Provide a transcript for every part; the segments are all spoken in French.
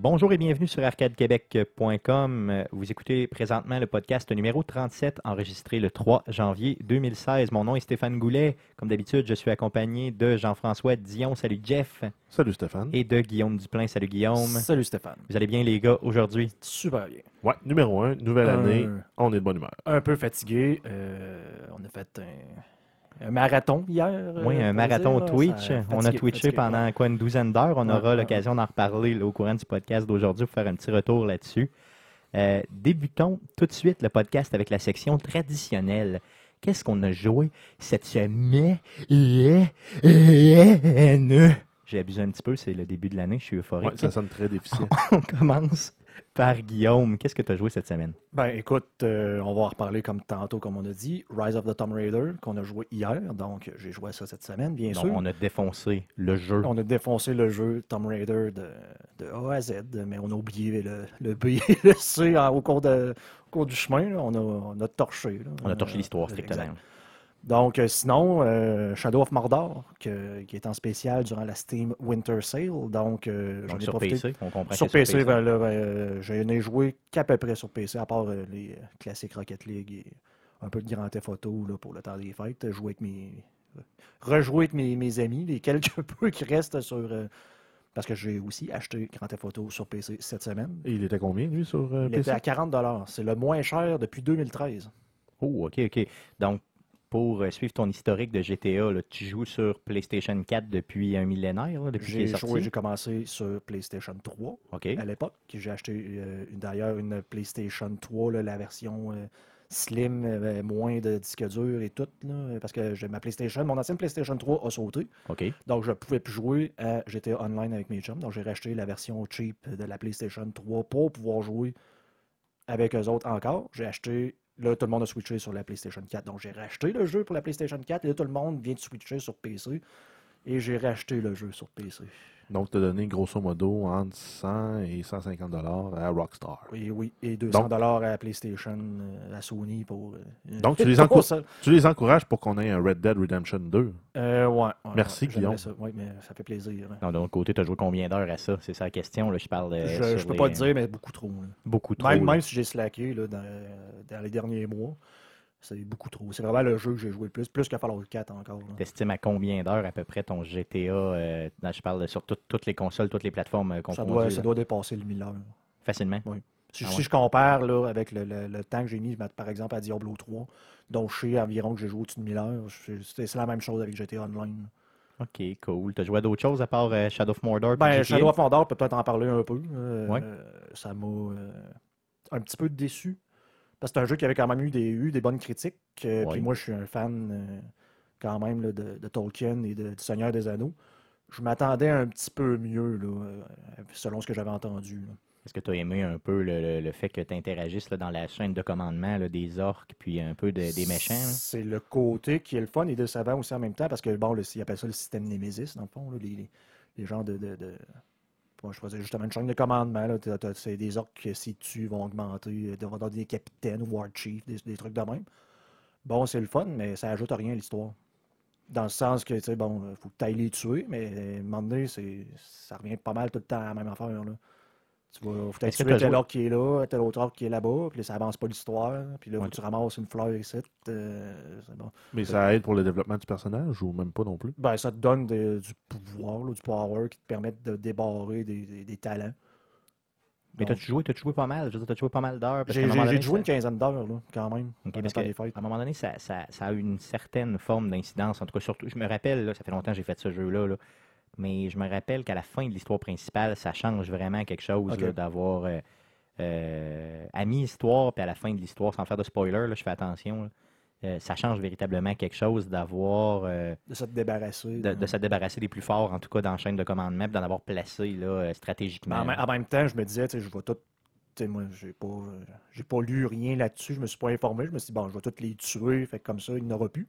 Bonjour et bienvenue sur arcadequebec.com. Vous écoutez présentement le podcast numéro 37, enregistré le 3 janvier 2016. Mon nom est Stéphane Goulet. Comme d'habitude, je suis accompagné de Jean-François Dion. Salut Jeff. Salut Stéphane. Et de Guillaume Duplain. Salut Guillaume. Salut Stéphane. Vous allez bien les gars aujourd'hui? Super bien. Ouais, numéro un, nouvelle Un- année, on est de bonne humeur. Un peu fatigué. euh, on a fait un, un marathon hier. euh, Oui, un marathon dire. Twitch. On a twitché fatigué, pendant ouais. quoi une douzaine d'heures. On Ouais, aura ouais, l'occasion d'en reparler là, au courant du podcast d'aujourd'hui pour faire un petit retour là-dessus. Euh, débutons tout de suite le podcast avec la section traditionnelle. Qu'est-ce qu'on a joué cette semaine? J'ai abusé un petit peu, c'est le début de l'année, je suis euphorique. Ouais, ça sonne très déficient. On commence par Guillaume. Qu'est-ce que tu as joué cette semaine? Ben écoute, euh, on va en reparler comme tantôt, comme on a dit. Rise of the Tomb Raider, qu'on a joué hier. Donc, j'ai joué à ça cette semaine, bien Donc, sûr. on a défoncé le jeu. On a défoncé le jeu Tomb Raider de, de A à Z, mais on a oublié le, le B et le C en- au, cours de- au cours du chemin. là. On, a, on a torché. là. On a torché Euh, l'histoire strictement. Donc, euh, sinon, euh, Shadow of Mordor, que- qui est en spécial durant la Steam Winter Sale. Donc, euh, j'en ai sur profité. PC, on comprend Sur PC, ben ben, euh, je n'ai joué qu'à peu près sur PC, à part les classiques Rocket League et un peu de Grand Theft Auto là, pour le temps des fêtes. Jouer avec mes... Rejouer avec mes, mes amis, les quelques peu qui restent sur... parce que j'ai aussi acheté Grand Theft Auto sur PC cette semaine. Et il était combien, lui, sur euh, Il PC? était à 40 C'est le moins cher depuis 2013. Oh, OK, OK. Donc, pour euh, suivre ton historique de GTA, là, tu joues sur PlayStation 4 depuis un millénaire, là, depuis J'ai sorti? joué, j'ai commencé sur PlayStation 3 OK. à l'époque. J'ai acheté euh, d'ailleurs une PlayStation 3, là, la version euh, slim, euh, moins de disque dur et tout. parce que ma PlayStation, mon ancienne PlayStation 3 a sauté. Donc je pouvais plus jouer à GTA Online avec mes chums. Donc j'ai racheté la version cheap de la PlayStation 3 pour pouvoir jouer avec eux autres encore. J'ai acheté. Là, tout le monde a switché sur la PlayStation 4. Donc j'ai racheté le jeu pour la PlayStation 4 et là, tout le monde vient de switcher sur PC. Et j'ai racheté le jeu sur PC. Donc, tu as donné grosso modo entre 100 et 150 dollars à Rockstar. Oui, oui. Et 200 Donc- dollars à PlayStation, euh, à Sony pour. euh, Donc, tu les Tu les encourages pour qu'on ait un Red Dead Redemption 2. Euh, ouais, ouais, Merci, ouais, Guillaume. ça. Oui, mais ça fait plaisir. hein. Non, de l'autre côté, tu as joué combien d'heures à ça? C'est ça la question. Là, je parle de. je je peux les- pas te dire, mais beaucoup trop. là. Beaucoup trop. Même, même si j'ai slacké là, dans, dans les derniers mois, c'est beaucoup trop. C'est vraiment le jeu que j'ai joué le plus, plus que Fallout 4 encore. T'estimes à combien d'heures à peu près ton GTA? euh, là, je parle sur tout- toutes les consoles, toutes les plateformes euh, Ça doit, ça doit dépasser le 1000 heures. Facilement? Si, Ah si ouais. je compare là, avec le, le- le temps que j'ai mis, par exemple, à Diablo 3, dont je sais environ que j'ai joué au-dessus de 1000 heures, c'est la même chose avec GTA Online. OK, cool. Tu as joué à d'autres choses à part euh, Shadow of Mordor? Ben? Shadow of Mordor, peut-être en parler un peu. Euh, Ouais. euh, ça m'a euh, un petit peu déçu. Parce que c'est un jeu qui avait quand même eu des, eu des bonnes critiques. euh. Puis moi, je suis un fan euh, quand même là, de, de Tolkien et de, du Seigneur des Anneaux. Je m'attendais un petit peu mieux, là, euh, selon ce que j'avais entendu. Est-ce que tu as aimé un peu le, le- le fait que tu interagisses dans la chaîne de commandement des orques puis un peu de- des méchants? C'est le côté qui est le fun et décevant aussi en même temps, parce que bon, le, ils appellent ça le système Nemesis, dans le fond, les, les, les genres de. Moi, je faisais justement une chaîne de commandement. C'est des orques qui, si tu vont augmenter, euh, devoir donner des capitaines ou War Chief, des, trucs de même. Bon, c'est le fun, mais ça ajoute rien à l'histoire. Dans le sens que, tu sais, bon, euh, faut que tu les tuer, mais euh, à un moment donné, ça revient pas mal tout le temps à la même affaire. Là. Tu vas faut tuer tel orque qui est là, tel autre orque qui est là-bas, puis là, ça avance pas l'histoire, puis là, Ouais. tu ramasses une fleur ici, euh, c'est bon. Mais ça aide pour le développement du personnage ou même pas non plus? Ben, ça te donne des- du pouvoir, là, du power qui te permet de débarrer des, des- des talents. Mais t'as-tu joué, t'as-tu joué pas mal? Je veux dire, t'as joué pas mal d'heures? J'ai joué une quinzaine d'heures, là, quand même. Parce que, fêtes. à un moment donné, ça, ça- ça a eu une certaine forme d'incidence. En tout cas, surtout, je me rappelle, là, ça fait longtemps que j'ai fait ce jeu-là, là, mais je me rappelle qu'à la fin de l'histoire principale, ça change vraiment quelque chose d'avoir euh, euh, à mi-histoire, puis à la fin de l'histoire, sans faire de spoiler, là, je fais attention, là, euh, ça change véritablement quelque chose d'avoir, euh, De se débarrasser. de, de se débarrasser des plus forts, en tout cas dans la chaîne de commandement, puis d'en avoir placé là, euh, stratégiquement. en, même- en même temps, je me disais, je vais tout. moi, j'ai pas, euh, j'ai pas lu rien là-dessus, je me suis pas informé. Je me suis dit, bon, je vais toutes les tuer, fait comme ça, il n'y en aura plus.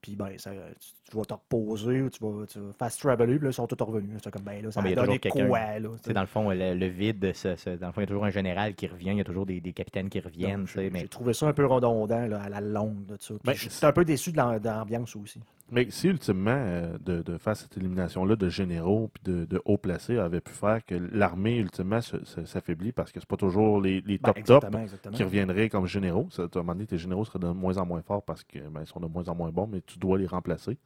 Puis, ben, ça, tu, tu vas te reposer ou tu vas, tu vas fast traveler, puis là, ils sont tous revenus. C'est comme, ben là, ça Ah, mais a donné quoi, là? dans le fond, le, le vide, dans le fond, il y a toujours un général qui revient, il y a toujours des, des capitaines qui reviennent. J'ai mais trouvé ça un peu redondant là, à la longue de ça. Puis Ben, J'étais un peu déçu de l'ambiance aussi. Mais si ultimement, euh, de, de faire cette élimination-là de généraux puis de, de hauts placés avait pu faire que l'armée ultimement s'affaiblit parce que c'est pas toujours les, les Ben, top top exactement, exactement. qui reviendraient comme généraux. Ça, à un moment donné, tes généraux seraient de moins en moins forts parce qu'ils sont de moins en moins bons, mais tu dois les remplacer.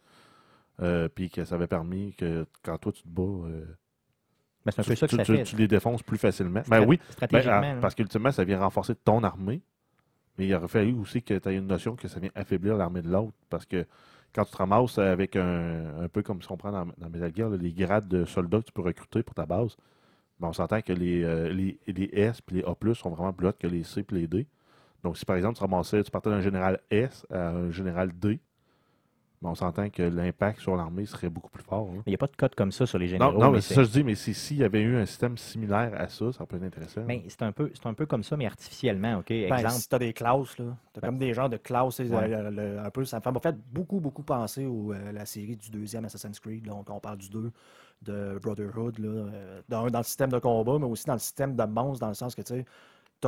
Euh, puis que ça avait permis que quand toi tu te bats, euh, Ben, un tu, peu ça que tu- ça tu- fait. tu les défonces plus facilement. Ben oui, ben, ah, parce qu'ultimement, ça vient renforcer ton armée. Mais il aurait fallu aussi que tu aies une notion que ça vient affaiblir l'armée de l'autre. Parce que quand tu te ramasses avec un, un peu comme ce qu'on prend dans, dans Metal Gear, là, les grades de soldats que tu peux recruter pour ta base, ben, on s'entend que les, euh, les, les S et les A sont vraiment plus hautes que les C et les D. Donc si par exemple tu ramassais, tu partais d'un général S à un général D, ben, on s'entend que l'impact sur l'armée serait beaucoup plus fort. Mais il n'y a pas de code comme ça sur les généraux. Non, non, mais mais c'est ça que je dis, mais si- s'il y avait eu un système similaire à ça, ça peut être intéressant. Mais c'est un, peu, c'est un peu comme ça, mais artificiellement, OK? Ben, Exemple. si tu as des classes, là, tu Ben, comme des genres de classes, ouais. le- un peu, ça me fait beaucoup, beaucoup penser au, euh, la série du deuxième Assassin's Creed. Donc, on parle du 2 de Brotherhood, là, euh, dans, dans le système de combat, mais aussi dans le système de monstres, dans le sens que tu sais,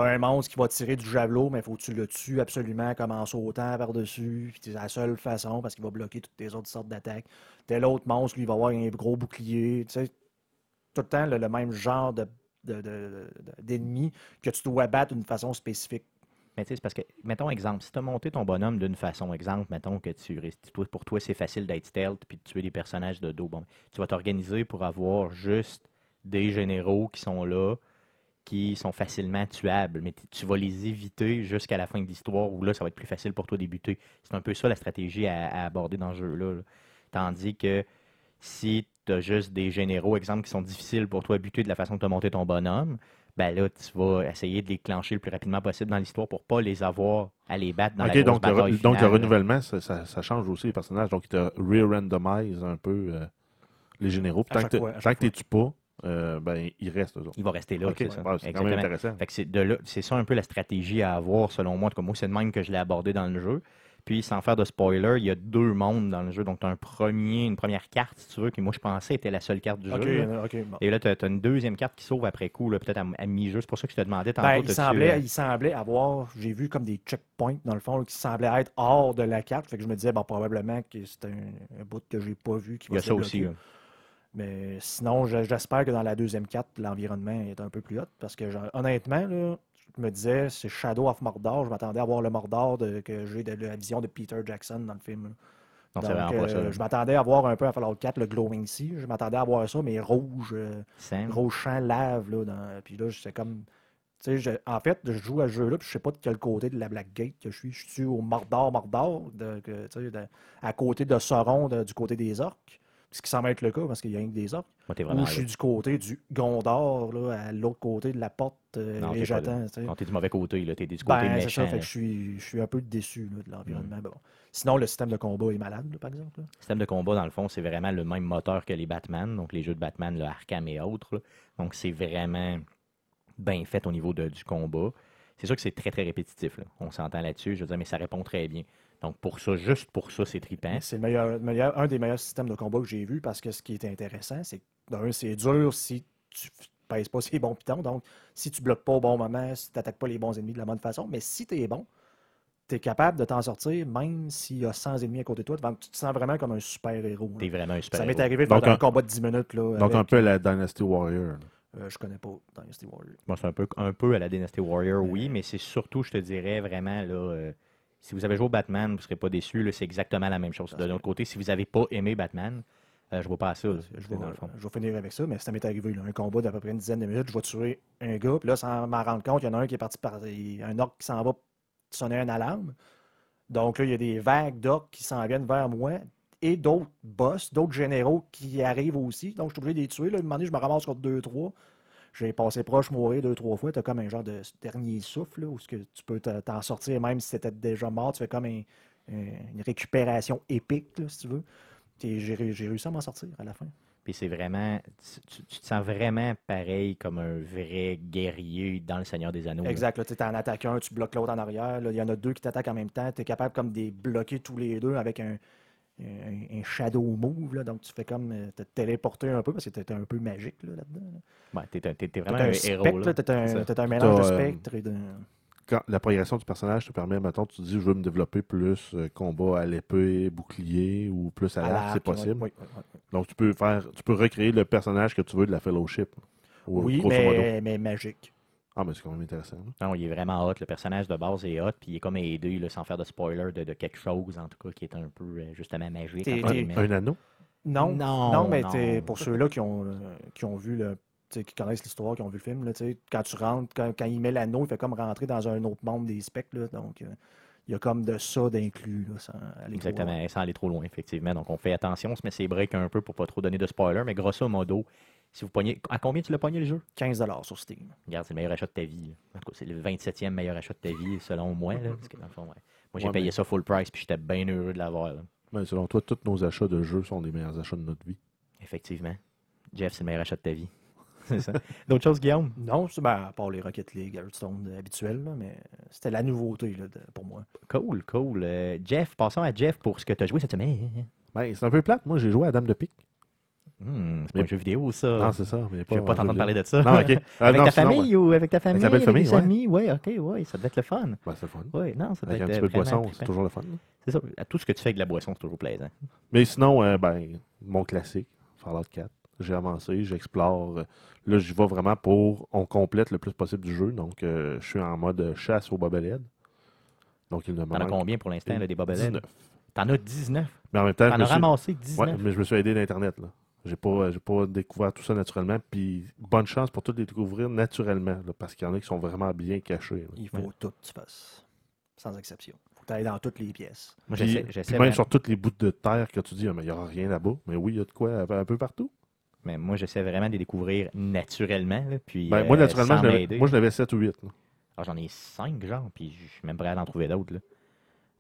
as un monstre qui va tirer du javelot, mais il faut que tu le tues absolument comme en sautant par-dessus. C'est la seule façon parce qu'il va bloquer toutes tes autres sortes d'attaques. Tel autre monstre, lui, va avoir un gros bouclier. Tu tout le temps le, même genre de, de- que tu dois battre d'une façon spécifique. Mais tu sais, c'est parce que, mettons exemple, si tu as monté ton bonhomme d'une façon, exemple, mettons que tu pour toi c'est facile d'être stealth puis de tuer des personnages de dos. Bon, tu vas t'organiser pour avoir juste des généraux qui sont là, qui sont facilement tuables, mais tu vas les éviter jusqu'à la fin de l'histoire où là, ça va être plus facile pour toi de débuter. C'est un peu ça la stratégie à, à aborder dans ce jeu-là. là. Tandis que si tu as juste des généraux, exemple, qui sont difficiles pour toi à buter de la façon que tu as monté ton bonhomme, ben là, tu vas essayer de les clencher le plus rapidement possible dans l'histoire pour pas les avoir à les battre dans la grosse donc, le, donc le renouvellement, ça, ça- ça change aussi les personnages. Donc, il te re-randomise un peu euh, les généraux. Puis Tant que tu que tu tues pas, euh, ben, ils restent eux autres. Il va rester là, OK, c'est ça. ouais, c'est quand même Exactement. intéressant. Fait que c'est de là- c'est ça un peu la stratégie à avoir, selon moi. En tout cas, moi, c'est de même que je l'ai abordé dans le jeu. Puis, sans faire de spoiler, il y a deux mondes dans le jeu. Donc, tu as un premier, une première carte, si tu veux, qui, moi, je pensais était la seule carte du jeu. là. ok, bon. Et là, tu as, une deuxième carte qui s'ouvre après coup, là, peut-être à, à mi-jeu. C'est pour ça que je te demandais tantôt. Ben, il, semblait, euh, il semblait avoir, j'ai vu comme des checkpoints dans le fond là, qui semblaient être hors de la carte. Fait que je me disais, bon, probablement que c'est un, un bout que j'ai pas vu qui il y va a se ça aussi. là. Mais sinon, je- j'espère que dans la deuxième carte, l'environnement est un peu plus haut. Parce que honnêtement, là, je me disais, c'est Shadow of Mordor. Je m'attendais à voir le Mordor de- que j'ai de la vision de Peter Jackson dans le film. Non, Donc, euh, je m'attendais à voir un peu à Fallout 4 le Glowing Sea. Je m'attendais à voir ça, mais rouge. euh, gros champ lave. Là, dans- Puis là, c'est comme. Je- en fait, je joue à ce jeu-là, puis je sais pas de quel côté de la Blackgate que je suis. Je suis au Mordor, Mordor, de, que, à côté de Sauron, du côté des orques. Ce qui semble être le cas parce qu'il y a rien que des orques. Moi, t'es Ou je suis là. du côté du Gondor, là, à l'autre côté de la porte, euh, Non, sais. Non, t'es du mauvais côté. là. T'es du côté Ben, méchant. ça, fait là. que je suis, je suis un peu déçu là, de l'environnement. Bon. Sinon, le système de combat est malade, là, par exemple. Le système de combat, dans le fond, c'est vraiment le même moteur que les Batman, donc les jeux de Batman, le Arkham et autres. Donc, c'est vraiment bien fait au niveau de- du combat. C'est sûr que c'est très, très répétitif. là. On s'entend là-dessus. Je veux dire, mais ça répond très bien. Donc, pour ça, juste pour ça, c'est trippant. C'est le meilleur, meilleur- un des meilleurs systèmes de combat que j'ai vu parce que ce qui est intéressant, c'est que d'un, c'est dur si tu pèses pas ces bons pitons. Donc, si tu bloques pas au bon moment, si tu n'attaques pas les bons ennemis de la bonne façon, mais si tu es bon, tu es capable de t'en sortir même s'il y a 100 ennemis à côté de toi. Donc, tu te sens vraiment comme un super-héros. là. T'es vraiment un super Ça m'est arrivé de faire un combat de 10 minutes. Là, Donc, avec- un peu la Dynasty Warrior. euh, je connais pas Dynasty Warrior. Bon, c'est un peu, un peu à la Dynasty Warrior, oui, mais c'est surtout, je te dirais, vraiment, là, euh, si vous avez joué au Batman, vous ne serez pas déçus. là, C'est exactement la même chose. De l'autre côté, si vous n'avez pas aimé Batman, euh, je vois pas ça. là, Je vais, dans le fond. je vais finir avec ça, mais ça m'est arrivé. là, un combat d'à peu près une dizaine de minutes. Je vais tuer un gars, puis là, sans m'en rendre compte, il y en a un qui est parti par. un orc qui s'en va sonner une alarme. Donc là, il y a des vagues d'orcs qui s'en viennent vers moi et d'autres boss, d'autres généraux qui arrivent aussi. Donc, je suis obligé de les tuer. Là. À un moment donné, je me ramasse contre deux, trois. J'ai passé proche mourir deux, trois fois. Tu as comme un genre de dernier souffle là, où ce que tu peux te- t'en sortir, même si c'était déjà mort. Tu fais comme un- un- une récupération épique, là, si tu veux. J'ai ré- j'ai réussi à m'en sortir à la fin. Puis c'est vraiment, tu, tu- tu te sens vraiment pareil comme un vrai guerrier dans le Seigneur des Anneaux. Exact. Tu en attaques un, tu bloques l'autre en arrière. Il y en a deux qui t'attaquent en même temps. Tu es capable comme de les bloquer tous les deux avec un, un, un shadow move. Là. Donc, tu fais comme euh, te téléporter un peu parce que tu es un peu magique là, là-dedans. là. Ouais, t'es T'es vraiment un un héros. spectre, là. tu es un, mélange de euh, spectre et de. quand la progression du personnage te permet, mettons, tu te dis, je veux me développer plus euh, combat à l'épée, bouclier ou plus à l'arc, c'est possible. oui, oui. Donc, tu peux faire, tu peux recréer le personnage que tu veux de la Fellowship. Ou- Oui, mais, mais magique. Ah, mais c'est quand même intéressant. là. Non, il est vraiment hot. Le personnage de base est hot, puis il est comme aidé, là, sans faire de spoiler, de, de quelque chose, en tout cas, qui est un peu, euh, justement, magique. Guillemets. Un anneau? Non, Non, non, mais non. pour ceux-là qui ont, euh, qui ont vu le. tu sais, qui connaissent l'histoire, qui ont vu le film, là, tu sais, quand tu rentres, quand, quand il met l'anneau, il fait comme rentrer dans un autre monde des specs. là, donc, euh, il y a comme de ça d'inclus. trop. Exactement, sans aller trop loin, effectivement. Donc, on fait attention, on se met ses breaks un peu pour pas trop donner de spoiler, mais grosso modo, si vous pognez. À combien tu l'as pogné le jeu? 15 sur Steam. Regarde, c'est le meilleur achat de ta vie. là. En tout cas, c'est le 27e meilleur achat de ta vie, selon moi. Là, parce que dans le fond, ouais. Moi, j'ai Ouais, payé mais- ça full price, puis j'étais bien heureux de l'avoir. Ben, selon toi, tous nos achats de jeux sont les meilleurs achats de notre vie. Effectivement. Jeff, c'est le meilleur achat de ta vie. c'est ça. D'autres choses, Guillaume? Non, c'est ben, à part les Rocket League, Hearthstone euh, habituels, là, mais c'était la nouveauté là, de- pour moi. Cool, cool. Euh, Jeff, passons à Jeff pour ce que tu as joué cette semaine. Ben, c'est un peu plate. Moi, j'ai joué à Dame de Pique. Hmm, c'est pas un jeu vidéo, ça. Non, c'est ça. Mais Je vais pas en t'entendre parler de ça. Non, ok. Ah, avec non, ta sinon, famille ou avec ta famille? la belle famille, ouais. amis? Oui, ok, oui, ça doit être le fun. ouais. Ben, c'est le fun. Oui, non, ça doit Avec un être petit peu de boisson, c'est toujours le fun. C'est ça. Tout ce que tu fais avec de la boisson, c'est toujours plaisant. Mais sinon, euh, ben, mon classique, Fallout 4. J'ai avancé, j'explore. euh, Là, j'y vais vraiment pour. On complète le plus possible du jeu. Donc, euh, je suis en mode chasse au bobelhead. Donc, il ne me T'en as combien pour l'instant, des bobelettes? 19. T'en as 19. Mais en même temps, je T'en as ramassé 19. Ouais, mais je me suis aidé d'Internet. là. J'ai pas, j'ai pas découvert tout ça naturellement. Puis, bonne chance pour tous les découvrir naturellement. là, parce qu'il y en a qui sont vraiment bien cachés. là. Il faut Ouais. tout que tu fasses. Sans exception. faut que tu ailles dans toutes les pièces. Moi, Puis, j'essaie, puis même sur tous les bouts de terre que tu dis, Ah, mais il n'y aura rien là-bas. Mais oui, il y a de quoi un peu partout. mais moi, j'essaie vraiment de les découvrir naturellement. là, puis, Ben, moi, euh, naturellement, m'aider. moi, je l'avais 7 ou 8. là. Ah, j'en ai 5, genre, puis je suis même prêt à en trouver d'autres. là.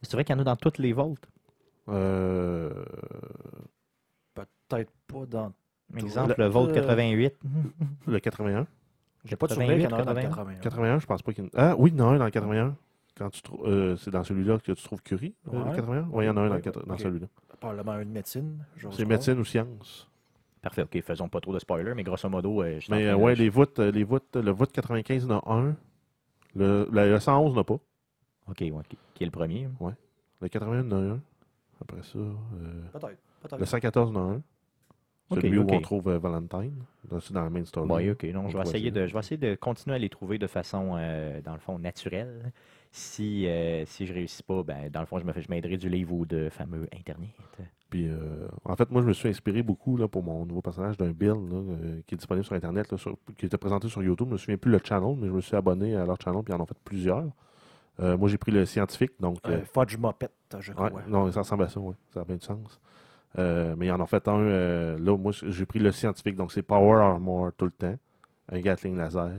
C'est vrai qu'il y en a dans toutes les volts. Euh, Peut-être pas dans. Exemple, Le- le Volt euh, 88. le 81. J'ai pas de souvenir qu'il y en a un dans le 81. 81. 81, je pense pas qu'il y en a. Ah oui, il y en a un dans le 81. Quand tu trou- euh, c'est dans celui-là que tu trouves Curie, euh, le Ouais. 81? Oui, il y en a un dans, le Ouais, 80 dans ok. celui-là. Probablement un de médecine. C'est médecine ou science. Parfait, ok, faisons pas trop de spoilers, mais grosso modo, euh, je Mais euh, ouais, les voûtes, les voûtes, le voûte 95 il y en a un. Le, le, le 111 n'a pas. Ok, ouais, qui, est le premier Le 81 il y en a un. Après ça, euh, Peut-être. Le 114 il y en a un. Ok, Celui ok. où on trouve euh, Valentine. Dans- C'est dans la main story. Ouais, ok, je vais, essayer de, je vais essayer de continuer à les trouver de façon, euh, dans le fond, naturelle. Si, euh, si je réussis pas, ben, dans le fond, je me fais- je m'aiderai du livre ou de fameux Internet. Puis, euh, en fait, moi, je me suis inspiré beaucoup là, pour mon nouveau personnage d'un là, euh, qui est disponible sur Internet, là, sur- qui était présenté sur YouTube. Je me souviens plus le channel, mais je me suis abonné à leur channel, puis ils en ont fait plusieurs. Euh, moi, j'ai pris le scientifique, donc. euh, Fudge Muppet, je ouais, crois. non, ça ressemble à ça, oui. Ça a bien du sens. Euh, mais ils en ont fait un. euh, là, moi, j'ai pris le scientifique, donc c'est Power Armor tout le temps, un Gatling laser,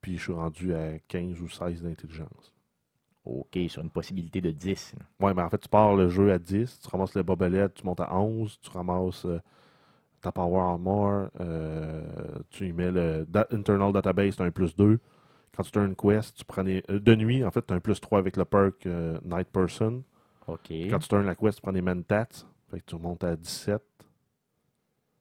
puis je suis rendu à 15 ou 16 d'intelligence. Ok, sur une possibilité de 10. là. Ouais, mais en fait, tu pars le jeu à 10, tu ramasses le bobelette, tu montes à 11, tu ramasses euh, ta Power Armor, tu y mets le da- Internal Database, tu as un plus 2. Quand tu as une quest, tu prends des- de nuit, en fait, tu as un plus 3 avec le perk Night Person. Ok. Quand tu turns la quest, tu prends des Mentats, fait que tu remontes à 17.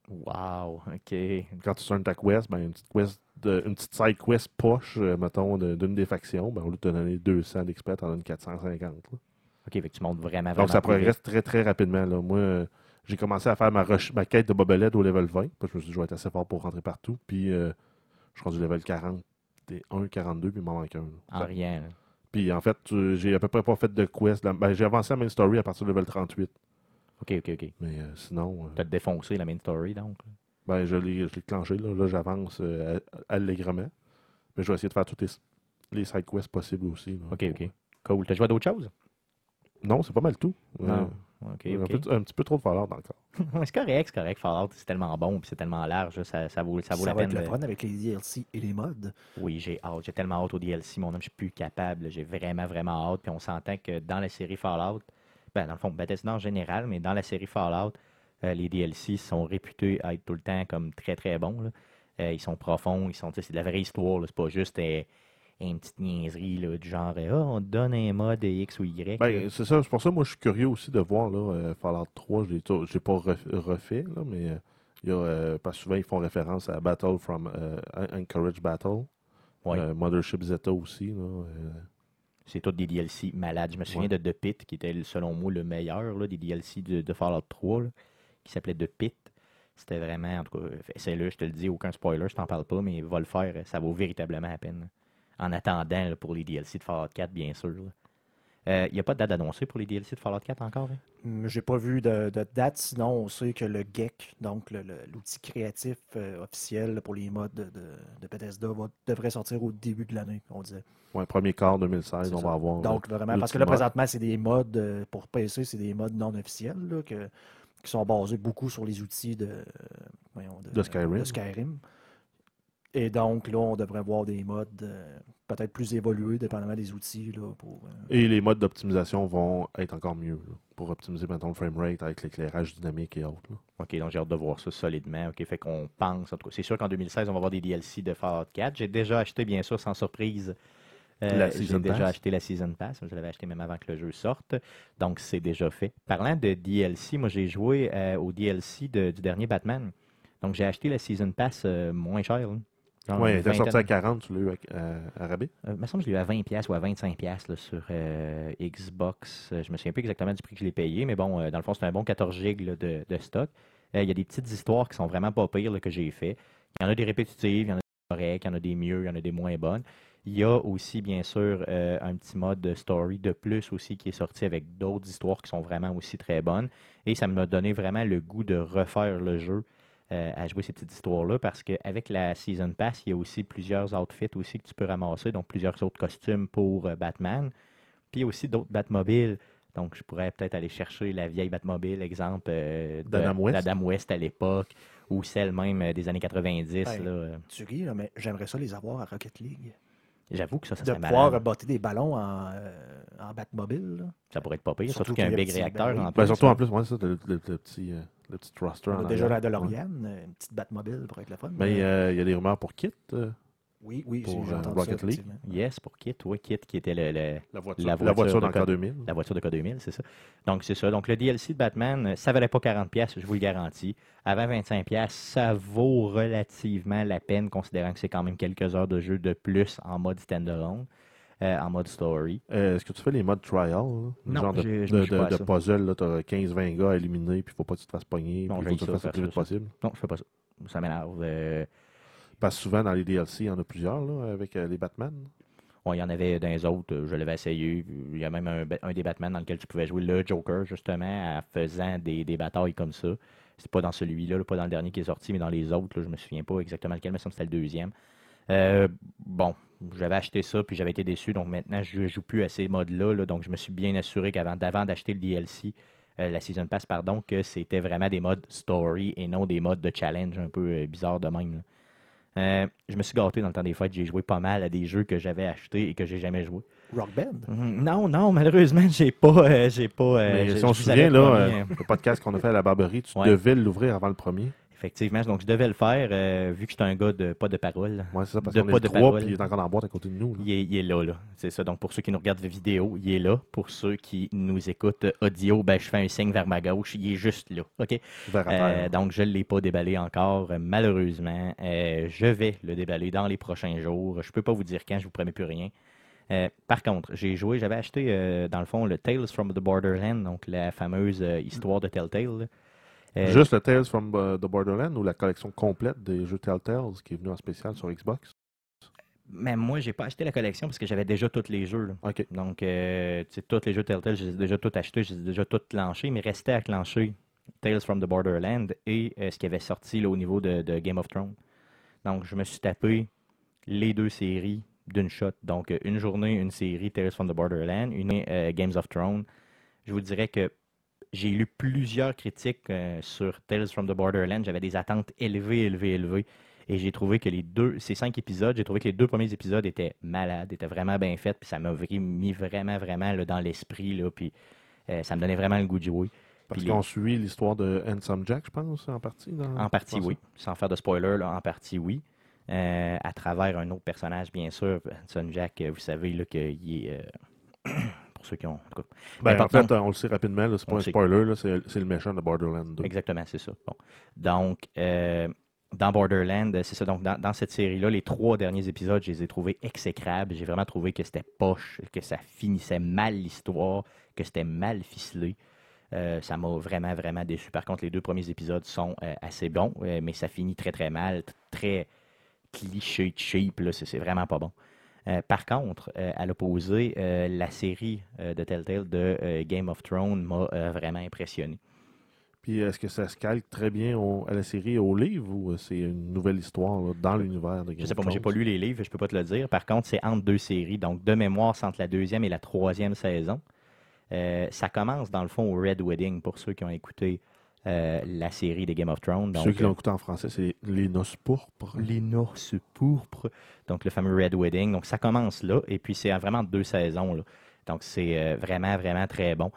Wow, ok. Quand tu turns ta quest, ben, une, petite quest de- une petite side quest poche, euh, mettons, de- d'une des factions, ben, au lieu de te donner 200 d'expert, tu en donnes 450. là. Ok, fait que tu montes vraiment, vraiment. Donc, ça progresse très, très rapidement. Là. Moi, euh, j'ai commencé à faire ma, quête de bobelette au level 20. Parce que je me suis dit, je vais être assez fort pour rentrer partout. Puis, euh, je suis rendu level 41, 42, puis il m'en manque un. En Ça- rien. Puis, en fait, j'ai à peu près pas fait de quest. Ben, j'ai avancé à main story à partir du level 38. Ok, ok, ok. Mais euh, sinon, euh, T'as défoncé la main story, donc. là? ben, je l'ai je l'ai clenché. Là, Là, j'avance euh, a- allègrement. Mais je vais essayer de faire toutes les, les side quests possibles aussi. là. Ok, ok. Cool. T'as joué à d'autres choses? Non, c'est pas mal tout. Non. Euh, Ok, un, ok. peu- un petit peu trop de Fallout encore. c'est correct, c'est correct. Fallout, c'est tellement bon puis c'est tellement large, là, ça, ça vaut, ça vaut la va peine. être le de- fun avec les DLC et les mods. Oui, j'ai hâte. J'ai tellement hâte au DLC, mon homme, je suis plus capable. J'ai vraiment, vraiment hâte. Puis on s'entend que dans la série Fallout, ben, dans le fond, Bethesda en général, mais dans la série Fallout, euh, les DLC sont réputés à être tout le temps comme très, très bons. là. Euh, ils sont profonds, ils sont, c'est de la vraie histoire. C'est pas juste euh, une petite niaiserie là, du genre Ah, on te donne un mode X ou Y. Ben, c'est ça. C'est pour ça que moi, je suis curieux aussi de voir là, Fallout 3. Je ne l'ai pas ref- refait, là, mais euh, il y a, parce que souvent, ils font référence à Battle from Anchorage Battle. Ouais. Mothership Zeta aussi. Là, c'est tous des DLC malades. Je me souviens Ouais. de The Pit, qui était selon moi le meilleur là, des DLC de, de Fallout 3, là, qui s'appelait The Pit. C'était vraiment, en tout cas, c'est-le, je te le dis, aucun spoiler, je t'en parle pas, mais va le faire, ça vaut véritablement la peine. En attendant là, pour les DLC de Fallout 4, bien sûr. Il n'y a pas de date annoncée pour les DLC de Fallout 4 encore. hein? Hum, J'ai pas vu de, de date, sinon on sait que le GEC, donc l'outil créatif euh, officiel pour les modes de, de, de Bethesda, va- devrait sortir au début de l'année, on disait. Ouais, premier quart 2016, C'est on ça. va avoir. Donc euh, vraiment, parce que là présentement, c'est des modes euh, pour PC, c'est des modes non officiels là, que- qui sont basés beaucoup sur les outils de, euh, voyons, De Skyrim. Skyrim. Et donc là, on devrait voir des modes euh, peut-être plus évolués, dépendamment des outils. Là, pour, euh, Et les modes d'optimisation vont être encore mieux là, pour optimiser maintenant le framerate avec l'éclairage dynamique et autres. là. OK, donc j'ai hâte de voir ça solidement. OK, fait qu'on pense, en tout cas, c'est sûr qu'en 2016, on va avoir des DLC de Fallout 4. J'ai déjà acheté, bien sûr, sans surprise, euh, j'ai déjà Pass. acheté la Season Pass. Je l'avais acheté même avant que le jeu sorte. Donc, c'est déjà fait. Parlant de DLC, moi, j'ai joué euh, au DLC de- du dernier Batman. Donc, j'ai acheté la Season Pass euh, moins cher. Une il était sorti à vingtaine- 40, tu l'as eu à, à- à rabais. euh, il me semble que je l'ai eu à 20$ piastres ou à 25$ piastres, là, sur euh, Xbox. Euh, Je me souviens plus exactement du prix que je l'ai payé, mais bon, euh, dans le fond, c'est un bon 14 GB là, de, de stock. Euh, Il y a des petites histoires qui sont vraiment pas pires là, que j'ai fait. Il y en a des répétitives, il y en a des correctes, il y en a des mieux, il y en a des moins bonnes. Il y a aussi, bien sûr, euh, un petit mode de story de plus aussi qui est sorti avec d'autres histoires qui sont vraiment aussi très bonnes. Et ça m'a donné vraiment le goût de refaire le jeu euh, à jouer ces petites histoires-là parce qu'avec la Season Pass, il y a aussi plusieurs outfits aussi que tu peux ramasser, donc plusieurs autres costumes pour euh, Batman. Puis il y a aussi d'autres Batmobiles. Donc je pourrais peut-être aller chercher la vieille Batmobile, exemple euh, de- D'Adam West. d'Adam West à l'époque, ou celle même euh, des années 90. Ouais. là, tu ris, là, mais j'aimerais ça les avoir à Rocket League. J'avoue que ça, ça de serait pouvoir malade. botter des ballons en, euh, en Batmobile. là. Ça pourrait être pas pire, surtout, Surtout qu'il y a un big réacteur ben oui. en Ben, plus. surtout en là. plus, ouais, ça, le, le- le petit, euh, le petit thruster On en a déjà la Ouais. DeLorean, euh, une petite Batmobile pour être le fun. Mais- euh, il y a des rumeurs pour Kit, euh, oui, oui, pour, euh, Rocket ça, League. Yes, pour Kit, oui, Kit qui était le- le, la voiture, La la de dans le code- cas 2000. La voiture de K2000, c'est ça. Donc, c'est ça. Donc, le DLC de Batman, euh, ça valait pas 40$, pièces, je vous le garantis. Avant 25$, pièces, ça vaut relativement la peine, considérant que c'est quand même quelques heures de jeu de plus en mode standalone, euh, en mode story. Euh, Est-ce que tu fais les modes trial? Le Non, genre de, de, puzzle, tu as 15-20 gars à éliminer, puis il faut pas que tu te fasses pogner, Non, puis faut que tu le fasses le plus vite possible. Non, je fais pas ça. Ça m'énerve. Euh, Parce que souvent, dans les DLC, il y en a plusieurs, là, avec euh, les Batman. bon, il y en avait dans les autres, je l'avais essayé. Il y a même un, un des Batman dans lequel tu pouvais jouer le Joker, justement, en faisant des, des batailles comme ça. C'est pas dans celui-là, là, pas dans le dernier qui est sorti, mais dans les autres, là, je me souviens pas exactement lequel, mais ça me semble que c'était le deuxième. Euh, bon, j'avais acheté ça, puis j'avais été déçu, donc maintenant, je joue plus à ces modes-là, là, donc je me suis bien assuré qu'avant d'avant d'acheter le DLC, euh, la Season Pass, pardon, que c'était vraiment des modes story et non des modes de challenge un peu euh, bizarres de même. Euh, je me suis gâté dans le temps des fêtes, j'ai joué pas mal à des jeux que j'avais achetés et que j'ai jamais joué. Rock Band? Mhm. Non, non, malheureusement, j'ai pas, euh, j'ai pas. euh, Mais si on se souvient, là, euh, le podcast qu'on a fait à la Barberie, tu Ouais. devais l'ouvrir avant le premier. Effectivement, donc je devais le faire, euh, vu que j'étais un gars de pas de parole. Ouais, c'est ça, parce qu'on est de 3, parole. puis il est encore dans la boîte à côté de nous. là. Il est, il est là, là. C'est ça. Donc, pour ceux qui nous regardent vidéo, il est là. Pour ceux qui nous écoutent audio, ben, je fais un signe vers ma gauche. Il est juste là. OK? Vers Euh, terre. donc, je ne l'ai pas déballé encore, malheureusement. Euh, je vais le déballer dans les prochains jours. Je ne peux pas vous dire quand, je vous promets plus rien. Euh, par contre, j'ai joué, j'avais acheté, euh, dans le fond, le Tales from the Borderland, donc la fameuse euh, histoire de Telltale. Euh, Juste le Tales from the Borderland ou la collection complète des jeux Telltales qui est venue en spécial sur Xbox? Mais moi, j'ai pas acheté la collection parce que j'avais déjà tous les jeux. là. Ok. Donc, euh, tu sais, tous les jeux Telltale, j'ai déjà tout acheté, j'ai déjà tout clenché, mais restait à clencher Tales from the Borderland et euh, ce qui avait sorti là, au niveau de, de Game of Thrones. Donc, je me suis tapé les deux séries d'une shot. Donc, euh, une journée, une série Tales from the Borderland, une euh, Games of Thrones. Je vous dirais que j'ai lu plusieurs critiques euh, sur Tales from the Borderland. J'avais des attentes élevées, élevées, élevées. Et j'ai trouvé que les deux, ces cinq épisodes, j'ai trouvé que les deux premiers épisodes étaient malades, étaient vraiment bien faits, puis ça m'a mis vraiment, vraiment là, dans l'esprit, là, puis euh, ça me donnait vraiment le goût de jouer. Parce qu'on suit l'histoire de Handsome Jack, je pense, en partie. Dans... En partie, oui. Sans faire de spoiler, là, en partie, oui. Euh, à travers un autre personnage, bien sûr. Son Jack, vous savez là, qu'il est. pour ceux qui ont. Ben, en fait, on le sait rapidement, c'est pas un spoiler, c'est le méchant de Borderlands 2. Exactement, c'est ça. Bon. Donc, euh, dans Borderland, c'est ça. Donc, dans, dans cette série-là, les trois derniers épisodes, je les ai trouvés exécrables. J'ai vraiment trouvé que c'était poche, que ça finissait mal l'histoire, que c'était mal ficelé. Euh, ça m'a vraiment, vraiment déçu. Par contre, les deux premiers épisodes sont euh, assez bons, euh, mais ça finit très, très mal, très cliché, cheap. c'est vraiment pas bon. Euh, par contre, euh, à l'opposé, euh, la série de Telltale de Game of Thrones m'a vraiment impressionné. Puis est-ce que ça se calque très bien au- à la série au livre ou c'est une nouvelle histoire là, dans l'univers de Game Je sais of pas, moi j'ai pas Thrones? lu les livres, je peux pas te le dire. Par contre, c'est entre deux séries. Donc, de mémoire, c'est entre la deuxième et la troisième saison. Ça commence, dans le fond, au Red Wedding, pour ceux qui ont écouté euh, la série des Game of Thrones. Donc, Ceux qui l'ont euh, écouté en français, c'est Les Noces Pourpres. les Norses pourpres. Donc, le fameux Red Wedding. Donc, ça commence là. Et puis, c'est vraiment deux saisons. là. Donc, c'est euh, vraiment, vraiment très bon.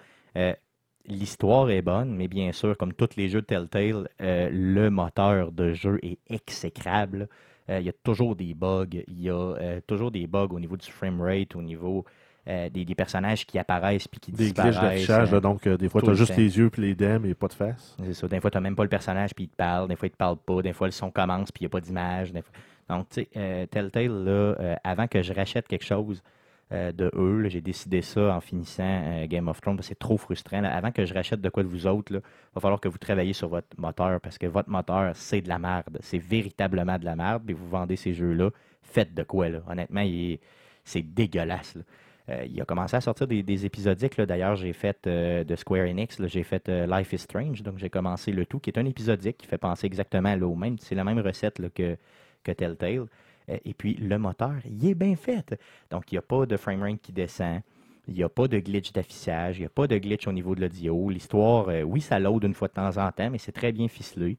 L'histoire est bonne, mais bien sûr, comme tous les jeux de Telltale, le moteur de jeu est exécrable. Il y a toujours des bugs. Il y a toujours des bugs au niveau du framerate, au niveau euh, des, des personnages qui apparaissent puis qui Des glitches disparaissent. d'affichage, euh, donc euh, des fois tu as juste les yeux puis les dents, mais pas de face. c'est ça. Des fois, tu n'as même pas le personnage, puis il te parle. Des fois, il te parle pas. Des fois, le son commence, puis il n'y a pas d'image. Des fois- Donc, tu sais, euh, Telltale, là, avant que je rachète quelque chose de eux, j'ai décidé ça en finissant Game of Thrones, parce que c'est trop frustrant. là. Avant que je rachète de quoi de vous autres, il va falloir que vous travailliez sur votre moteur, parce que votre moteur, c'est de la merde. C'est véritablement de la merde, et vous vendez ces jeux-là. Faites de quoi, là. Honnêtement, il c'est dégueulasse, là. Euh, il a commencé à sortir des, épisodiques. D'ailleurs, j'ai fait euh, de Square Enix, j'ai fait euh, Life is Strange. Donc, j'ai commencé le tout, qui est un épisodique qui fait penser exactement au même. C'est la même recette que, Telltale. Et puis, le moteur, il est bien fait. Donc, il n'y a pas de framerate qui descend. Il n'y a pas de glitch d'affichage. Il n'y a pas de glitch au niveau de l'audio. L'histoire, oui, ça load une fois de temps en temps, mais c'est très bien ficelé.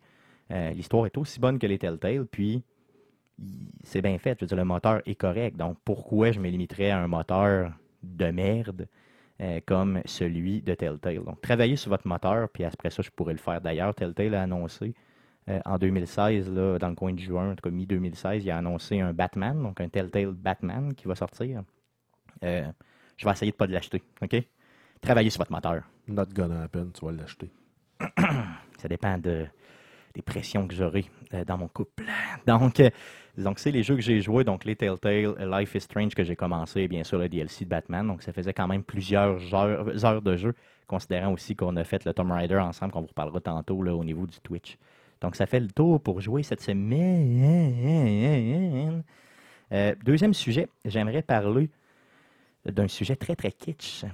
L'histoire est aussi bonne que les Telltale. Puis, c'est bien fait. Je veux dire, le moteur est correct. Donc, pourquoi je me limiterais à un moteur de merde euh, comme celui de Telltale? Donc, travaillez sur votre moteur, puis après ça, je pourrais le faire. D'ailleurs, Telltale a annoncé euh, en 2016, là, dans le coin de juin, en tout cas mi-2016, il a annoncé un Batman, donc un Telltale Batman qui va sortir. Euh, je vais essayer de pas de l'acheter, OK? Travaillez sur votre moteur. Not gonna happen, tu vas l'acheter. Ça dépend de, des pressions que j'aurai dans mon couple. Donc, donc c'est les jeux que j'ai joués. Donc, les Telltale, Life is Strange que j'ai commencé, et bien sûr le DLC de Batman. Donc, ça faisait quand même plusieurs heures, heures de jeu, considérant aussi qu'on a fait le Tomb Raider ensemble, qu'on vous reparlera tantôt là, au niveau du Twitch. Donc, ça fait le tour pour jouer cette semaine. Euh, deuxième sujet, j'aimerais parler d'un sujet très, très kitsch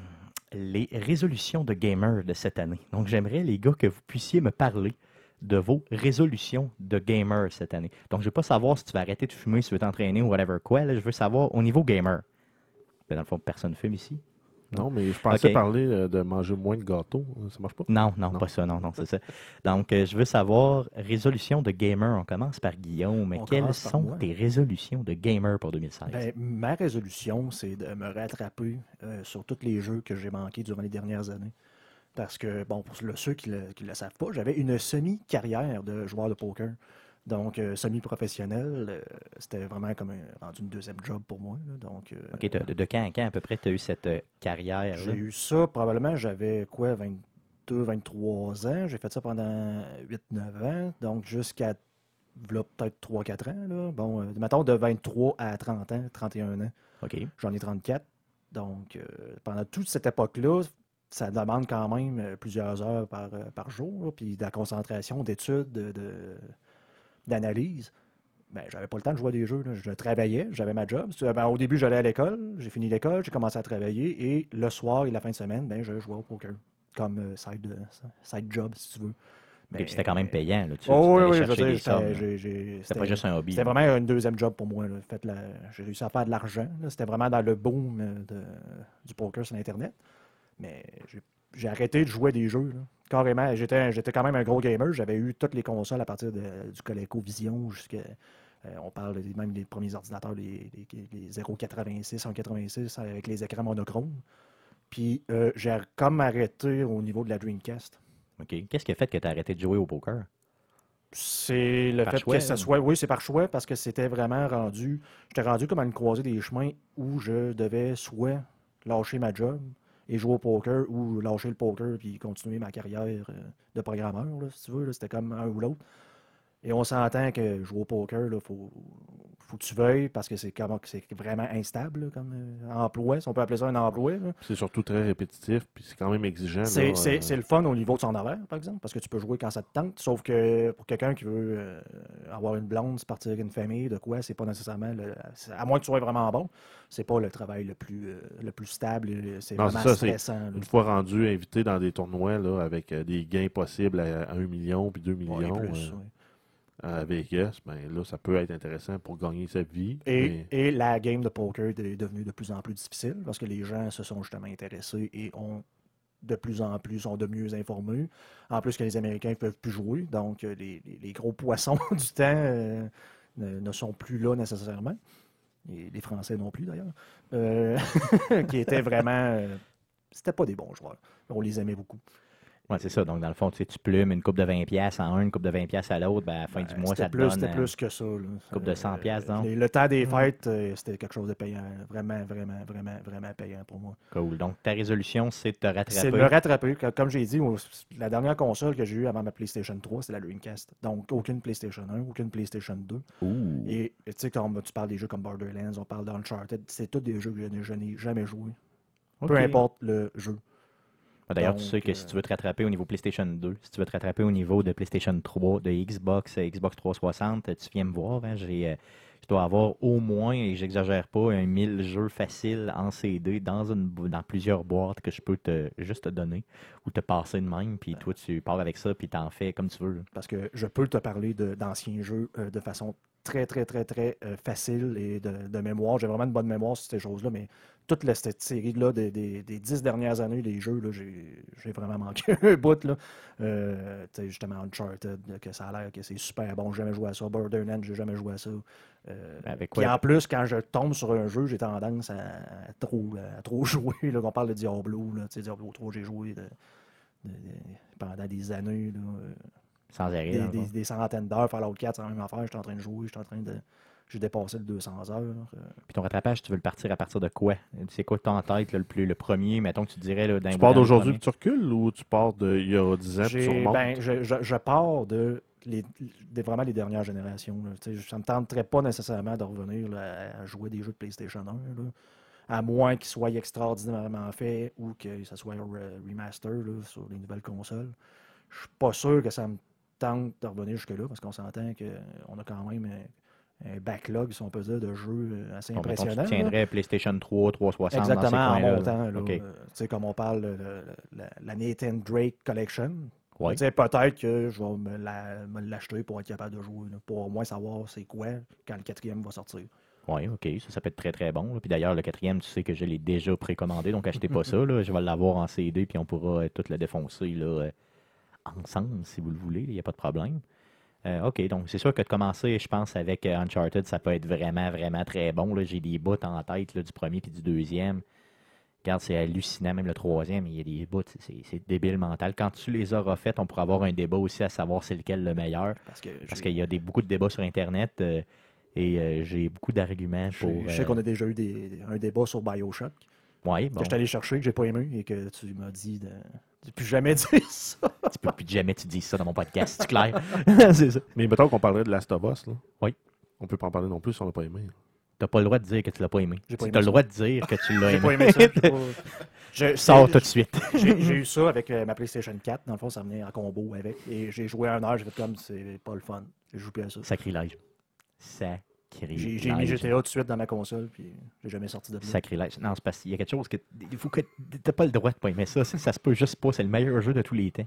les résolutions de gamer de cette année. Donc, j'aimerais, les gars, que vous puissiez me parler de vos résolutions de gamer cette année. Donc, je veux pas savoir si tu vas arrêter de fumer, si tu veux t'entraîner ou whatever quoi. là. je veux savoir au niveau gamer. Ben, dans le fond, personne fume ici. Non, mais je pensais parler euh, de manger moins de gâteaux. Ça marche pas? Non, non, Non. pas ça, non, non, c'est ça. Donc, euh, je veux savoir, résolution de gamer. On commence par Guillaume. On Quelles sont moi. tes résolutions de gamer pour 2016? Ben, ma résolution, c'est de me rattraper euh, sur tous les jeux que j'ai manqués durant les dernières années. Parce que, bon, pour ceux qui ne le, savent pas, j'avais une semi-carrière de joueur de poker. Donc, euh, semi-professionnel, euh, c'était vraiment comme un, rendu une deuxième job pour moi. là. Donc, euh, OK, de, quand à quand à peu près tu as eu cette carrière? j'ai eu ça, probablement, j'avais quoi, 22, 23 ans. J'ai fait ça pendant 8-9 ans. Donc, jusqu'à peut-être 3-4 ans. Là. Bon, mettons de 23 à 30 ans, 31 ans. OK. J'en ai 34. Donc, pendant toute cette époque-là, ça demande quand même euh, plusieurs heures par, euh, par jour, là, puis de la concentration, d'études, de, de- d'analyse. Ben, j'avais pas le temps de jouer à des jeux. là. Je travaillais, j'avais ma job. Ben, au début, j'allais à l'école, j'ai fini l'école, j'ai commencé à travailler, et le soir et la fin de semaine, ben, je jouais au poker. Comme euh, side, side job, si tu veux. Et puis c'était quand même payant. Là, tu, Oh, tu oui, oui, je c'était- pas juste un hobby. c'était vraiment une deuxième job pour moi. là. Fait la- J'ai réussi à faire de l'argent. C'était vraiment dans le boom de- du poker sur Internet. Mais j'ai- arrêté de jouer des jeux. là. Carrément, j'étais quand même un gros gamer. J'avais eu toutes les consoles à partir de- du ColecoVision jusqu'à. euh, on parle des- même des premiers ordinateurs, les, les, les 086, 186 avec les écrans monochromes. Puis euh, j'ai comme arrêté au niveau de la Dreamcast. OK. Qu'est-ce qui a fait que tu as arrêté de jouer au poker? C'est le Par fait choix, que ça là. soit. Oui, c'est par choix parce que c'était vraiment rendu. J'étais rendu comme à une croisée des chemins où je devais soit lâcher ma job et jouer au poker ou lâcher le poker puis continuer ma carrière euh, de programmeur, là, si tu veux. C'était comme un ou l'autre. Et on s'entend que jouer au poker, il faut, faut que tu veuilles parce que c'est vraiment instable là, comme euh, emploi, si on peut appeler ça un emploi. C'est surtout très répétitif, puis c'est quand même exigeant. C'est euh, c'est le fun au niveau de son horaire, par exemple, parce que tu peux jouer quand ça te tente. Sauf que pour quelqu'un qui veut euh, avoir une blonde, se partir avec une famille, de quoi, c'est pas nécessairement. le- à moins que tu sois vraiment bon, c'est pas le travail le plus, le plus stable. C'est vraiment ça, stressant. Une fois rendu invité dans des tournois là, avec des gains possibles à, à 1 million puis 2 millions Ouais, plus, ouais. À Vegas, ben là, ça peut être intéressant pour gagner sa vie. Et, mais- et la game de poker est devenue de plus en plus difficile parce que les gens se sont justement intéressés et ont de plus en plus, sont de mieux informés. En plus que les Américains ne peuvent plus jouer, donc euh, les, les- les gros poissons du temps euh, ne, ne sont plus là nécessairement. Et les Français non plus d'ailleurs. Euh, qui étaient vraiment. euh, C'était pas des bons joueurs. On les aimait beaucoup. C'est ça. Donc, dans le fond, tu, sais, tu plumes une coupe de 20$ piastres en un, une coupe de 20$ piastres à l'autre. Ben, à la fin du Euh, mois, ça te plus, donne. C'était euh, plus que ça. là. coupe de 100 piastres, donc. les- Le temps des fêtes, euh, c'était quelque chose de payant. Vraiment, vraiment, vraiment, vraiment payant pour moi. Cool. Donc, ta résolution, c'est de te rattraper. C'est de me rattraper. Comme- j'ai dit, la dernière console que j'ai eue avant ma PlayStation 3, c'est la Dreamcast. Donc, aucune PlayStation 1, aucune PlayStation 2. Ouh. Et tu sais, quand tu parles des jeux comme Borderlands, on parle d'Uncharted, c'est tous des jeux que je n'ai- jamais joué. Peu importe le jeu. Ah, D'ailleurs, tu sais que si tu veux te rattraper au niveau PlayStation 2, si tu veux te rattraper au niveau de PlayStation 3, de Xbox, euh, Xbox 360, euh, tu viens me voir. hein, j'ai, euh, je dois avoir au moins, et j'exagère pas, un 1000 jeux faciles en CD dans, une, bo- dans plusieurs boîtes que je peux te, juste te donner ou te passer de même. Puis toi, tu pars avec ça, puis t'en fais comme tu veux. Parce que je peux te parler de- d'anciens jeux euh, de façon très, très, très, très euh, facile et de, de mémoire. J'ai vraiment une bonne mémoire sur ces choses-là, mais toute la, cette série-là des, des, des dix dernières années, les jeux, là, j'ai j'ai vraiment manqué un bout. Là. Euh, justement, Uncharted, là, que ça a l'air que c'est super bon. J'ai jamais joué à ça. Borderlands, j'ai jamais joué à ça. Euh, Avec puis en plus, quand je tombe sur un jeu, j'ai tendance à, à trop, à trop jouer. Là, on parle de Diablo. Là, Diablo 3, j'ai joué de- de- de- pendant des années. Là, euh, Sans arrêt. des, des- des centaines d'heures. Fallout 4, c'est la même affaire. J'étais en train de jouer, j'étais en train de. J'ai dépassé le 200 heures. euh. Puis ton rattrapage, tu veux le partir à partir de quoi? C'est quoi que t'as en tête, là, le, plus, le premier, mettons que tu dirais là, d'un Tu pars d'aujourd'hui tu recules ou tu pars d'il y a 10 ans puis tu remontes? ben, je, je- je pars de, les, des- vraiment les dernières générations. là. Tu Ça ne me tenterait pas nécessairement de revenir là, à jouer des jeux de PlayStation 1. là. À moins qu'ils soient extraordinairement faits ou que ça soit un re- remaster là, sur les nouvelles consoles. Je suis pas sûr que ça me tente de revenir jusque-là parce qu'on s'entend qu'on a quand même un, backlog, si on peut dire, de jeux euh, assez Bon, impressionnant. tu là. tiendrais PlayStation 3, 360 dans ces Exactement, en montant. Là, OK. Tu sais, comme on parle, le- le- la, la Nathan Drake Collection. Ouais. Tu sais, Peut-être que je vais me la- me l'acheter pour être capable de jouer, pour au moins savoir c'est quoi quand le quatrième va sortir. Oui, OK. Ça, ça peut être très, très bon. là. Puis d'ailleurs, le quatrième, tu sais que je l'ai déjà précommandé, donc achetez pas ça. Là. Je vais l'avoir en CD, puis on pourra euh, tout le défoncer là, euh, ensemble, si vous le voulez. Il n'y a pas de problème. Euh, OK, donc c'est sûr que de commencer, je pense, avec euh, Uncharted, ça peut être vraiment, vraiment très bon. J'ai des bouts en tête là, du premier puis du deuxième. Regarde, c'est hallucinant, même le troisième, il y a des bouts, c'est débile mental. Quand tu les auras faites, on pourra avoir un débat aussi à savoir c'est lequel le meilleur. Parce que qu'il y a des, beaucoup de débats sur Internet euh, et euh, j'ai beaucoup d'arguments je pour. je sais qu'on a déjà eu des- un débat sur Bioshock que bon, je suis allé chercher, que j'ai pas aimé et que tu m'as dit de ne plus jamais dire ça. tu peux plus jamais tu dis ça dans mon podcast, c'est clair. c'est ça. Mais mettons qu'on parlerait de Last of Us. Là. Oui. On peut pas en parler non plus si on l'a pas aimé. T'as pas le droit de dire que tu l'as pas aimé. J'ai pas Tu aimé as le ça. droit de dire que tu l'as J'ai aimé. pas aimé ça. j'ai pas- Je- Sors tout de suite. J'ai j'ai eu ça avec euh, ma PlayStation 4. Dans le fond, ça venait en combo avec. Et j'ai joué un heure, j'ai fait comme c'est pas le fun. Je joue plus à ça. Sacrilège. Sacrilège. J'ai mis GTA tout de suite dans ma console, puis j'ai jamais sorti de là. Sacrilège. Non, c'est parce qu'il y a quelque chose que. Il faut que. T'as pas le droit de pas aimer ça. Ça, ça se peut juste pas. C'est le meilleur jeu de tous les temps.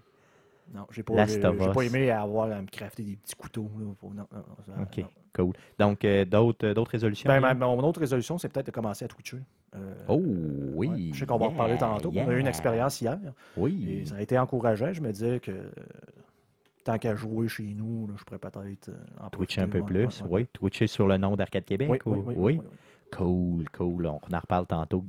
Non, j'ai pas, j'ai- pas aimé avoir à me crafter des petits couteaux. là, pour- non, non, ça- OK, non. cool. Donc, euh, d'autres d'autres résolutions? Ben, ma- mon autre résolution, c'est peut-être de commencer à twitcher. Euh, Oh, ouais, oui. je sais qu'on va en reparler yeah, tantôt. On a eu une expérience hier. Oui. Et ça a été encourageant. Je me disais que tant qu'à jouer chez nous, là, je pourrais peut-être euh, en Twitcher un peu plus. ouais. Oui. Twitcher sur le nom d'Arcade Québec. Oui, ou- oui, oui, oui, oui. Cool, cool. On en reparle tantôt.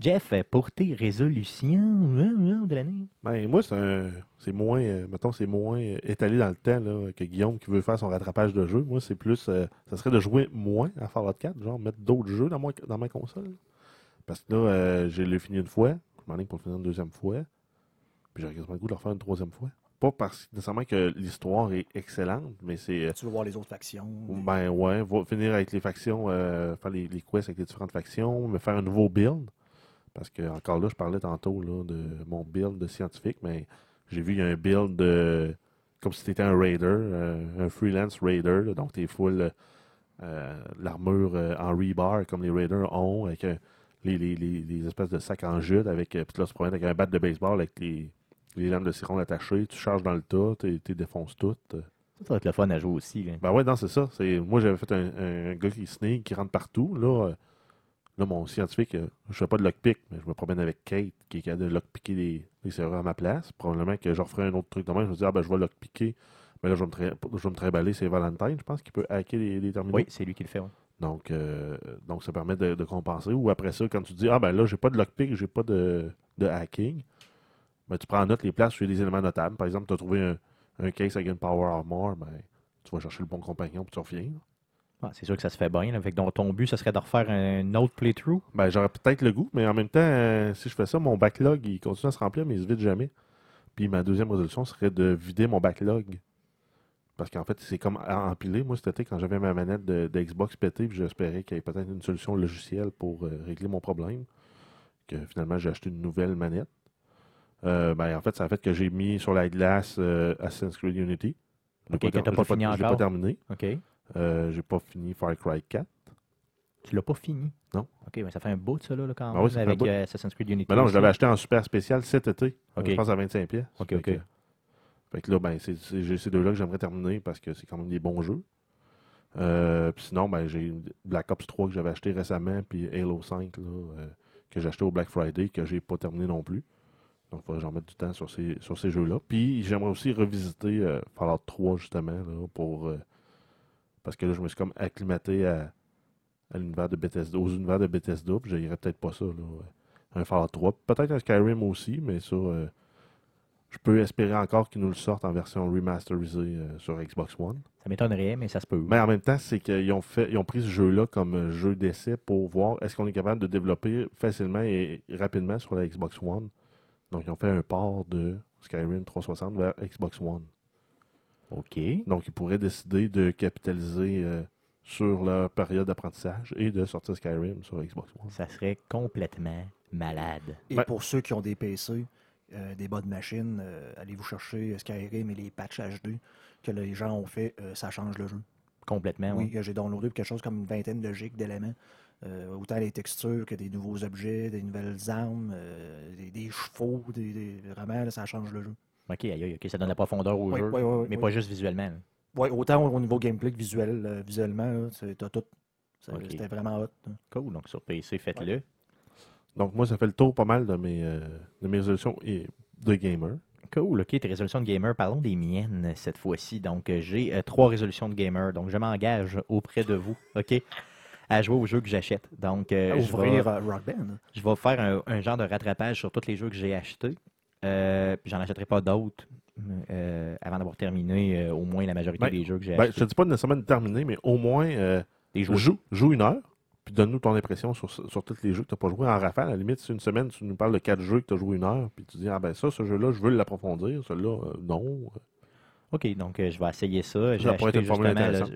Jeff, pour tes résolutions euh, de l'année? Ben, moi, c'est un- c'est moins, euh, mettons, c'est moins euh, étalé dans le temps là, que Guillaume qui veut faire son rattrapage de jeu. Moi, c'est plus, euh, ça serait de jouer moins à Fallout 4, genre mettre d'autres jeux dans, moi- dans ma console. Parce que là, euh, j'ai le fini une fois, je m'en pour le finir une deuxième fois, puis j'ai quasiment le goût de le refaire une troisième fois. Pas parce nécessairement que l'histoire est excellente, mais c'est. euh, Tu veux voir les autres factions. Ben ouais, va finir avec les factions, euh, faire les, les quests avec les différentes factions, me faire un nouveau build. Parce que encore là, je parlais tantôt là, de mon build de scientifique, mais j'ai vu il y a un build de, comme si c'était un raider, euh, un freelance raider. là. donc tu es full euh, l'armure en rebar comme les raiders ont, avec les, les- les- espèces de sacs en jute, avec euh, puis là, tu avec un bat de baseball avec les, les lames de ciron attachées, tu charges dans le tas, tu défonces tout. euh. Ça va être le fun à jouer aussi. là. Ben ouais, non, c'est ça. C'est, moi, j'avais fait un, un gars qui sneak, qui rentre partout. Là, euh, là mon scientifique, euh, je fais pas de lockpick, mais je me promène avec Kate, qui est capable de lockpicker les, les serveurs à ma place. Probablement que je referai un autre truc de même. Je me dis, ah ben, je vais lockpicker. Mais là, je vais me, tra- je me trimballer, c'est Valentine, je pense, qui peut hacker les, les terminaux. Oui, c'est lui qui le fait. ouais. Donc, euh, donc, ça permet de, de compenser. Ou après ça, quand tu dis, ah ben là, j'ai pas de lockpick, j'ai pas de, de hacking, ben, tu prends en note les places où il y a des éléments notables. Par exemple, tu as trouvé un, un case avec une Power Armor, ben, tu vas chercher le bon compagnon puis tu reviens. Ah, c'est sûr que ça se fait bien. là. Fait que donc, ton but, ce serait de refaire un autre playthrough? Ben, j'aurais peut-être le goût, mais en même temps, euh, si je fais ça, mon backlog, il continue à se remplir, mais il se vide jamais. Puis ma deuxième résolution serait de vider mon backlog. Parce qu'en fait, c'est comme empiler. Moi, cet été, quand j'avais ma manette de, de Xbox pétée, puis j'espérais qu'il y ait peut-être une solution logicielle pour euh, régler mon problème, que finalement, j'ai acheté une nouvelle manette. Euh, ben, en fait, ça a fait que j'ai mis sur la glace euh, Assassin's Creed Unity. Ok, que t'as pas fini pas encore? terminé. OK. Euh, j'ai pas fini Far Cry 4. Tu l'as pas fini? Non. OK, mais ça fait un bout, ça, là, quand Ah même, oui, avec Assassin's Creed Unity. Mais non, je l'avais acheté en super spécial cet été. Ok. Je pense à 25 pièces. Ok, ok. que- Fait que là, ben, c'est, ces deux-là que j'aimerais terminer parce que c'est quand même des bons jeux. Euh, puis sinon, ben, j'ai Black Ops 3 que j'avais acheté récemment, puis Halo 5 là, euh, que j'ai acheté au Black Friday, que j'ai pas terminé non plus. Donc, il faudrait que j'en mette du temps sur ces, sur ces jeux-là. Puis, j'aimerais aussi revisiter euh, Fallout 3, justement, là, pour... euh, parce que là, je me suis comme acclimaté à, à l'univers de Bethesda, aux univers de Bethesda, puis j'irais peut-être pas ça, là. Un Fallout 3. Peut-être un Skyrim aussi, mais ça... euh, je peux espérer encore qu'ils nous le sortent en version remasterisée sur Xbox One. Ça m'étonnerait, mais ça se peut. Mais en même temps, c'est qu'ils ont fait, ils ont pris ce jeu-là comme jeu d'essai pour voir est-ce qu'on est capable de développer facilement et rapidement sur la Xbox One. Donc, ils ont fait un port de Skyrim 360 vers Xbox One. OK. Donc, ils pourraient décider de capitaliser euh, sur leur période d'apprentissage et de sortir Skyrim sur Xbox One. Ça serait complètement malade. Et Ben- pour ceux qui ont des PC, euh, des bonnes machines, euh, allez-vous chercher Skyrim et les patchs HD que les gens ont fait, euh, ça change le jeu. Complètement, Oui, oui. j'ai downloadé quelque chose comme une vingtaine de gigs d'éléments. Euh, autant les textures que des nouveaux objets, des nouvelles armes, euh, des, des chevaux, des, des- vraiment, là, ça change le jeu. OK, OK, ça donne la profondeur au Oui, jeu, oui, oui, mais oui. pas juste visuellement. là. Ouais, autant au, au niveau gameplay que visuel, euh, visuellement, là, c'est- t'as tout. C'est- Ok. C'était vraiment hot. hein. Cool, donc sur PC, faites-le. Donc, moi, ça fait le tour pas mal de mes, euh, de mes résolutions et de gamer. Cool, ok, tes résolutions de gamer. Parlons des miennes cette fois-ci. Donc, j'ai euh, trois résolutions de gamer. Donc, je m'engage auprès de vous, ok, à jouer aux jeux que j'achète. Donc, euh, À je, ouvrir vais, euh, Rock Band. je vais faire un, un genre de rattrapage sur tous les jeux que j'ai achetés. Euh, puis, j'en achèterai pas d'autres euh, avant d'avoir terminé euh, au moins la majorité Ben, des jeux que j'ai Ben, je achetés. te dis pas nécessairement de terminer, mais au moins euh, Des jeux. joue, joue une heure, puis donne-nous ton impression sur, sur tous les jeux que tu n'as pas joué en rafale. À la limite, si une semaine, tu nous parles de quatre jeux que tu as joué une heure, puis tu dis, ah ben ça, ce jeu-là, je veux l'approfondir, celui-là, euh, non. OK, donc euh, je vais essayer ça. J'ai acheté,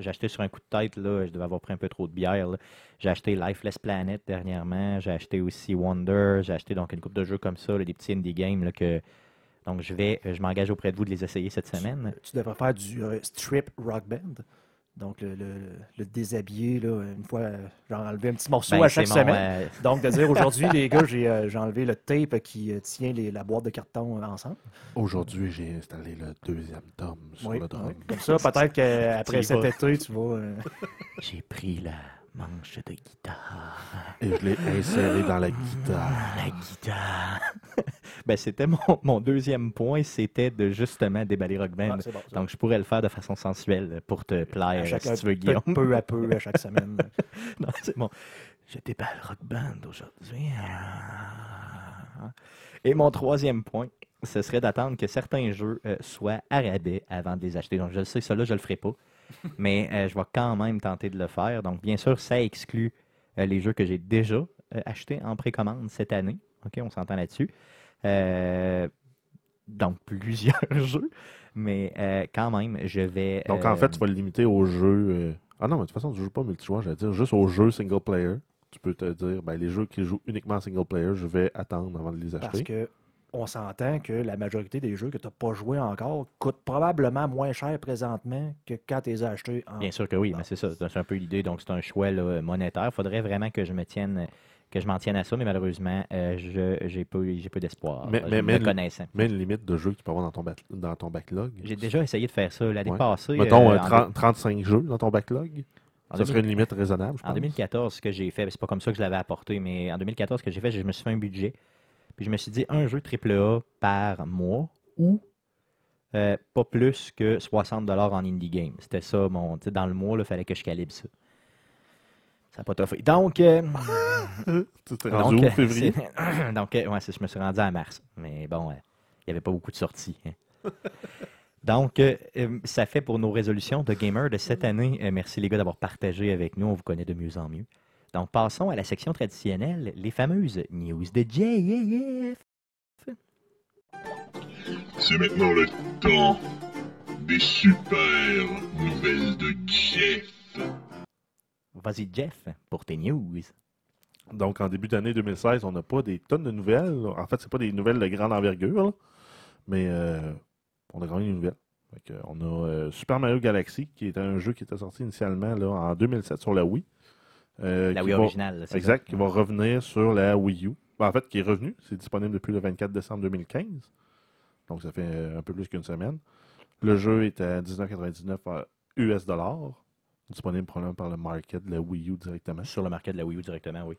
acheté sur un coup de tête, là, je devais avoir pris un peu trop de bière. J'ai acheté Lifeless Planet dernièrement. J'ai acheté aussi Wonder. J'ai acheté donc une coupe de jeux comme ça, là, des petits indie games là, que. Donc je vais, je m'engage auprès de vous de les essayer cette semaine. Tu devrais faire du euh, strip rock band. Donc, le, le, le déshabiller, là, une fois, euh, genre enlever un petit morceau Ben, à chaque mon, semaine. euh, Donc, de dire aujourd'hui, les gars, j'ai euh, j'ai enlevé le tape qui euh, tient les- la boîte de carton euh, ensemble. Aujourd'hui, j'ai installé le deuxième tome sur Oui, le drum. oui. Comme ça, peut-être qu'après cet été, tu vas. euh, j'ai pris la manche de guitare. Et je l'ai inséré dans la guitare. La guitare. ben, c'était mon, mon deuxième point, c'était de justement déballer Rock Band. ah, bon. Donc je pourrais le faire de façon sensuelle pour te plaire, chaque, si tu veux, Guillaume. peu à peu, à chaque semaine. Non, c'est bon. Je déballe Rock Band aujourd'hui. Ah. Et mon troisième point, ce serait d'attendre que certains jeux euh, soient à rabais avant de les acheter. Donc, je le sais, ça là, je le ferai pas. Mais euh, je vais quand même tenter de le faire. Donc, bien sûr, ça exclut euh, les jeux que j'ai déjà euh, achetés en précommande cette année. OK, on s'entend là-dessus. Euh, donc plusieurs jeux. Mais euh, quand même, je vais. Donc, en fait, tu vas le limiter aux jeux. euh, Ah non, mais de toute façon, tu ne joues pas multijoueur, j'allais dire juste aux jeux single player. Tu peux te dire, ben, les jeux qui jouent uniquement single player, je vais attendre avant de les Parce acheter. que on s'entend que la majorité des jeux que tu n'as pas joué encore coûtent probablement moins cher présentement que quand tu les as achetés en. Bien sûr que oui, Non. mais c'est ça. C'est un peu l'idée. Donc, c'est un choix là, monétaire. Il faudrait vraiment que je me tienne. Que je m'en tienne à ça, mais malheureusement, euh, je j'ai peu, j'ai peu d'espoir. Mais- euh, mais- mais- une limite de jeux que tu peux avoir dans ton, dans ton backlog. J'ai déjà essayé de faire ça l'année Ouais. passée. Mettons euh, euh, en 30 35 jeux dans ton backlog. en Ça 2000 serait une limite raisonnable, je En pense. 2014, ce que j'ai fait, c'est pas comme ça que je l'avais apporté, mais en 2014, ce que j'ai fait, je me suis fait un budget. Puis je me suis dit un jeu AAA par mois ou euh, pas plus que 60$ en indie game. C'était ça, mon. Dans le mois, il fallait que je calibre ça. Ça n'a pas toffé. Donc. euh, Tu t'es rendu donc, où, euh, février? donc, euh, ouais, je me suis rendu à mars. Mais bon, euh, il n'y avait pas beaucoup de sorties. hein. Donc, ça fait pour nos résolutions de gamer de cette année. Merci les gars d'avoir partagé avec nous. On vous connaît de mieux en mieux. Donc, passons à la section traditionnelle, les fameuses news de JF. C'est maintenant le temps des super nouvelles de Jeff. Vas-y, Jeff, pour tes news. Donc, en début d'année 2016, on n'a pas des tonnes de nouvelles. En fait, c'est pas des nouvelles de grande envergure, là. mais euh, on a quand même une nouvelle. Fait que, on a euh, Super Mario Galaxy, qui est un jeu qui était sorti initialement là, en 2007 sur la Wii. Euh, La Wii va- originale. Exact, ça? qui va revenir sur la Wii U. Ben, en fait, qui est revenu. C'est disponible depuis le 24 décembre 2015. Donc, ça fait euh, un peu plus qu'une semaine. Le jeu est à 19,99 euh, US dollars. Disponible probablement par le market de la Wii U directement. Sur le market de la Wii U directement, oui.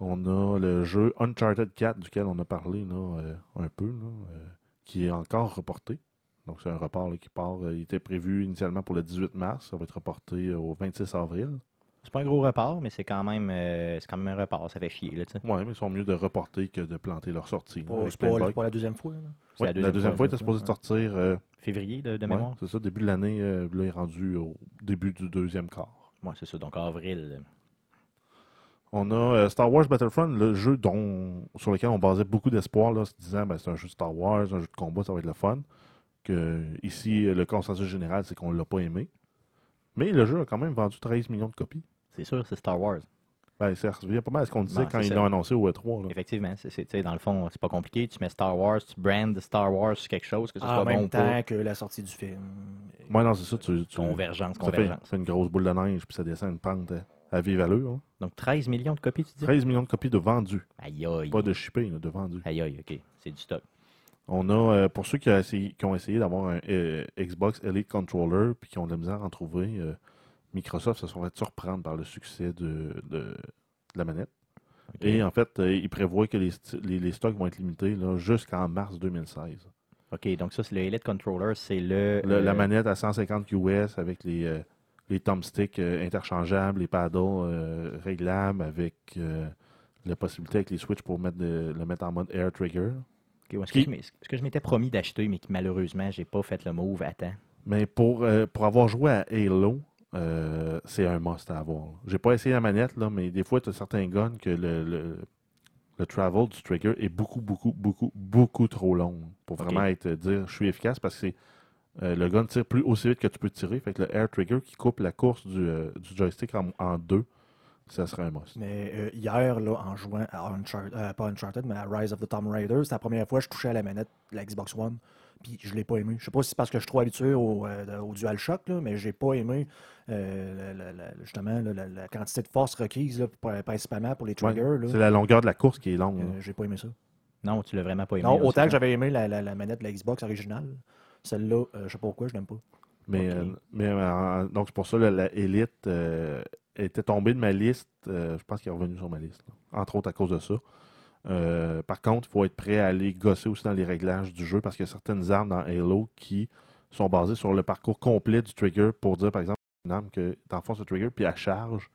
On a le jeu Uncharted 4, duquel on a parlé là, euh, un peu, là, euh, qui est encore reporté. Donc, c'est un report là, qui part. il était prévu initialement pour le 18 mars. Ça va être reporté au 26 avril. C'est pas un gros report, mais c'est quand même euh, c'est quand même un report. Ça fait chier, là, tu sais. Ouais, mais ils sont mieux de reporter que de planter leur sortie. avec C'est pas, la deuxième fois. Ouais, la deuxième fois, il était supposé ouais. sortir. euh, Février de, de ouais, mémoire. c'est ça, début de l'année. euh, là, il est rendu au début du deuxième quart. Ouais, c'est ça. Donc, avril. On a euh, Star Wars Battlefront, le jeu dont, sur lequel on basait beaucoup d'espoir, se disant ben, c'est un jeu de Star Wars, un jeu de combat, ça va être le fun. Que, ici, le consensus général, c'est qu'on ne l'a pas aimé. Mais le jeu a quand même vendu 13 millions de copies. C'est sûr, c'est Star Wars. Ben, ça revient pas mal à ce qu'on disait Non, quand c'est ils l'ont annoncé au E3. là. Effectivement, c'est, c'est- tu sais, dans le fond, c'est pas compliqué. Tu mets Star Wars, tu brandes Star Wars sur quelque chose, que ce En soit bon même temps pas. que la sortie du film. Ouais, non, c'est ça. Tu, tu- Convergence, ça fait, convergence. fait une grosse boule de neige, puis ça descend une pente euh, à vive allure. hein. Donc 13 millions de copies, tu dis? 13 millions de copies de vendus. Aïe aïe. Pas de shipping, là, de vendus. Aïe aïe, ok. C'est du stock. On a, euh, pour ceux qui, ont essayé, qui ont essayé d'avoir un euh, Xbox Elite Controller puis qui ont de la misère à en trouver, euh, Microsoft se sont fait surprendre par le succès de, de- de la manette. Et en fait, ils prévoient que les, sti- les- les stocks vont être limités jusqu'en mars 2016. Ok, donc ça, c'est le Elite Controller, c'est le. Le- La manette à 150 US avec les, euh, les thumbsticks euh, interchangeables, les paddles réglables avec la possibilité avec les switches pour mettre de- le mettre en mode Air Trigger. Ouais, ce, qui- que je m'ai- ce que je m'étais promis d'acheter, mais qui malheureusement, j'ai pas fait le move à temps. Mais pour, euh, pour avoir joué à Halo, euh, c'est un must à avoir. J'ai pas essayé la manette, là, mais des fois, tu as certains guns que le, le, le travel du trigger est beaucoup, beaucoup, beaucoup, beaucoup trop long pour vraiment être dire je suis efficace parce que c'est euh, le gun tire plus aussi vite que tu peux tirer. Fait que le air trigger qui coupe la course du, euh, du joystick en, en deux, ça serait un must. Mais euh, hier, là, en jouant à Uncharted, euh, pas Uncharted, mais à Rise of the Tomb Raider, c'était la première fois que je touchais à la manette de la Xbox One. Puis je l'ai pas aimé. Je sais pas si c'est parce que je suis trop habitué au, euh, au DualShock, là, mais j'ai pas aimé euh, la- la- la- justement la, la quantité de force requise là, pour- principalement pour les triggers. là. c'est la longueur de la course qui est longue. Euh, j'ai pas aimé ça. Non, tu l'as vraiment pas aimé. Non, autant c'est que j'avais aimé la, la- la manette de la Xbox originale. Celle-là, euh, je sais pas pourquoi, je l'aime pas. Mais, euh, mais euh, donc c'est pour ça là, la Elite euh, était tombée de ma liste. euh, je pense qu'il est revenu sur ma liste. Entre autres à cause de ça. Euh, par contre, il faut être prêt à aller gosser aussi dans les réglages du jeu parce qu'il y a certaines armes dans Halo qui sont basées sur le parcours complet du trigger pour dire par exemple une arme que tu enfonces le trigger puis elle charge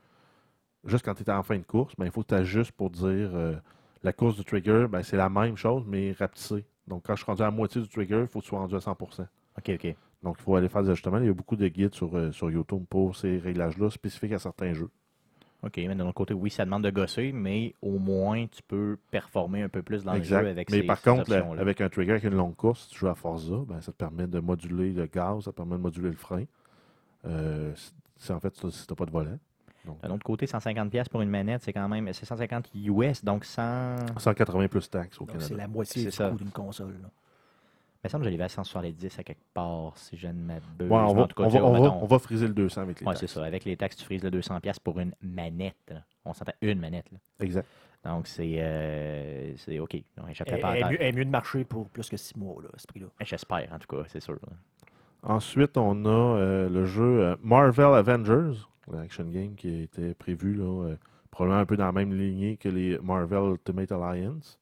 juste quand tu es en fin de course, ben, il faut que tu ajustes pour dire euh, la course du trigger, ben, c'est la même chose mais rapetissée. Donc quand je suis rendu à la moitié du trigger, il faut que tu sois rendu à 100%. Ok, ok. Donc, il faut aller faire des ajustements. Il y a beaucoup de guides sur, euh, sur YouTube pour ces réglages-là spécifiques à certains jeux. OK, mais d'un autre côté, oui, ça demande de gosser, mais au moins, tu peux performer un peu plus dans exact. le jeu avec mais ces, par ces contre, là, options-là. avec un trigger avec une longue course, si tu joues à Forza, ben, ça te permet de moduler le gaz, ça te permet de moduler le frein. Euh, c'est en fait, si tu n'as pas de volant. Donc, D'un autre côté, 150$ pièces pour une manette, c'est quand même c'est 150 US, donc 100. 180 plus taxes au Donc, Canada. c'est la moitié C'est du ça. coût d'une console. là. Il me semble que je l'ai vu à 170 à quelque part, si je ne m'abuse. Ouais, on, va, en tout cas, on, va, sais, on, va, mettons- on va friser le 200 avec les Ouais, taxes. c'est ça. Avec les taxes, tu frises le 200$ pièces pour une manette. là. On s'entend une manette. là. Exact. Donc, c'est c'est c'est OK. On échapperait Elle, pas à elle est mieux, elle est mieux de marcher pour plus que 6 mois, là, à ce prix-là. J'espère, en tout cas, c'est sûr. là. Ensuite, on a euh, le jeu euh, Marvel Avengers, l'action game qui était prévu, là, euh, probablement un peu dans la même lignée que les Marvel Ultimate Alliance,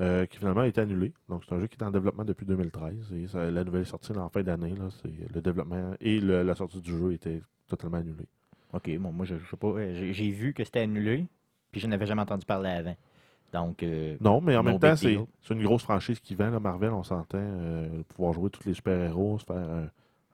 euh, qui finalement a été annulé. Donc, c'est un jeu qui est en développement depuis 2013 et ça- la nouvelle sortie en fin d'année. là. C'est- Le développement et le- la sortie du jeu étaient totalement annulés. OK, bon, moi, je, je sais pas. euh, J'ai vu que c'était annulé, puis je n'avais jamais entendu parler avant. Donc, euh, Non, mais en même temps, c'est une grosse franchise qui vend. Là, Marvel, on s'entend euh, pouvoir jouer tous les super-héros, se faire un,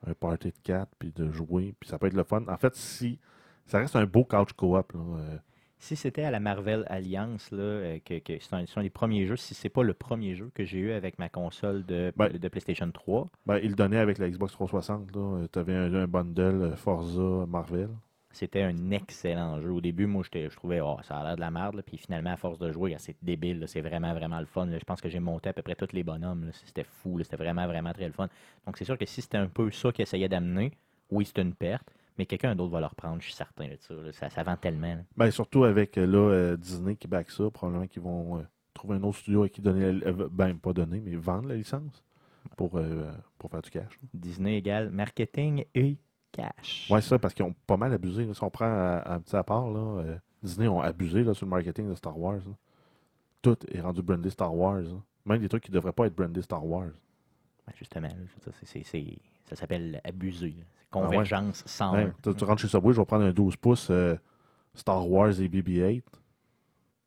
un party de 4 puis de jouer. Puis ça peut être le fun. En fait, si ça reste un beau couch co-op. euh, si c'était à la Marvel Alliance, là, euh, que, que c'est un, c'est un des premiers jeux, si c'est pas le premier jeu que j'ai eu avec ma console de, Ben, de PlayStation 3, Ben, il le donnait avec la Xbox 360. Tu avais un, un bundle euh, Forza Marvel. c'était un excellent jeu. Au début, moi, je trouvais, oh, ça a l'air de la merde. là. Puis finalement, à force de jouer, ah, c'est débile. C'est vraiment, vraiment le fun. là. Je pense que j'ai monté à peu près tous les bonhommes. C'était fou. C'était vraiment, vraiment très le fun. Donc, c'est sûr que si c'était un peu ça qu'ils essayaient d'amener, oui, c'est une perte. Mais quelqu'un d'autre va le reprendre, je suis certain de ça. là. Ça, ça vend tellement. là. Ben, surtout avec euh, là, euh, Disney qui back ça. Probablement qu'ils vont euh, trouver un autre studio à qui donner, la- euh, ben, pas donner, mais vendre la licence pour, pour faire du cash. là. Disney égale marketing et cash. C'est ça, parce qu'ils ont pas mal abusé. Si on prend un petit à part, là, Disney ont abusé sur le marketing de Star Wars. Tout est rendu brandé Star Wars. Même des trucs qui ne devraient pas être brandés Star Wars. Ben, justement, là, ça, s'appelle abuser. C'est Ah convergence sans. Ouais, tu, tu rentres chez Subway, je vais prendre un 12 pouces euh, Star Wars et BB-8.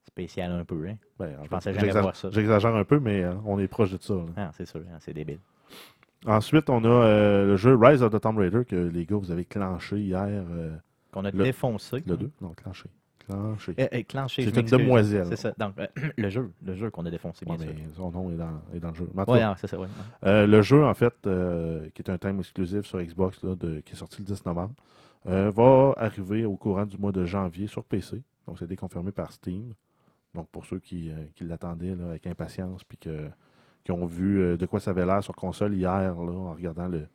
Spécial un peu. Hein? Ben, en Je fait, pensais jamais j'exagère- voir ça. J'exagère un peu, mais euh, on est proche de ça. Ah, c'est sûr, hein, c'est débile. Ensuite, on a euh, le jeu Rise of the Tomb Raider que les gars, vous avez clenché hier. euh, Qu'on a Le- défoncé. le 2 Non, clenché. Euh, euh, C'est une demoiselle. C'est ça. Donc, euh, le jeu, le jeu qu'on a défoncé, bien Ouais, sûr. mais son nom est dans, est dans le jeu. Non, c'est ça, ouais. Le jeu, en fait, qui est un thème exclusif sur Xbox, là, de- qui est sorti le 10 novembre, va arriver au courant du mois de janvier sur PC. Donc, c'est déconfirmé par Steam. Donc, pour ceux qui, qui l'attendaient avec impatience, puis que- qui ont vu de quoi ça avait l'air sur console hier, là, en regardant le,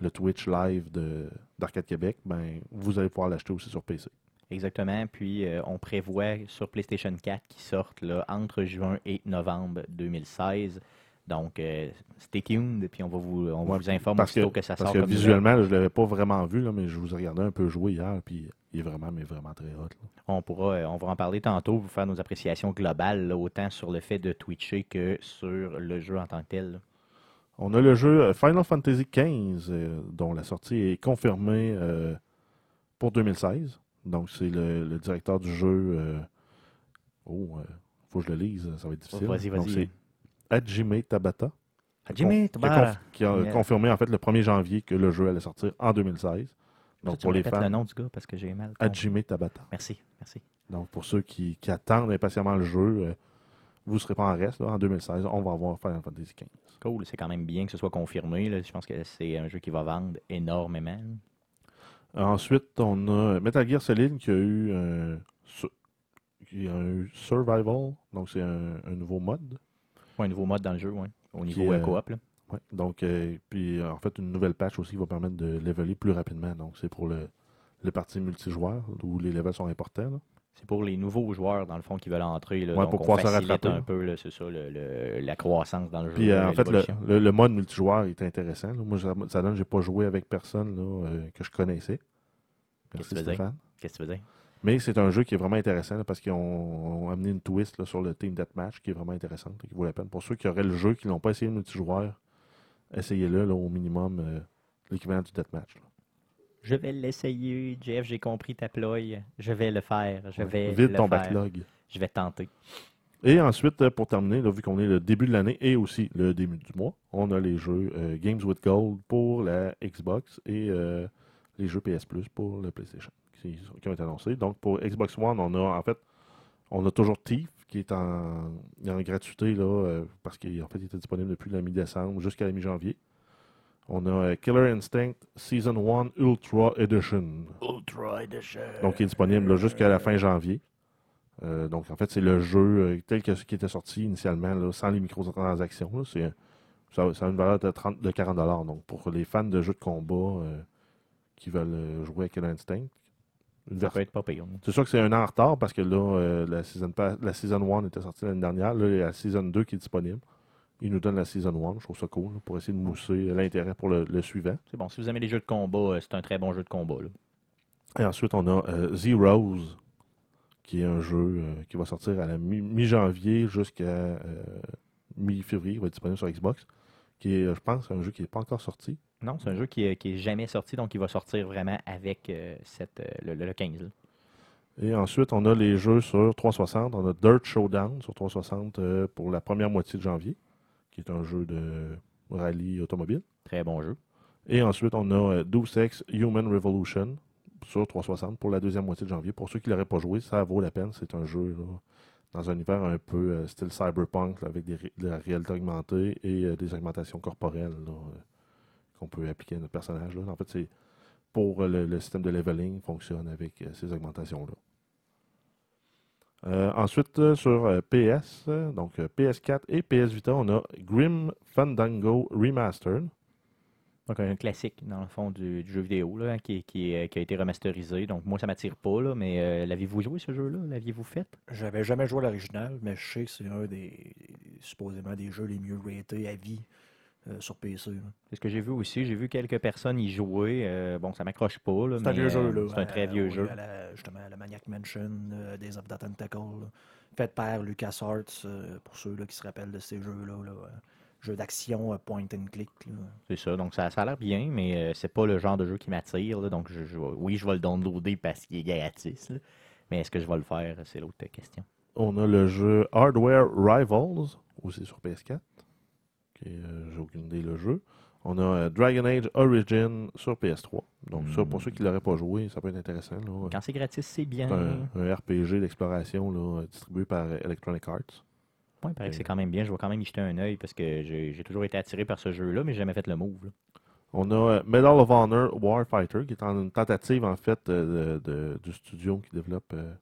le Twitch live de- d'Arcade Québec, ben, vous allez pouvoir l'acheter aussi sur PC. Exactement. Puis, euh, on prévoit sur PlayStation 4 qui sortent là, entre juin et novembre 2016. Donc, euh, stay tuned, puis on va vous, on Ouais, vous informe parce aussitôt que, que, ça parce sort. que comme nouvelle. visuellement, là, je ne l'avais pas vraiment vu, là, mais je vous ai regardé un peu jouer hier, puis il est vraiment, mais vraiment très hot. là. On pourra, euh, on va en parler tantôt, vous faire nos appréciations globales, autant sur le fait de twitcher que sur le jeu en tant que tel. On a le jeu euh, Final Fantasy XV, euh, dont la sortie est confirmée euh, pour 2016. Donc, c'est le, le directeur du jeu. euh, oh, il faut que je le lise, ça va être difficile. Vas-y, Donc, vas-y. c'est Hajime Tabata. A, Tabata. qui a Yeah. confirmé en fait le 1er janvier que le jeu allait sortir en 2016. Donc, Tu pour les répètes le fans, nom du gars parce que j'ai mal. Hajime Tabata. Merci, merci. Donc, pour ceux qui, qui attendent impatiemment le jeu, euh, vous ne serez pas en reste. là. en 2016, on va avoir Final Fantasy XV. Cool, c'est quand même bien que ce soit confirmé. là. Je pense que c'est un jeu qui va vendre énormément. Ensuite, on a Metal Gear Solid qui a eu un, su- qui a eu Survival, donc c'est un, un nouveau mode. Un nouveau mode dans le jeu, ouais, au niveau euh, euh, coop. là. Ouais. Donc, euh, puis euh, en fait, une nouvelle patch aussi qui va permettre de leveler plus rapidement. Donc, c'est pour le, le parti multijoueur où les levels sont importants. là. C'est pour les nouveaux joueurs, dans le fond, qui veulent entrer. Là, Ouais, donc pour on pouvoir se facilite rattraper, un peu, c'est ça, le- le- la croissance dans le jeu. Puis euh, en fait, le, mode multijoueur est intéressant. là. Moi, ça, ça donne, j'ai pas joué avec personne là, euh, que je connaissais. Qu'est-ce Merci que tu veux dire? Stéphane. Qu'est-ce que tu veux dire? Mais c'est un jeu qui est vraiment intéressant là, parce qu'ils ont, ont amené une twist là, sur le Team Deathmatch qui est vraiment intéressante et qui vaut la peine. Pour ceux qui auraient le jeu, qui n'ont pas essayé le multijoueur, essayez-le là, au minimum, euh, l'équivalent du Deathmatch. Je vais l'essayer, Jeff, j'ai compris ta ploie. Je vais le faire. Je vais le ton faire. backlog. Je vais tenter. Et ensuite, euh, pour terminer, là, vu qu'on est le début de l'année et aussi le début du mois, on a les jeux euh, Games with Gold pour la Xbox et euh, les jeux PS Plus pour le PlayStation qui, qui ont été annoncés. Donc pour Xbox One, on a en fait on a toujours Thief qui est en, en gratuité là, euh, parce qu'il en fait, il était disponible depuis la mi-décembre jusqu'à la mi-janvier. On a Killer Instinct Season 1 Ultra Edition. Ultra Edition. Donc, il est disponible jusqu'à la fin janvier. Euh, donc, en fait, c'est le jeu euh, tel que ce qui était sorti initialement, là, sans les microtransactions. là. C'est, ça, ça a une valeur de, 30, de 40 Donc, pour les fans de jeux de combat euh, qui veulent jouer à Killer Instinct, Ça peut être pas pire. c'est sûr que c'est un an en retard parce que là, euh, la, season la Season 1 était sortie l'année dernière. Là, il y a la Season 2 qui est disponible. Il nous donne la Season 1. Je trouve ça cool là, pour essayer de mousser l'intérêt pour le, le suivant. C'est bon. Si vous aimez les jeux de combat, euh, c'est un très bon jeu de combat. là. Et ensuite, on a euh, Zeroes, qui est un jeu euh, qui va sortir à la mi- mi-janvier jusqu'à euh, mi-février. Il va être disponible sur Xbox. Qui est, je pense, un jeu qui n'est pas encore sorti. Non, c'est un jeu qui, est- qui est jamais sorti, donc il va sortir vraiment avec cette, le, le 15. là. Et ensuite, on a les jeux sur 360. On a Dirt Showdown sur 360 euh, pour la première moitié de janvier, qui est un jeu de rallye automobile. Très bon jeu. Et ensuite, on a euh, Deus Ex Human Revolution sur 360 pour la deuxième moitié de janvier. Pour ceux qui ne l'auraient pas joué, ça vaut la peine. C'est un jeu là, dans un univers un peu euh, style cyberpunk, là, avec des de la réalité augmentée et euh, des augmentations corporelles là, euh, qu'on peut appliquer à notre personnage. En fait, c'est pour le, le système de leveling fonctionne avec ces augmentations-là. Euh, ensuite, euh, sur euh, PS, euh, donc euh, PS4 et PS Vita, on a Grim Fandango Remastered. Donc un classique, dans le fond, du, du jeu vidéo là, qui, qui, est- qui a été remasterisé. Donc moi, ça m'attire pas, là, mais euh, l'aviez-vous joué ce jeu-là? L'aviez-vous fait? J'avais jamais joué à l'original, mais je sais que c'est un des supposément des jeux les mieux ratés à vie euh, sur PC. là. C'est ce que j'ai vu aussi. J'ai vu quelques personnes y jouer. Euh, bon, ça m'accroche pas. là, C'est un vieux jeu, euh, là. C'est un très vieux oui, jeu. à la- justement, à la Maniac Mansion, euh, Days of the Tentacle, fait par LucasArts, euh, pour ceux là, qui se rappellent de ces jeux-là. Là, jeux d'action euh, point and click. C'est ça. Donc ça, ça a l'air bien, mais euh, c'est pas le genre de jeu qui m'attire. Donc je, je vais- oui, je vais le downloader parce qu'il est gratis. là. Mais est-ce que je vais le faire? C'est l'autre question. On a le jeu Hardware Rivals, aussi sur PS4. Qui euh, J'ai aucune idée le jeu. On a euh, Dragon Age Origin sur PS3. Donc ça, pour ceux qui ne l'auraient pas joué, ça peut être intéressant. là. Quand c'est gratis, c'est bien. Un, un RPG d'exploration là, distribué par euh, Electronic Arts. Ouais, il paraît que c'est quand même bien. Je vais quand même y jeter un œil parce que j'ai toujours été attiré par ce jeu-là, mais j'ai jamais fait le move. là. On a euh, Medal of Honor Warfighter, qui est en une tentative en fait euh, de- de- du studio qui développe, euh,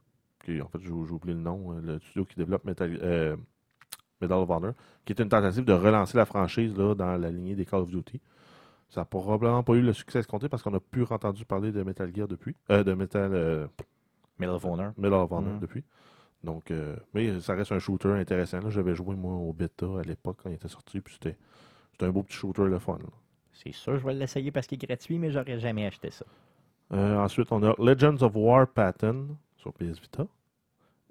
qui, en fait j'ai oublié le nom, euh, le studio qui développe Metal- euh, Medal of Honor, qui est une tentative de relancer la franchise là, dans la lignée des Call of Duty. Ça n'a probablement pas eu le succès escompté parce qu'on n'a plus entendu parler de Metal Gear depuis, euh, de Metal, euh, Medal of Honor. Medal of Honor Mhm. depuis. Donc, euh, mais ça reste un shooter intéressant. là. J'avais joué moi au bêta à l'époque quand il était sorti, puis c'était un beau petit shooter le fun. C'est sûr, je vais l'essayer parce qu'il est gratuit, mais j'aurais jamais acheté ça. Euh, ensuite, on a Legends of War Pattern sur PS Vita.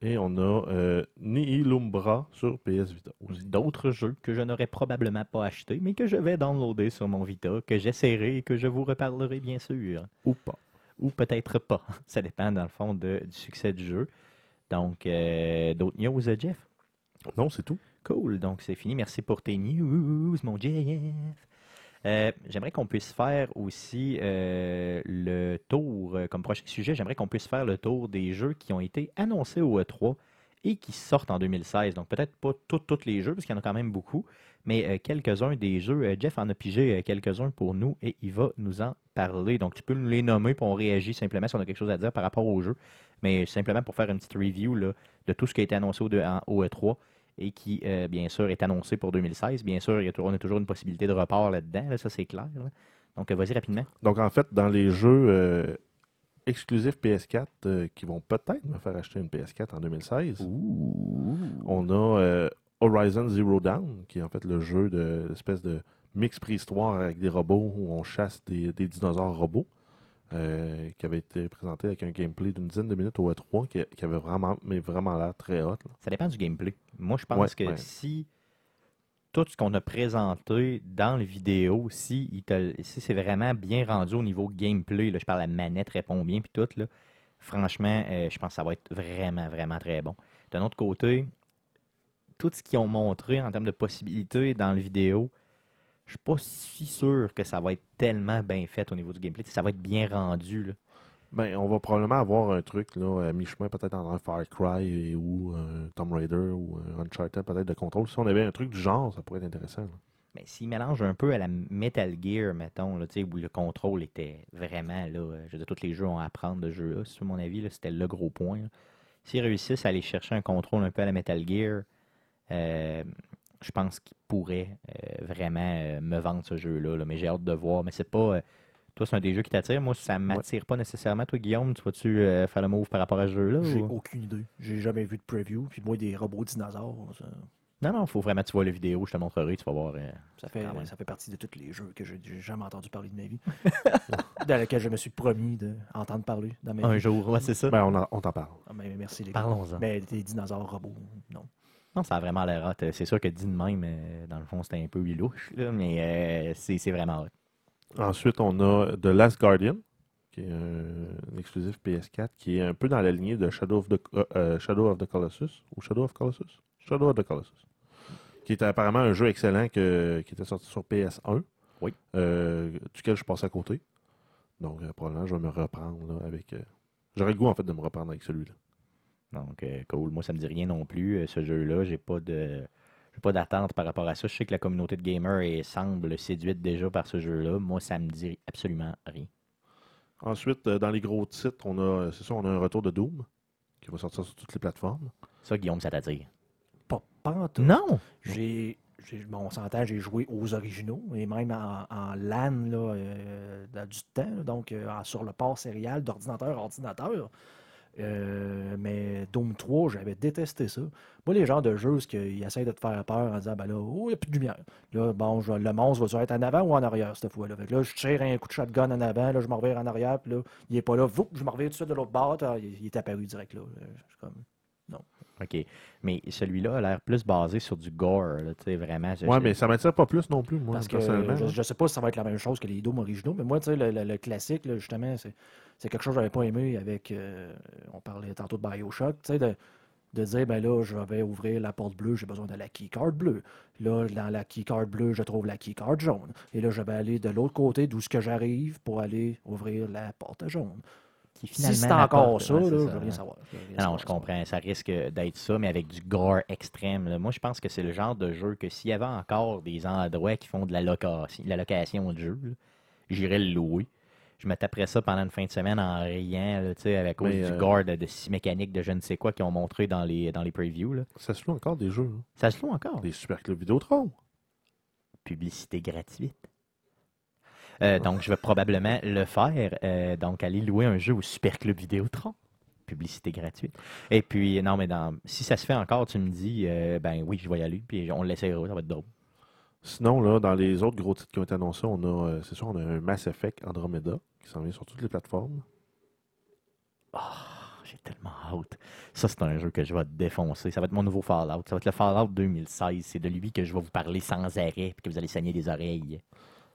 Et on a euh, Nihilumbra sur PS Vita aussi. D'autres jeux que je n'aurais probablement pas achetés, mais que je vais downloader sur mon Vita, que j'essaierai et que je vous reparlerai bien sûr. Ou pas. Ou peut-être pas. Ça dépend dans le fond de- du succès du jeu. Donc, euh, d'autres news, Jeff? Non, c'est tout. Cool, donc c'est fini. Merci pour tes news, mon Jeff. Euh, j'aimerais qu'on puisse faire aussi euh, le tour, euh, comme prochain sujet, j'aimerais qu'on puisse faire le tour des jeux qui ont été annoncés au E3 et qui sortent en 2016. Donc peut-être pas tous les jeux, parce qu'il y en a quand même beaucoup, mais quelques-uns des jeux. Jeff en a pigé quelques-uns pour nous et il va nous en parler. Donc tu peux nous les nommer, puis on réagit simplement si on a quelque chose à dire par rapport au jeu. Mais simplement pour faire une petite review là, de tout ce qui a été annoncé au, en- au E3 et qui, euh, bien sûr, est annoncé pour 2016. Bien sûr, il y a toujours, on a toujours une possibilité de report là-dedans, là, ça c'est clair. là. Donc, euh, vas-y rapidement. Donc, en fait, dans les jeux euh, exclusifs PS4 euh, qui vont peut-être me faire acheter une PS4 en 2016, on a Horizon Zero Dawn, qui est en fait le jeu de l'espèce de mix préhistoire avec des robots où on chasse des, des dinosaures robots, euh, qui avait été présenté avec un gameplay d'une dizaine de minutes au E3, qui, qui avait vraiment, mais vraiment l'air très hot. là. Ça dépend du gameplay. Moi, je pense Ouais, que ouais. si tout ce qu'on a présenté dans les vidéos, si, il te- si c'est vraiment bien rendu au niveau gameplay, là, je parle la manette répond bien, puis tout, là, franchement, euh, je pense que ça va être vraiment, vraiment très bon. D'un autre côté, tout ce qu'ils ont montré en termes de possibilités dans la vidéo, je suis pas si sûr que ça va être tellement bien fait au niveau du gameplay. Ça va être bien rendu. Là. Ben, on va probablement avoir un truc là, à mi-chemin, peut-être entre Far Cry ou un Tomb Raider ou un Uncharted, peut-être de contrôle. Si on avait un truc du genre, ça pourrait être intéressant. là. Mais s'il mélange un peu à la Metal Gear, mettons, là, où le contrôle était vraiment, là, euh, je veux dire, tous les jeux ont à apprendre de jeu-là, sur mon avis, c'était le gros point. S'ils réussissent à aller chercher un contrôle un peu à la Metal Gear, euh, je pense qu'ils pourraient euh, vraiment euh, me vendre ce jeu-là, là, mais j'ai hâte de voir. Mais c'est pas. Euh, toi, c'est un des jeux qui t'attire. Moi, ça m'attire pas nécessairement. Toi, Guillaume, tu vas-tu euh, faire le move par rapport à ce jeu-là? J'ai ou- aucune idée. J'ai jamais vu de preview. Puis moi, des robots dinosaures, ça, Non, non, faut vraiment que tu vois la vidéo, je te montrerai, tu vas voir. euh, ça fait, même. ça fait partie de tous les jeux que j'ai j'ai jamais entendu parler de ma vie. dans lesquels je me suis promis d'entendre parler dans ma un vie. jour, ouais, c'est ça. Ben, on, on t'en parle. Ah, mais merci les gars. Parlons-en. Mais des dinosaures robots, non. Non, ça a vraiment l'air hot. C'est sûr que dit de même, euh, dans le fond, c'était un peu louche, là, mais euh, c'est c'est vraiment hot. Ensuite, on a The Last Guardian, qui est un, exclusif PS4, qui est un peu dans la lignée de Shadow of the, euh, euh, Shadow of the Colossus, ou Shadow of Colossus? Shadow of the Colossus. Qui était apparemment un jeu excellent que- qui était sorti sur PS1, Oui. euh, duquel je passe à côté. Donc, euh, probablement, je vais me reprendre là, avec... J'aurais le goût, en fait, de me reprendre avec celui-là. Donc, cool. Moi, ça me dit rien non plus. ce jeu-là, j'ai pas de. J'ai pas d'attente par rapport à ça. Je sais que la communauté de gamers est- semble séduite déjà par ce jeu-là. Moi, ça me dit absolument rien. Ensuite, euh, dans les gros titres, on a, c'est ça, on a un retour de Doom, qui va sortir sur toutes les plateformes. Ça, Guillaume, ça t'attire? Pas, pas en tout. Non! J'ai, j'ai- bon, on s'entend, j'ai joué aux originaux et même en, en LAN là, euh, dans du temps, donc euh, sur le port serial d'ordinateur à ordinateur. Euh, mais Doom 3, j'avais détesté ça. Moi, les genres de jeux, ce qu'ils essayent de te faire peur en disant, ben là, oh, il n'y a plus de lumière. Là, bon, je- le monstre va être en avant ou en arrière cette fois-là? Fait que là, je tire un coup de shotgun en avant, là, je me revire en arrière, puis là, il n'est pas là, Voup, je me revire tout de suite de l'autre bord, ah, il, est apparu direct là. Euh, OK. Mais celui-là a l'air plus basé sur du gore, tu sais, vraiment. je- je- mais ça m'attire pas plus non plus, moi, Parce que personnellement. je là. ne sais pas si ça va être la même chose que les Dooms originaux, mais moi, tu sais, le, le- le classique, là, justement, c'est c'est quelque chose que j'avais pas aimé avec. euh, on parlait tantôt de Bioshock, tu sais, de, de dire, ben là, je vais ouvrir la porte bleue, j'ai besoin de la keycard bleue. Là, dans la keycard bleue, je trouve la keycard jaune. Et là, je vais aller de l'autre côté d'où ce que j'arrive pour aller ouvrir la porte jaune. Qui Si finalement c'est encore ça, ouais, là, c'est je ça, veux rien savoir. Je veux rien non, savoir, je comprends. Ça risque d'être ça, mais avec du gore extrême. là. Moi, je pense que c'est le genre de jeu que s'il y avait encore des endroits qui font de la location, de la location de jeu, j'irais le louer. Je me taperais ça pendant une fin de semaine en riant, là, tu sais, avec cause du euh, gore de, de scie mécanique de je ne sais quoi qu'ils ont montré dans les, dans les previews. là. Ça se loue encore des jeux. hein? Ça se loue encore. Des super clubs Vidéotron. Publicité gratuite. Euh, donc, je vais probablement le faire. euh, donc, aller louer un jeu au Super Club Vidéotron. Publicité gratuite. Et puis, non, mais dans, si ça se fait encore, tu me dis, euh, ben oui, je vais y aller. Puis on l'essayera, ça va être drôle. Sinon, là, dans les autres gros titres qui ont été annoncés, on a, c'est sûr, on a un Mass Effect Andromeda qui s'en vient sur toutes les plateformes. Ah, j'ai tellement hâte. Ça, c'est un jeu que je vais défoncer. Ça va être mon nouveau Fallout. Ça va être le Fallout 2016. C'est de lui que je vais vous parler sans arrêt puis que vous allez saigner des oreilles.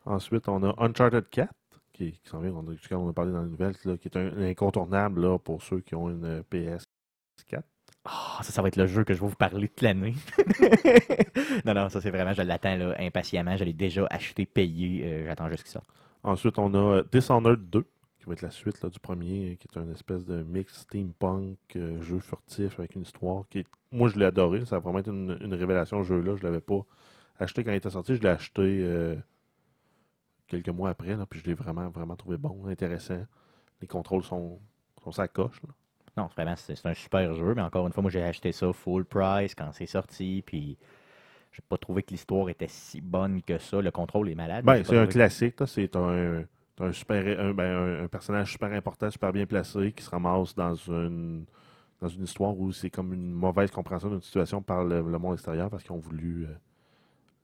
Ensuite, on a Uncharted 4 qui, qui s'en vient, on a, on a parlé dans les nouvelles, là, qui est un, un incontournable là, pour ceux qui ont une euh, PS4. Ah, ça, ça va être le jeu que je vais vous parler toute l'année. non, non, ça, c'est vraiment, je l'attends impatiemment. Je l'ai déjà acheté, payé. euh, J'attends juste qu'il sorte. Ensuite, on a euh, Dishonored 2, qui va être la suite là, du premier, qui est un espèce de mix steampunk, euh, jeu furtif avec une histoire qui est... Moi, je l'ai adoré. Ça a vraiment été une, une révélation, ce jeu-là. Je l'avais pas acheté quand il était sorti. Je l'ai acheté euh, quelques mois après, là, puis je l'ai vraiment, vraiment trouvé bon, intéressant. Les contrôles sont, sont sa coche. là. Non, vraiment, c'est un super jeu, mais encore une fois, moi, j'ai acheté ça full price quand c'est sorti, puis j'ai pas trouvé que l'histoire était si bonne que ça. Le contrôle est malade. Ben, c'est un trouvé- classique. C'est un, un, super, un, ben, un- un personnage super important, super bien placé, qui se ramasse dans une, dans une histoire où c'est comme une mauvaise compréhension d'une situation par le, le monde extérieur parce qu'ils ont voulu euh,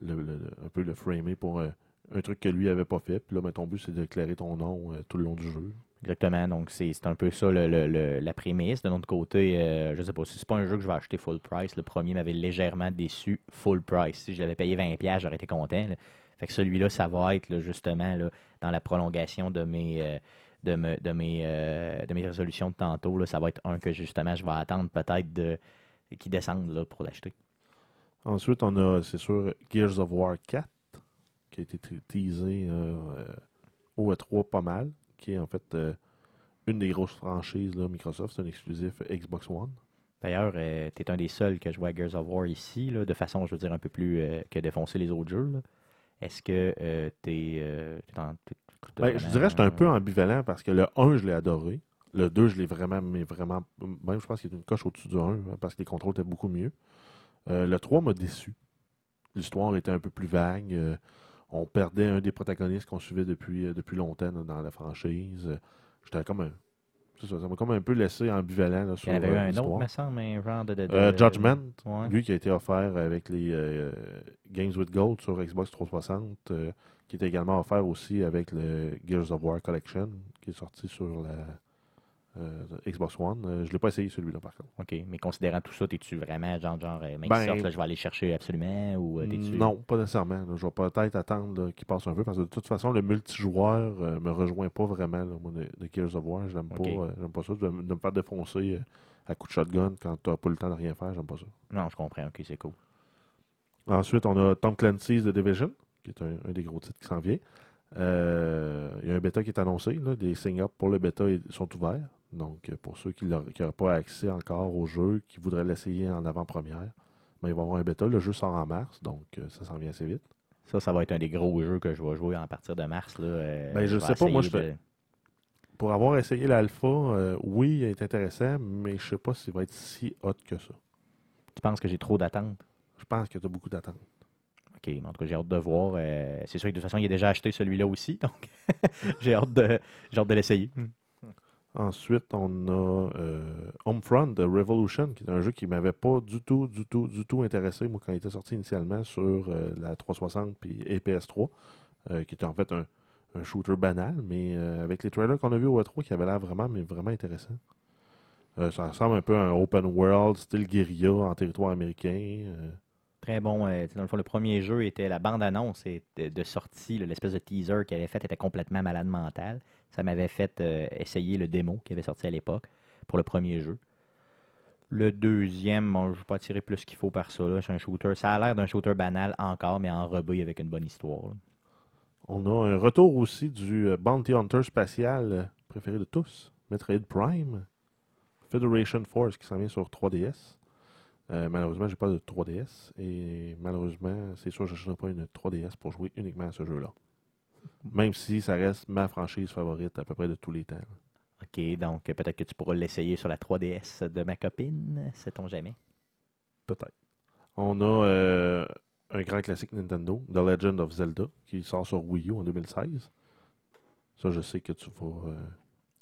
le- le- un peu le framer pour euh, un truc que lui avait pas fait. Puis là, ben, ton but, c'est d'éclairer ton nom euh, tout le long du jeu. Exactement, donc c'est un peu ça le- le- le- la prémisse. De notre côté, euh, je sais pas, si c'est pas un jeu que je vais acheter full price, le premier m'avait légèrement déçu full price. Si je l'avais payé 20$, j'aurais été content. là. Fait que celui-là, ça va être là, justement là, dans la prolongation de mes, euh, de me- de mes, euh, de mes résolutions de tantôt. là. ça va être un que justement je vais attendre peut-être de qui descende là, pour l'acheter. Ensuite, on a, c'est sûr, Gears of War 4, qui a été te- teasé euh, euh, au E3 pas mal, qui est en fait euh, une des grosses franchises là, Microsoft, c'est un exclusif Xbox One. D'ailleurs, tu es un des seuls que je vois à Gears of War ici, là, de façon, je veux dire, un peu plus euh, que défoncer les autres jeux. Est-ce que euh, tu es, Ben, je dirais que j'étais un peu ambivalent parce que le 1, je l'ai adoré. Le 2, je l'ai vraiment, mais vraiment, même je pense qu'il est une coche au-dessus du 1 hein, parce que les contrôles étaient beaucoup mieux. Euh, le 3 m'a déçu. L'histoire était un peu plus vague. On perdait un des protagonistes qu'on suivait depuis, euh, depuis longtemps là, dans la franchise. J'étais comme un. ça, m'a comme un peu laissé ambivalent là, Il sur y en avait eu euh, un autre, me semble, un genre de. de- de- Euh, Judgment, Ouais. lui qui a été offert avec les euh, Games with Gold sur Xbox 360, euh, qui est également offert aussi avec le Gears of War Collection, qui est sorti sur la euh, Xbox One. Euh, je ne l'ai pas essayé celui-là par contre. OK. Mais considérant tout ça, t'es-tu vraiment genre, genre, euh, mec Ben, là, je vais aller chercher absolument ou euh, t'es-tu. Non, pas nécessairement. là. Je vais peut-être attendre qu'il passe un peu parce que de toute façon, le multijoueur euh, me rejoint pas vraiment là, moi, de, Gears of War. J'aime Ok. pas, ça. De, de me faire défoncer à coup de shotgun quand tu n'as pas le temps de rien faire. J'aime pas ça. Non, je comprends. OK, c'est cool. Ensuite, on a Tom Clancy's The Division, qui est un, un des gros titres qui s'en vient. Il y a un bêta qui est annoncé. là. Les sign-up pour le bêta sont ouverts. Donc, euh, pour ceux qui n'auraient pas accès encore au jeu, qui voudraient l'essayer en avant-première, ben, il va y avoir un bêta. Le jeu sort en mars, donc euh, ça s'en vient assez vite. Ça, ça va être un des gros jeux que je vais jouer à partir de mars. Là, euh, Ben, je vais sais pas, moi, je de- Pour avoir essayé l'alpha, euh, oui, il est intéressant, mais je sais pas s'il va être si hot que ça. Tu penses que j'ai trop d'attentes? Je pense que tu as beaucoup d'attentes. OK, mais en tout cas, j'ai hâte de voir. euh, c'est sûr que de toute façon, il a déjà acheté celui-là aussi, donc j'ai hâte de, j'ai hâte de l'essayer. Ensuite, on a euh, Homefront Revolution, qui est un jeu qui m'avait pas du tout, du tout, du tout intéressé, moi, quand il était sorti initialement sur euh, la 360 puis et PS3, euh, qui était en fait un, shooter banal, mais euh, avec les trailers qu'on a vus au E3, qui avait l'air vraiment, mais vraiment intéressant. Ça ressemble un peu à un open world, style guérilla en territoire américain. Très bon. dans le fond, le premier jeu était la bande-annonce de, sortie, l'espèce de teaser qu'il avait fait était complètement malade mental. Ça m'avait fait euh, essayer le démo qui avait sorti à l'époque pour le premier jeu. Le deuxième, je ne vais pas tirer plus qu'il faut par ça. C'est un shooter. Ça a l'air d'un shooter banal encore, mais enrobé avec une bonne histoire. On a un retour aussi du euh, Bounty Hunter spatial euh, préféré de tous, Metroid Prime, Federation Force qui s'en vient sur 3DS. Euh, malheureusement, j'ai pas de 3DS et malheureusement, c'est sûr que je n'achèterai pas une 3DS pour jouer uniquement à ce jeu-là. Même si ça reste ma franchise favorite à peu près de tous les temps. OK, donc peut-être que tu pourras l'essayer sur la 3DS de ma copine, sait-on jamais? Peut-être. On a euh, un grand classique Nintendo, The Legend of Zelda, qui sort sur Wii U en 2016. Ça, je sais que tu vas euh,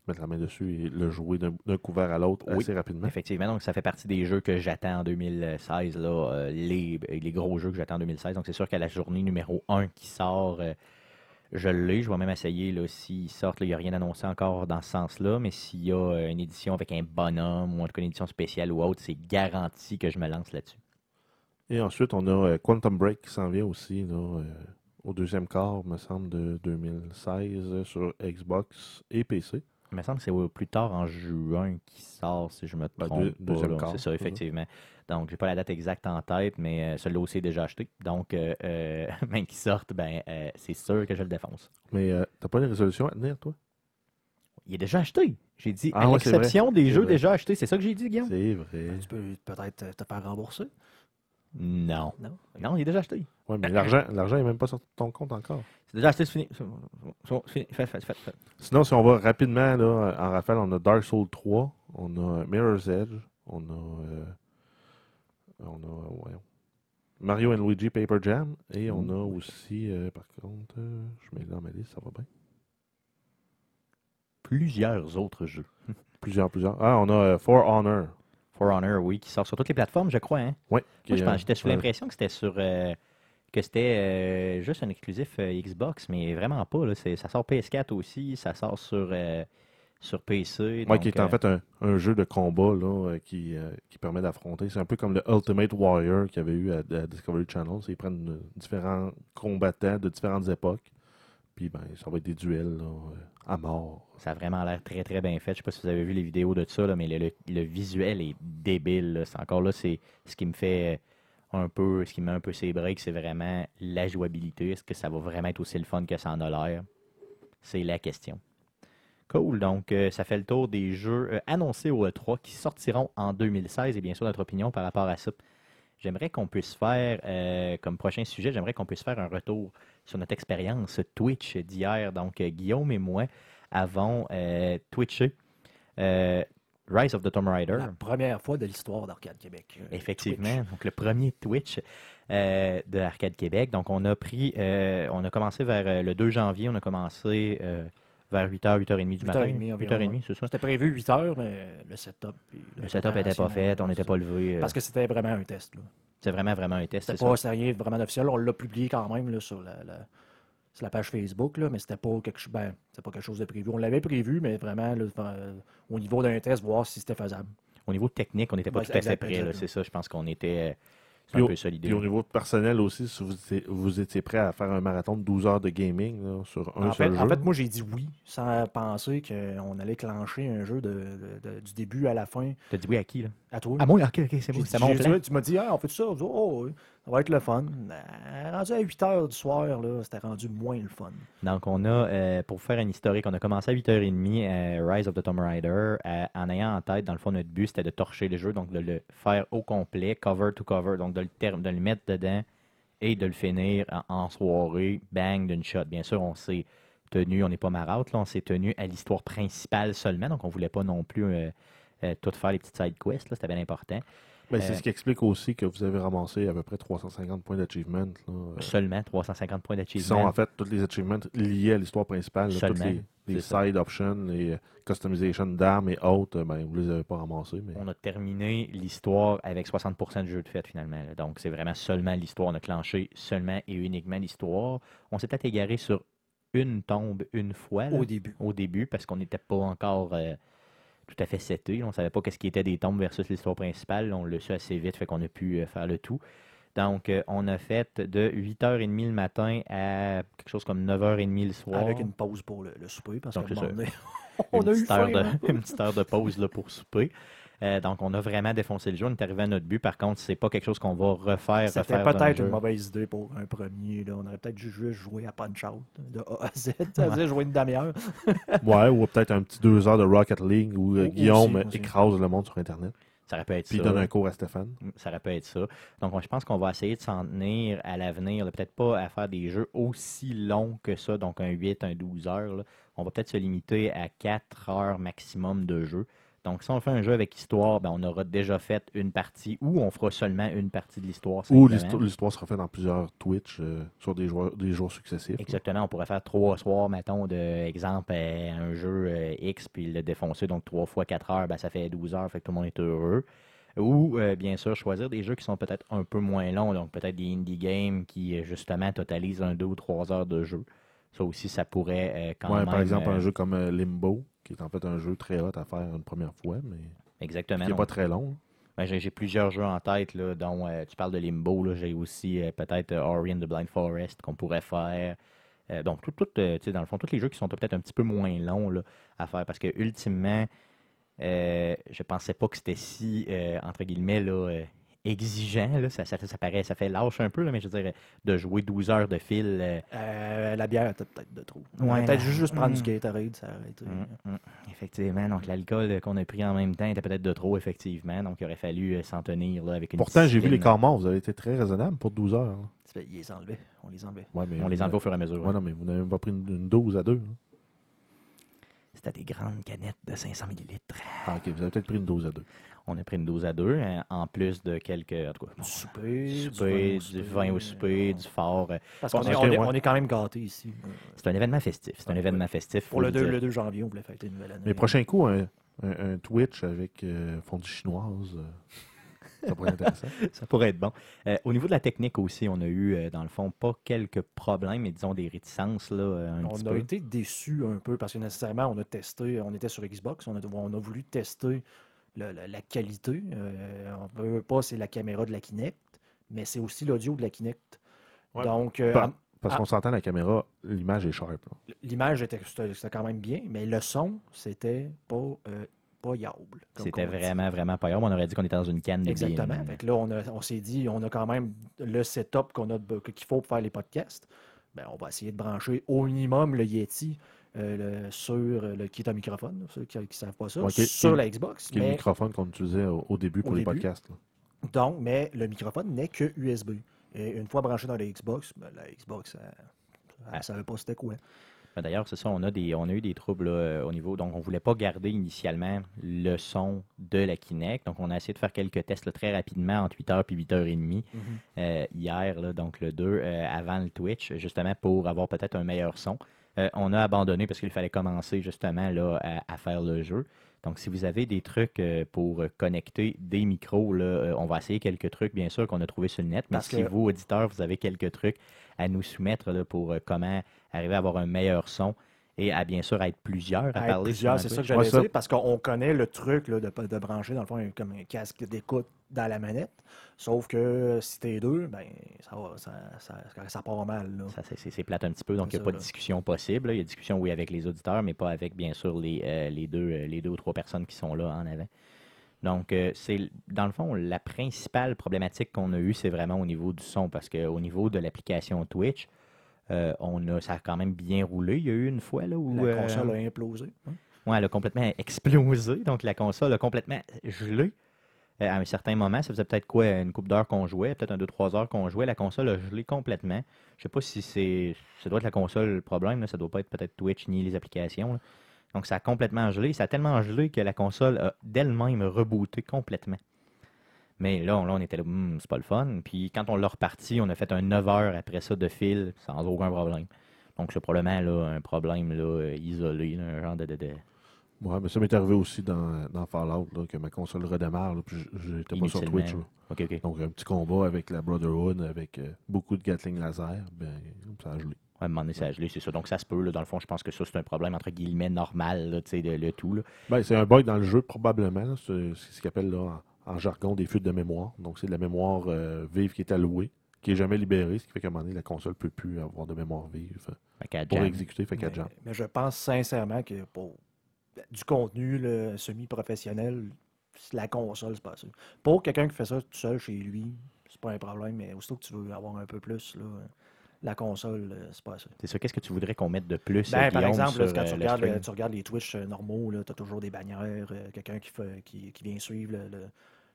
mettre la main dessus et le jouer d'un couvert à l'autre Oui, assez rapidement. Effectivement, donc ça fait partie des jeux que j'attends en 2016, là, euh, les, les gros jeux que j'attends en 2016. Donc c'est sûr qu'à la journée numéro 1 qui sort, je l'ai. Je vais même essayer s'ils sortent. Il n'y a rien annoncé encore dans ce sens-là, mais s'il y a euh, une édition avec un bonhomme ou en tout cas une édition spéciale ou autre, c'est garanti que je me lance là-dessus. Et ensuite, on a euh, Quantum Break qui s'en vient aussi euh, au deuxième quart, me semble, de 2016 euh, sur Xbox et PC. Il me semble que c'est plus tard en juin qui sort, si je me Ben, trompe quart, C'est ça, effectivement. Donc, j'ai pas la date exacte en tête, mais euh, celui-là aussi est déjà acheté. Donc, euh, euh, même qu'il sorte, ben, euh, c'est sûr que je le défonce. Mais euh, t'as pas une résolution à tenir, toi? Il est déjà acheté. J'ai dit, Ah à ouais, l'exception des C'est jeux vrai. déjà achetés. C'est ça que j'ai dit, Guillaume? C'est vrai. Tu peux peut-être te faire rembourser. Non. Non? Non, il est déjà acheté. Ouais, mais l'argent, l'argent est même pas sur ton compte encore. C'est déjà acheté, c'est fini. C'est c'est fini. Fait, fait, fait, fait. Sinon, si on va rapidement là, en rafale, on a Dark Souls 3, on a Mirror's Edge, on a, euh, on a Mario and Luigi Paper Jam, et on a aussi, euh, par contre, euh, je mets là dans ma liste, ça va bien. Plusieurs autres jeux. Plusieurs, plusieurs. Ah, on a euh, For Honor. For Honor, oui, qui sort sur toutes les plateformes, je crois. Hein? Moi, je pense, euh, j'étais sous l'impression que c'était sur. euh, que c'était euh, juste un exclusif euh, Xbox, mais vraiment pas. Là. Ça sort PS4 aussi, ça sort sur, sur PC. Donc, qui est en fait un, un jeu de combat là, qui, qui permet d'affronter. C'est un peu comme le Ultimate Warrior qu'il y avait eu à, à Discovery Channel. Ils prennent différents combattants de différentes époques. Puis ben, ça va être des duels euh, à mort. Ça a vraiment l'air très très bien fait. Je sais pas si vous avez vu les vidéos de ça, mais le, visuel est débile. C'est encore là, c'est ce qui me fait. un peu, ce qui met un peu ses breaks, c'est vraiment la jouabilité. Est-ce que ça va vraiment être aussi le fun que ça en a l'air? C'est la question. Cool. Donc, euh, ça fait le tour des jeux euh, annoncés au E3 qui sortiront en 2016 et bien sûr notre opinion par rapport à ça. J'aimerais qu'on puisse faire, euh, comme prochain sujet, j'aimerais qu'on puisse faire un retour sur notre expérience Twitch d'hier. Donc, euh, Guillaume et moi avons euh, twitché euh, Rise of the Tomb Raider. La première fois de l'histoire d'Arcade Québec. euh, Effectivement, Twitch. donc le premier Twitch de Arcade Québec. Donc on a pris, on a commencé vers le 2 janvier, on a commencé vers 8h, 8h30 du matin. 8h30 environ, 8h30, c'est ça. C'était prévu 8 heures, mais le setup. puis Le setup n'était pas fait, on n'était pas levé. Parce que c'était vraiment un test. là. C'est vraiment, vraiment un test. C'est pas ça. rien vraiment d'officiel. On l'a publié quand même là, sur, la, la- sur la page Facebook, là, mais c'était pas quelque chose. Ben, pas quelque chose de prévu. On l'avait prévu, mais vraiment là, euh, au niveau d'un test, voir si c'était faisable. Au niveau technique, on n'était pas Ouais, tout à fait prêt. C'est ça, je pense qu'on était euh, Puis un au-. Puis niveau personnel aussi, si vous étiez, vous étiez prêt à faire un marathon de 12 heures de gaming là, sur un En fait, seul en jeu? fait, moi, j'ai dit oui, sans penser qu'on allait clencher un jeu de, de- de- du début à la fin T'as dit oui à qui, là? à toi. À moi, ok, ok, c'est bon, c'est Tu m'as dit, ah, on fait ça. On dit, oh, oui, ça va être le fun. Euh, rendu à 8 heures du soir, c'était rendu moins le fun. Donc, on a, euh, pour faire un historique, on a commencé à 8h30 euh, Rise of the Tomb Raider en ayant en tête, dans le fond, notre but, c'était de torcher le jeu, donc de le faire au complet, cover to cover, donc de le, de mettre dedans et de le finir en, soirée, bang, d'une shot. Bien sûr, on s'est tenu, on n'est pas marotte, là, on s'est tenu à l'histoire principale seulement, donc on voulait pas non plus tout faire les petites side quests, c'était bien important. Ben, c'est Euh, ce qui explique aussi que vous avez ramassé à peu près 350 points d'achievement. euh, Seulement 350 points qui sont d'achievement. en fait tous les achievements liés à l'histoire principale. là, toutes Seulement, les, les c'est ça. side options, les euh, customisations d'armes et autres, ben, vous les avez pas ramassés. Mais... On a terminé l'histoire avec 60% du jeu de fait finalement. là. Donc c'est vraiment seulement l'histoire. On a clenché seulement et uniquement l'histoire. On s'est peut-être égaré sur une tombe une fois là, Au début. au début parce qu'on n'était pas encore euh, tout à fait seté. On ne savait pas qu'est-ce qui était des tombes versus l'histoire principale. On l'a su assez vite, fait qu'on a pu euh, faire le tout. Donc, euh, on a fait de 8h30 le matin à quelque chose comme 9h30 le soir. Avec une pause pour le, le souper. Parce Donc, qu'à un c'est moment donné, une, on a eu petite heure faim. de, hein. une petite heure de pause là, pour souper. Euh, donc, on a vraiment défoncé le jeu. On est arrivé à notre but. Par contre, c'est pas quelque chose qu'on va refaire. C'était peut-être une mauvaise idée pour un premier. Là. On aurait peut-être juste joué à Punch Out de A à Z. Ça faisait jouer une demi-heure. Ouais, ou peut-être un petit deux heures de Rocket League où euh, Ou- Guillaume aussi, aussi. écrase le monde sur Internet. Ça aurait pu être Puis il ça. donne un cours à Stéphane. Ça aurait pu être ça. Donc, on- je pense qu'on va essayer de s'en tenir à l'avenir. Peut-être pas à faire des jeux aussi longs que ça, donc un 8, un 12 heures. là. On va peut-être se limiter à 4 heures maximum de jeu. Donc, si on fait un jeu avec histoire, ben, on aura déjà fait une partie ou on fera seulement une partie de l'histoire. Ou l'histoire sera faite dans plusieurs Twitch euh, sur des, joueurs, des jours successifs. là. Exactement, on pourrait faire trois soirs, mettons, de exemple, euh, un jeu euh, X, puis le défoncer, donc trois fois 4 heures, ben, ça fait 12 heures, fait que tout le monde est heureux. Ou, euh, bien sûr, choisir des jeux qui sont peut-être un peu moins longs, donc peut-être des indie games qui, justement, totalisent un, deux ou trois heures de jeu. Ça aussi, ça pourrait euh, quand Ouais, même... par exemple, euh, un jeu comme euh, Limbo, qui est en fait un jeu très hot à faire une première fois, mais Exactement. qui n'est pas très long. ben, j'ai plusieurs jeux en tête, là, dont euh, tu parles de Limbo, j'ai aussi euh, peut-être euh, Ori and the Blind Forest qu'on pourrait faire. Euh, donc, tout, tout, euh, dans le fond, tous les jeux qui sont peut-être un petit peu moins longs là, à faire, parce que ultimement, euh, je pensais pas que c'était si, euh, entre guillemets, là, euh, exigeant. Là. Ça, ça, ça paraît, ça fait lâche un peu, là, mais je veux dire, de jouer 12 heures de fil. euh, Euh, la bière était peut-être de trop. Ouais, peut-être la- juste, juste prendre Mm. du Gatorade, ça aurait été. Mm, mm. Effectivement, donc l'alcool qu'on a pris en même temps était peut-être de trop, effectivement. Donc, il aurait fallu euh, s'en tenir là, avec une Pourtant, j'ai vu les corps morts, vous avez été très raisonnable pour 12 heures. là. Fait- Ils les enlevaient. On les enlevait. Ouais, mais On les enlève au fur et à mesure. Ouais, non, mais vous n'avez même pas pris une, une dose à deux. hein. C'était des grandes canettes de 500 ml. Ah, ok, vous avez peut-être pris une dose à deux. On a pris une dose à deux, hein, en plus de quelques. En tout cas, Du souper, du souper, vin au du vin au souper, du fort. euh, Parce qu'on est, on est- ouais. on est quand même gâtés ici. Euh, C'est un événement festif. C'est un Ouais, événement festif. Pour le 2, dire. le 2 janvier, on voulait fêter une nouvelle année. Mais prochain coup, un, un- un Twitch avec euh, fondue chinoise, euh, ça pourrait être intéressant. Ça pourrait être bon. Euh, au niveau de la technique aussi, on a eu, euh, dans le fond, pas quelques problèmes, mais disons des réticences là, euh, un On petit a peu. été déçus un peu parce que nécessairement, on a testé, on était sur Xbox, on a, on a voulu tester la, la qualité. Euh, on veut pas, c'est la caméra de la Kinect, mais c'est aussi l'audio de la Kinect. Ouais. Donc, euh, Parce qu'on s'entend, la caméra, l'image est sharp. là. l'image était, c'était quand même bien, mais le son, c'était pas euh, pas yable. C'était vraiment, vraiment pas grave. On aurait dit qu'on était dans une canne de Exactement. Fait que là, on, a- on s'est dit, on a quand même le setup qu'on a de- qu'il faut pour faire les podcasts. Ben, on va essayer de brancher au minimum le Yeti euh, le- sur euh, le qui est un microphone, là, ceux qui ne savent pas ça, sur la Xbox. Qui est le microphone qu'on utilisait au, au début pour Au les début. podcasts. là. donc, mais le microphone n'est que USB. Et une fois branché dans la Xbox, ben, la Xbox, elle ne savait pas c'était quoi. Ben, D'ailleurs, c'est ça, on a, des, on a eu des troubles là, euh, au niveau. Donc, on ne voulait pas garder initialement le son de la Kinect. Donc, on a essayé de faire quelques tests là, très rapidement entre 8h et 8h30 euh, hier, là, donc le 2, euh, avant le Twitch, justement pour avoir peut-être un meilleur son. Euh, on a abandonné parce qu'il fallait commencer justement là, à, à faire le jeu. Donc, si vous avez des trucs euh, pour connecter des micros, là, euh, on va essayer quelques trucs, bien sûr, qu'on a trouvé sur le net. Mais Parce si que- vous, auditeurs, vous avez quelques trucs à nous soumettre là, pour comment arriver à avoir un meilleur son et à bien sûr à être plusieurs à, À être parler plusieurs, c'est ça que j'allais dire, parce qu'on connaît le truc là, de, de brancher, dans le fond, un- comme un casque d'écoute dans la manette. Sauf que si t'es deux, ben, ça, va- ça, ça, ça part mal. Là. Ça, c'est- plate un petit peu, donc il n'y a ça, pas de discussion possible. Il y a discussion, oui, avec les auditeurs, mais pas avec, bien sûr, les, euh, les, deux, euh, les deux ou trois personnes qui sont là en avant. Donc, euh, c'est dans le fond, la principale problématique qu'on a eue, c'est vraiment au niveau du son, parce qu'au niveau de l'application Twitch, euh, on a, ça a quand même bien roulé. Il y a eu une fois là, où La euh, console a implosé. hein? ouais, elle a complètement explosé, donc la console a complètement gelé. Euh, à un certain moment, ça faisait peut-être quoi, une coupe d'heures qu'on jouait, peut-être un 2-3 heures qu'on jouait, la console a gelé complètement. Je sais pas si c'est. Ça doit être la console le problème, là, ça doit pas être peut-être Twitch ni les applications. là. Donc ça a complètement gelé. Ça a tellement gelé que la console a d'elle-même rebooté complètement. Mais là, on, là, on était là, Hmm, c'est pas le fun. Puis quand on l'a reparti, on a fait un 9 heures après ça de fil sans aucun problème. Donc c'est probablement là, un problème là, euh, isolé, là, un genre de- de- de, Ouais, mais ça m'est arrivé aussi dans, dans Fallout, là, que ma console redémarre, là, puis j'étais pas sur. Twitch. Donc, un petit combat avec la Brotherhood, avec euh, beaucoup de Gatling laser, ben, ça a gelé. Ouais, à un moment donné, ça a gelé, c'est ça. Donc, ça se peut. là. Dans le fond, je pense que ça, c'est un problème, entre guillemets, normal, là, tu sais, de- le tout. Là. Ben, c'est un bug dans le jeu, probablement. C'est ce qu'on appelle là, en, jargon des fuites de mémoire. Donc, c'est de la mémoire euh, vive qui est allouée, qui n'est jamais libérée, ce qui fait qu'à un moment donné, la console ne peut plus avoir de mémoire vive Fait pour jam. exécuter, fait Mais, je pense sincèrement que pour du contenu semi-professionnel, la console, c'est pas ça. Pour quelqu'un qui fait ça tout seul chez lui, c'est pas un problème, mais aussitôt que tu veux avoir un peu plus, là, la console, euh, c'est pas ça. C'est ça. Qu'est-ce que tu voudrais qu'on mette de plus, Ben, par exemple, là, quand euh, tu, regardes, euh, tu regardes les Twitch normaux, tu as toujours des bannières, quelqu'un qui, fait- qui, qui vient suivre le, le-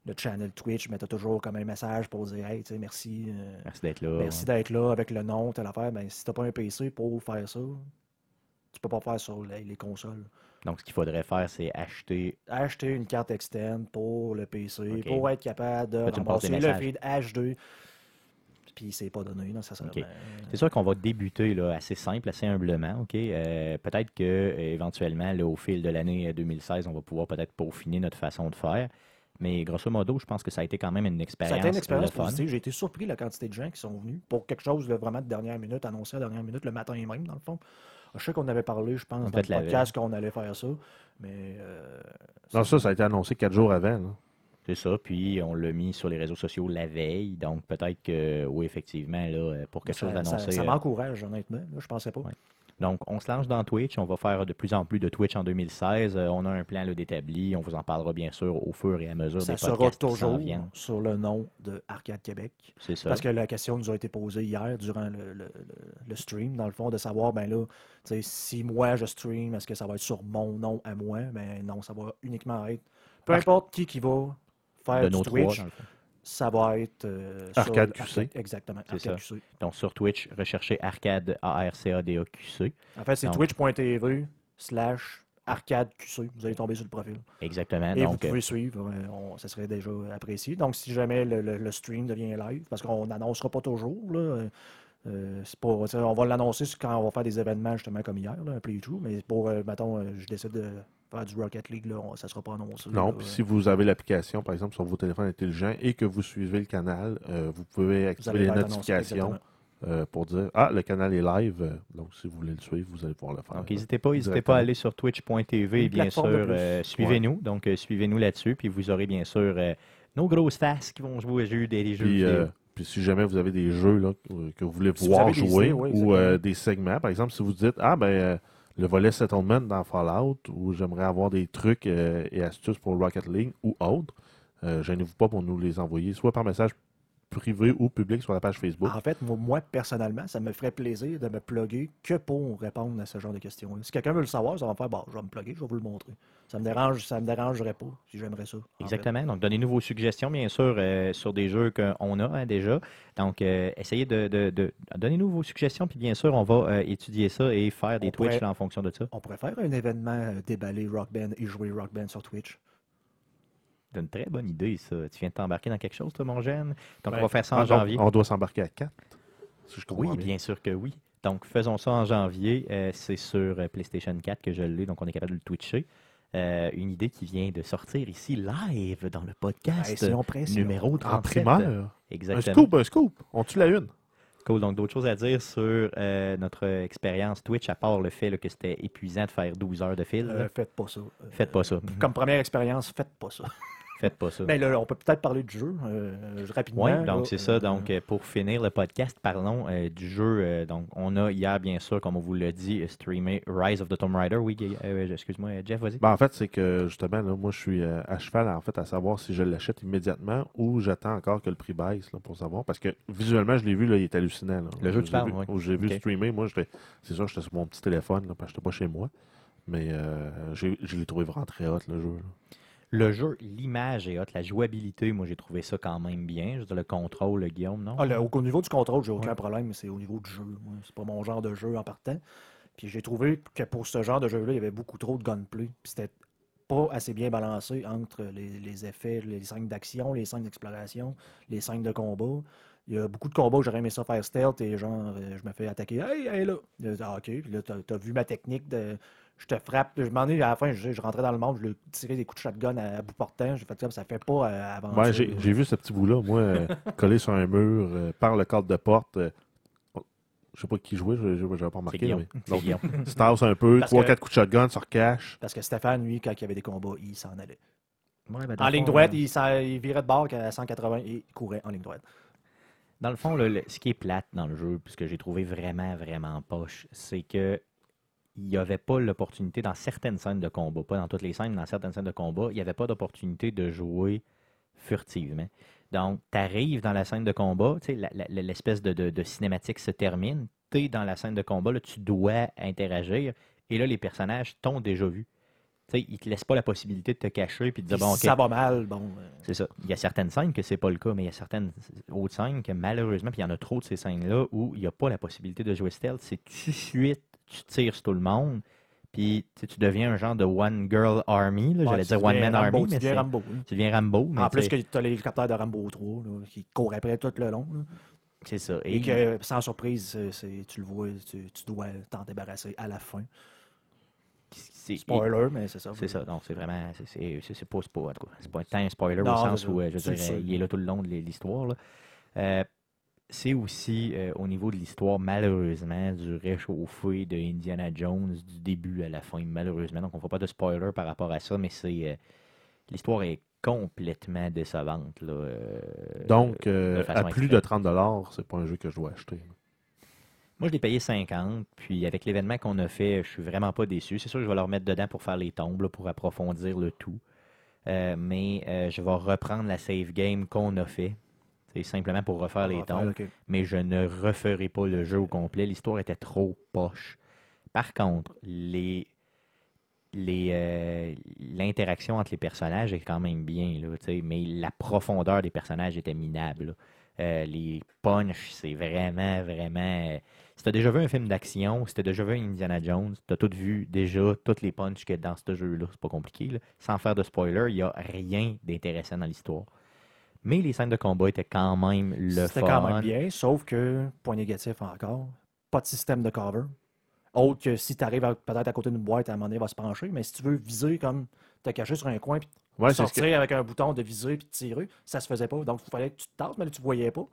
le channel Twitch, mais tu as toujours comme un message pour dire Hey, merci, euh, Merci d'être là. merci d'être là avec le nom, telle affaire. Ben, si tu pas un PC pour faire ça, tu peux pas faire sur les, les consoles. Donc, ce qu'il faudrait faire, c'est acheter. Acheter une carte externe pour le PC, pour être capable de rembourser le feed H2. Puis c'est pas donné, ça ben, C'est sûr qu'on va débuter là, assez simple, assez humblement. ok? Euh, peut-être que euh, éventuellement, là, au fil de l'année euh, 2016, on va pouvoir peut-être peaufiner notre façon de faire. Mais grosso modo, je pense que ça a été quand même une Ça expérience. a été une expérience le fun. positive. J'ai été surpris de la quantité de gens qui sont venus pour quelque chose de vraiment de dernière minute, annoncé à la dernière minute, le matin même, dans le fond. Je sais qu'on avait parlé, je pense, dans le podcast qu'on allait faire ça, mais... euh, Non, ça, ça a été annoncé quatre jours avant. là. C'est ça. Puis on l'a mis sur les réseaux sociaux la veille. Donc peut-être que, oui, effectivement, là, pour quelque chose ça, ça- d'annoncé. ça euh, m'encourage, honnêtement. Là, je pensais pas. Ouais. Donc, on se lance dans Twitch. On va faire de plus en plus de Twitch en 2016. Euh, on a un plan d'établi. On vous en parlera bien sûr au fur et à mesure Ça des sera toujours sur le nom de Arcade Québec. C'est ça. Parce que la question nous a été posée hier durant le, le- le- stream, dans le fond, de savoir, ben là, si moi je stream, est-ce que ça va être sur mon nom à moi? Ben non, ça va uniquement être. Peu importe qui qui va faire de nos Twitch, ça va être. euh, sur Arcade QC. Exactement. Arcade. QC. Donc, sur Twitch, recherchez Arcade A-R-C-A-D-A-Q-C. En fait, c'est twitch.tv slash arcade QC. Vous allez tomber sur le profil. Exactement. Et vous Donc, euh, pouvez suivre, euh, on- ça serait déjà apprécié. Donc, si jamais le, le- le stream devient live, parce qu'on n'annoncera pas toujours, là, euh, pas, on va l'annoncer quand on va faire des événements justement comme hier, là, un playthrough, mais pour, euh, mettons, je décide de faire du Rocket League, là, on- ça ne sera pas annoncé. Non, puis si vous avez l'application, par exemple, sur vos téléphones intelligents et que vous suivez le canal, euh, vous pouvez activer les notifications euh, pour dire Ah, le canal est live. euh, donc, si vous voulez le suivre, vous allez pouvoir le faire. Donc, n'hésitez pas, n'hésitez pas à aller sur twitch.tv et bien sûr, euh, suivez-nous. Donc, euh, suivez-nous là-dessus. Puis, vous aurez bien sûr euh, nos grosses faces qui vont jouer aux jeux, des, des jeux Puis, puis si jamais vous avez des jeux là, que vous voulez Si voir jouer idées, oui, ou euh, des segments, par exemple, si vous dites Ah, ben, euh, le volet settlement dans Fallout, où j'aimerais avoir des trucs euh, et astuces pour Rocket League ou autres, euh, gênez-vous pas pour nous les envoyer, soit par message privé ou public sur la page Facebook. En fait, moi, personnellement, ça me ferait plaisir de me plugger que pour répondre à ce genre de questions. Si quelqu'un veut le savoir, ça va me faire bon, je vais me plugger, je vais vous le montrer. Ça me dérange, ça me dérangerait pas si j'aimerais ça. en fait. Exactement. Donc, donnez-nous vos suggestions, bien sûr, euh, sur des jeux qu'on a hein, déjà. Donc, euh, essayez de, de- de- Donnez-nous vos suggestions, puis bien sûr, on va euh, étudier ça et faire des On Twitch pourrait- là, en fonction de ça. On pourrait faire un événement euh, déballer Rock Band et jouer Rock Band sur Twitch. C'est une très bonne idée, ça. Tu viens de t'embarquer dans quelque chose, toi, mon jeune? Donc, Ouais. on va faire ça en janvier. on doit s'embarquer à 4. Si je comprends Oui, bien sûr que oui. Donc, faisons ça en janvier. Euh, c'est sur euh, PlayStation 4 que je l'ai, donc on est capable de le twitcher. Euh, une idée qui vient de sortir ici live dans le podcast Pression, pression. numéro En 37. primaire. Un Exactement. scoop, un scoop. On tue la une. Cool. Donc, d'autres choses à dire sur euh, notre expérience Twitch, à part le fait là, que c'était épuisant de faire 12 heures de fil. Euh, faites pas ça. Faites pas ça. Comme première expérience, faites pas ça. Faites pas ça. Mais là, on peut peut-être parler du jeu euh, rapidement. Oui, donc c'est ça. Euh, Donc, euh, pour finir le podcast, parlons euh, du jeu. Euh, donc, on a hier, bien sûr, comme on vous l'a dit, streamé Rise of the Tomb Raider. Oui, euh, excuse-moi, Jeff, vas-y. Ben, en fait, c'est que justement, là, moi, je suis euh, à cheval en fait à savoir si je l'achète immédiatement ou j'attends encore que le prix baisse là, pour savoir. Parce que visuellement, je l'ai vu, là, il est hallucinant. là. Le jeu, Je tu parles, vu- oui. où J'ai vu Ok. streamer. Moi, c'est sûr, j'étais sur mon petit téléphone là, parce que j'étais pas chez moi. Mais euh, j'ai- je l'ai trouvé vraiment très hot, le jeu. là. Le jeu, l'image est haute, la jouabilité, moi, j'ai trouvé ça quand même bien. Je veux dire, le contrôle, le Guillaume, non? Ah, le- au, au niveau du contrôle, j'ai aucun Ouais. problème, mais c'est au niveau du jeu. moi. C'est pas mon genre de jeu en partant. Puis j'ai trouvé que pour ce genre de jeu-là, il y avait beaucoup trop de gunplay. Puis c'était pas assez bien balancé entre les, les effets, les scènes d'action, les scènes d'exploration, les scènes de combat. Il y a beaucoup de combats où j'aurais aimé ça faire stealth et genre, euh, je me fais attaquer. Hey, est là! Là, Ah, ok, puis là, t'as as vu ma technique de. Je te frappe. Je m'en ai à la fin, je, je rentrais dans le monde, je lui tirais des coups de shotgun à, à bout portant. J'ai fait comme ça fait pas euh, avancer. Ouais, j'ai j'ai vu ce petit bout-là, moi, euh, collé sur un mur, euh, par le cadre de porte. euh, oh, je sais pas qui jouait, je n'avais pas remarqué. C'est Donc, Guillaume. tu tasses un peu, Parce 3-4 que- coups de shotgun, tu recaches. Parce que Stéphane, lui, quand il y avait des combats, il s'en allait. Ouais, ben, dans En ligne droite, euh, il, virait de bord à 180 et il courait en ligne droite. Dans le fond, le- le- ce qui est plate dans le jeu, puis ce que j'ai trouvé vraiment, vraiment poche, c'est que il n'y avait pas l'opportunité dans certaines scènes de combat, pas dans toutes les scènes, mais dans certaines scènes de combat, il n'y avait pas d'opportunité de jouer furtivement. Donc, tu arrives dans la scène de combat, l'espèce de, de- de cinématique se termine, tu es dans la scène de combat, là, tu dois interagir, et là, les personnages t'ont déjà vu. Ils te laissent pas la possibilité de te cacher puis de dire, bon, ça va mal, bon. euh, c'est ça. Il y a certaines scènes que c'est pas le cas, mais il y a certaines autres scènes que malheureusement, puis il y en a trop de ces scènes-là où il n'y a pas la possibilité de jouer stealth. C'est tout de suite, tu tires sur tout le monde, puis tu deviens un genre de One Girl Army. là. ouais, J'allais dire One Man Rambo, Army, tu mais deviens Rambo, oui. tu deviens Rambo. Mais En plus que tu as l'hélicoptère de Rambo 3 là, qui court après tout le long. là. c'est ça. Et, Et, que, sans surprise, c'est- tu le vois, tu, tu dois t'en débarrasser à la fin. c'est- Spoiler, mais c'est ça. C'est ça, donc c'est vraiment, c'est- c'est c'est- pas, c'est pas, en tout cas, c'est pas tant un spoiler Non, au sens où, euh, je euh, il est là tout le long de l'histoire. là. Euh, c'est aussi euh, au niveau de l'histoire, malheureusement, du réchauffé de Indiana Jones du début à la fin, malheureusement. Donc on ne fera pas de spoiler par rapport à ça, mais c'est euh, l'histoire est complètement décevante. Là, euh, Donc, à plus de 30 c'est pas un jeu que je dois acheter. Moi, je l'ai payé 50, puis avec l'événement qu'on a fait, je suis vraiment pas déçu. C'est sûr que je vais le remettre dedans pour faire les tombes, là, pour approfondir le tout. Mais je vais reprendre la save game qu'on a fait. C'est simplement pour refaire les ok. Mais je ne referai pas le jeu au complet. L'histoire était trop poche. Par contre, les les, euh, l'interaction entre les personnages est quand même bien, là, mais la profondeur des personnages était minable. Euh, les punchs, c'est vraiment, vraiment. euh, Si tu as déjà vu un film d'action, si tu as déjà vu Indiana Jones, tu as tout vu déjà, tous les punchs qu'il y a dans ce jeu-là. C'est pas compliqué. là. Sans faire de spoiler, il n'y a rien d'intéressant dans l'histoire. Mais les scènes de combat étaient quand même le C'était fun. quand même bien, sauf que, point négatif encore, pas de système de cover. Autre que si tu arrives peut-être à côté d'une boîte, à un moment donné, il va se pencher, mais si tu veux viser comme te cacher sur un coin puis Ouais, sortir que- avec un bouton de viser puis de tirer, ça se faisait pas. Donc, il fallait que tu te tasses, mais là, tu voyais pas.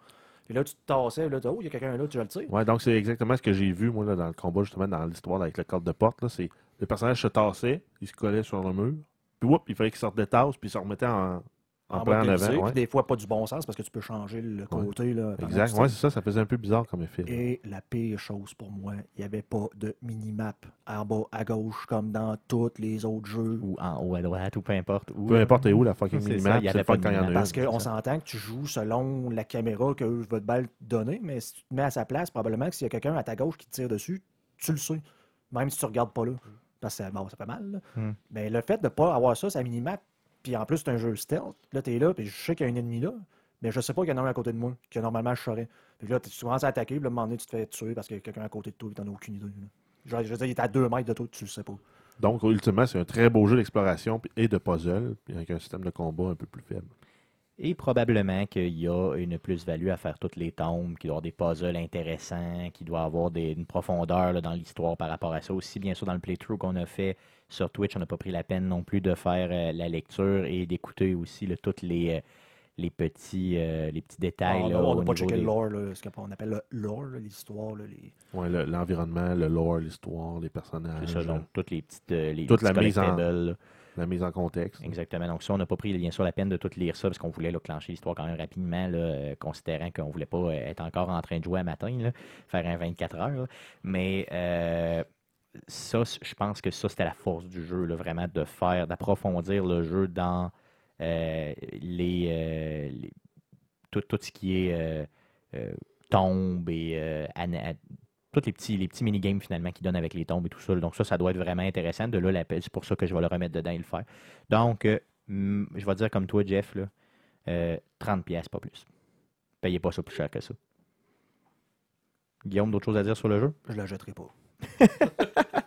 Puis là, tu te tassais, là, tu dis, oh, il y a quelqu'un là, tu vas le tirer. Ouais, donc c'est exactement ce que j'ai vu, moi, là, dans le combat, justement, dans l'histoire avec le cadre de porte. Là, c'est le personnage se tassait, il se collait sur le mur, puis whoop, il fallait qu'il sorte de tasse, puis il se remettait en, En en plein en avant, ouais. des fois pas du bon sens parce que tu peux changer le côté. Là, Exact. Ouais, c'est ça, ça faisait un peu bizarre comme effet. là. Et la pire chose pour moi, il n'y avait pas de minimap en bas à gauche comme dans tous les autres jeux. Ou en haut à droite, ou peu importe. Où, Peu importe où la fucking ça, minimap, il y avait pas de quand il y en a minimap. Parce qu'on ça. s'entend que tu joues selon la caméra que votre balle te donner, mais si tu te mets à sa place, probablement que s'il y a quelqu'un à ta gauche qui te tire dessus, tu le sais. Même si tu ne regardes pas là. Parce que bon, ça fait mal. là. Hmm. Mais le fait de ne pas avoir ça, c'est minimap, puis en plus, c'est un jeu stealth. Là, tu es là, puis je sais qu'il y a un ennemi là, mais je sais pas qu'il y en a un à côté de moi, que normalement je saurais. Puis là, tu commences à attaquer, puis à un moment donné, tu te fais tuer parce qu'il y a quelqu'un à côté de toi, et tu n'en as aucune idée. Genre, je veux dire, il est à deux mètres de toi, tu le sais pas. Donc, ultimement, c'est un très beau jeu d'exploration et de puzzle, avec un système de combat un peu plus faible. Et probablement qu'il y a une plus-value à faire toutes les tombes, qu'il doit y avoir des puzzles intéressants, qu'il doit y avoir des- une profondeur là, dans l'histoire par rapport à ça. Aussi, bien sûr, dans le playthrough qu'on a fait sur Twitch, on n'a pas pris la peine non plus de faire euh, la lecture et d'écouter aussi là, tous les, euh, les, petits, euh, les petits détails. Ah, là, on n'a pas checké des- le lore, là, ce qu'on appelle le lore, l'histoire, les... Le- l'environnement, le, lore, l'histoire, les personnages, C'est ça, donc toutes les petites euh, les Toute petits la mise en-. La mise en contexte. Exactement. Donc, ça, on n'a pas pris bien sûr la peine de tout lire ça parce qu'on voulait là, clencher l'histoire quand même rapidement, là, euh, considérant qu'on voulait pas euh, être encore en train de jouer à matin, là, faire un 24 heures. Mais euh, ça, je pense que ça, c'était la force du jeu, vraiment, de faire, d'approfondir le jeu dans les, les- tout, tout ce qui est tombes et tous les petits, les petits minigames finalement qui donnent avec les tombes et tout ça. Donc ça, ça doit être vraiment intéressant. De là, l'appel, c'est pour ça que je vais le remettre dedans et le faire. Donc, euh, je vais dire comme toi, Jeff, là, euh, 30 pièces pas plus. Payez pas ça plus cher que ça. Guillaume, d'autres choses à dire sur le jeu? Je la jetterai pas.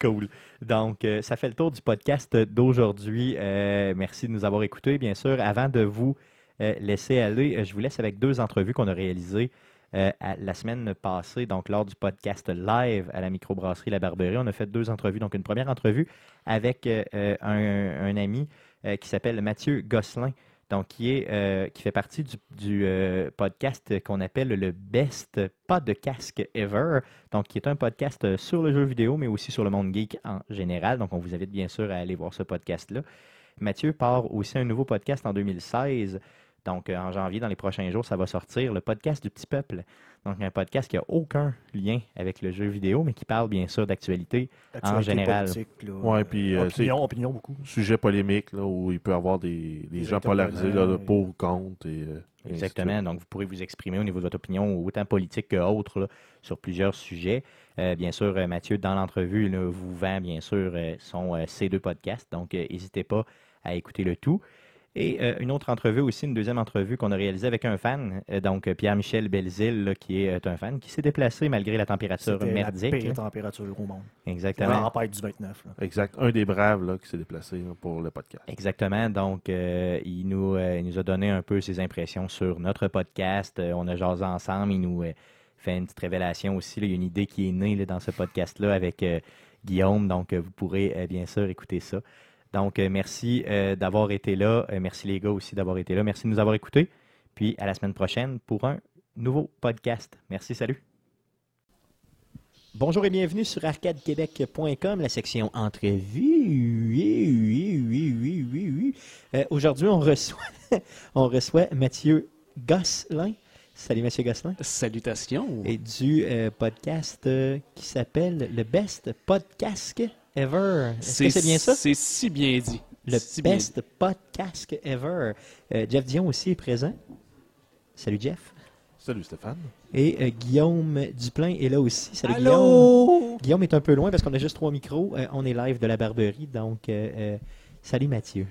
Cool. Donc, euh, ça fait le tour du podcast d'aujourd'hui. Euh, merci de nous avoir écoutés. Bien sûr, avant de vous euh, laisser aller, euh, je vous laisse avec deux entrevues qu'on a réalisées euh, la semaine passée, donc lors du podcast live à la microbrasserie La Barberie. On a fait deux entrevues. Donc, une première entrevue avec euh, euh, un, ami qui s'appelle Mathieu Gosselin. Donc, qui, est, qui fait partie du, podcast qu'on appelle le Best Pas de casque Ever. Donc, qui est un podcast sur le jeu vidéo, mais aussi sur le monde geek en général. Donc, on vous invite bien sûr à aller voir ce podcast-là. Mathieu part aussi un nouveau podcast en 2016. Donc, euh, en janvier, dans les prochains jours, ça va sortir, le podcast du petit peuple. Donc, un podcast qui n'a aucun lien avec le jeu vidéo, mais qui parle bien sûr d'actualité. L'actualité général. Ouais, puis, euh, opinion, opinion beaucoup. Sujet polémique, là, où il peut y avoir des, des gens polarisés, là, de pour ou contre. Et, euh, et Exactement. Donc, vous pourrez vous exprimer au niveau de votre opinion, autant politique que autre, là, sur plusieurs sujets. Euh, bien sûr, Mathieu, dans l'entrevue, vous vend, bien sûr, son, euh, ces deux podcasts. Donc, euh, n'hésitez pas à écouter le tout. Et euh, une autre entrevue aussi, une deuxième entrevue qu'on a réalisée avec un fan, euh, donc euh, Pierre-Michel Belzile, là, qui est un fan, qui s'est déplacé malgré la température C'était la merdique. pire là. température au monde. Exactement. Tempête du 29. là. suite. Exact. Un des braves là, qui s'est déplacé là, pour le podcast. Exactement. Donc, euh, il, nous, euh, il nous a donné un peu ses impressions sur notre podcast. On a jasé ensemble. Il nous euh, fait une petite révélation aussi. là. Il y a une idée qui est née là, dans ce podcast-là avec euh, Guillaume. Donc, vous pourrez euh, bien sûr écouter ça. Donc, euh, merci euh, d'avoir été là. Euh, merci les gars aussi d'avoir été là. Merci de nous avoir écoutés. Puis, à la semaine prochaine pour un nouveau podcast. Merci, salut. Bonjour et bienvenue sur arcadequebec.com, la section entrevue. Oui, oui, oui, oui, oui, oui. Euh, Aujourd'hui, on reçoit, on reçoit Mathieu Gosselin. Salut Mathieu Gosselin. Salutations. Et du euh, podcast euh, qui s'appelle le Best Podcast Ever. Est-ce que c'est bien ça? C'est si bien dit. Le Si Best Podcast Ever. Euh, Jeff Dion aussi est présent. Salut Jeff. Salut Stéphane. Et euh, Guillaume Duplain est là aussi. Salut Guillaume. Allô? Guillaume est un peu loin parce qu'on a juste trois micros. Euh, on est live de la Barberie, donc euh, euh, salut Mathieu.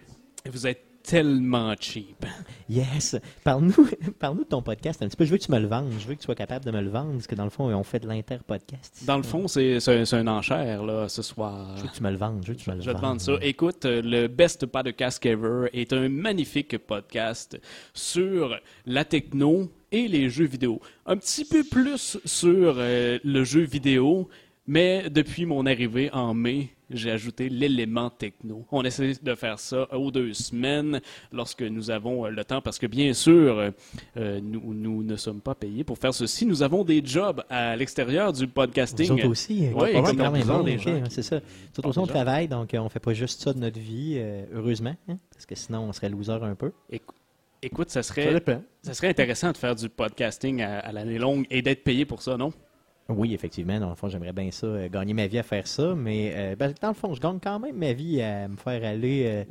Vous êtes tellement cheap. Yes. Parle-nous parle de ton podcast un petit peu. Je veux que tu me le vendes. Je veux que tu sois capable de me le vendre parce que dans le fond, on fait de l'inter-podcast. Dans le fond, c'est un, enchère là, ce soir. Je veux que tu me le vendes. Je veux que tu me le Je vais te vendre ça. Écoute, euh, le Best Podcast Ever est un magnifique podcast sur la techno et les jeux vidéo. Un petit peu plus sur euh, le jeu vidéo, mais depuis mon arrivée en mai, j'ai ajouté l'élément techno. On essaie de faire ça aux deux semaines lorsque nous avons euh, le temps, parce que bien sûr, euh, nous, nous ne sommes pas payés pour faire ceci. Nous avons des jobs à l'extérieur du podcasting. Autres aussi, Oui, c'est comme bon, les ok, gens qui- c'est ça. Nous autres aussi, on travaille, donc on fait pas juste ça de notre vie, euh, heureusement, hein, parce que sinon on serait loser un peu. Écoute, ça Ça serait, dépend. ça serait intéressant de faire du podcasting à, à l'année longue et d'être payé pour ça, non? Oui, effectivement, dans le fond, j'aimerais bien ça, euh, gagner ma vie à faire ça, mais euh, ben, dans le fond, je gagne quand même ma vie à me faire aller euh,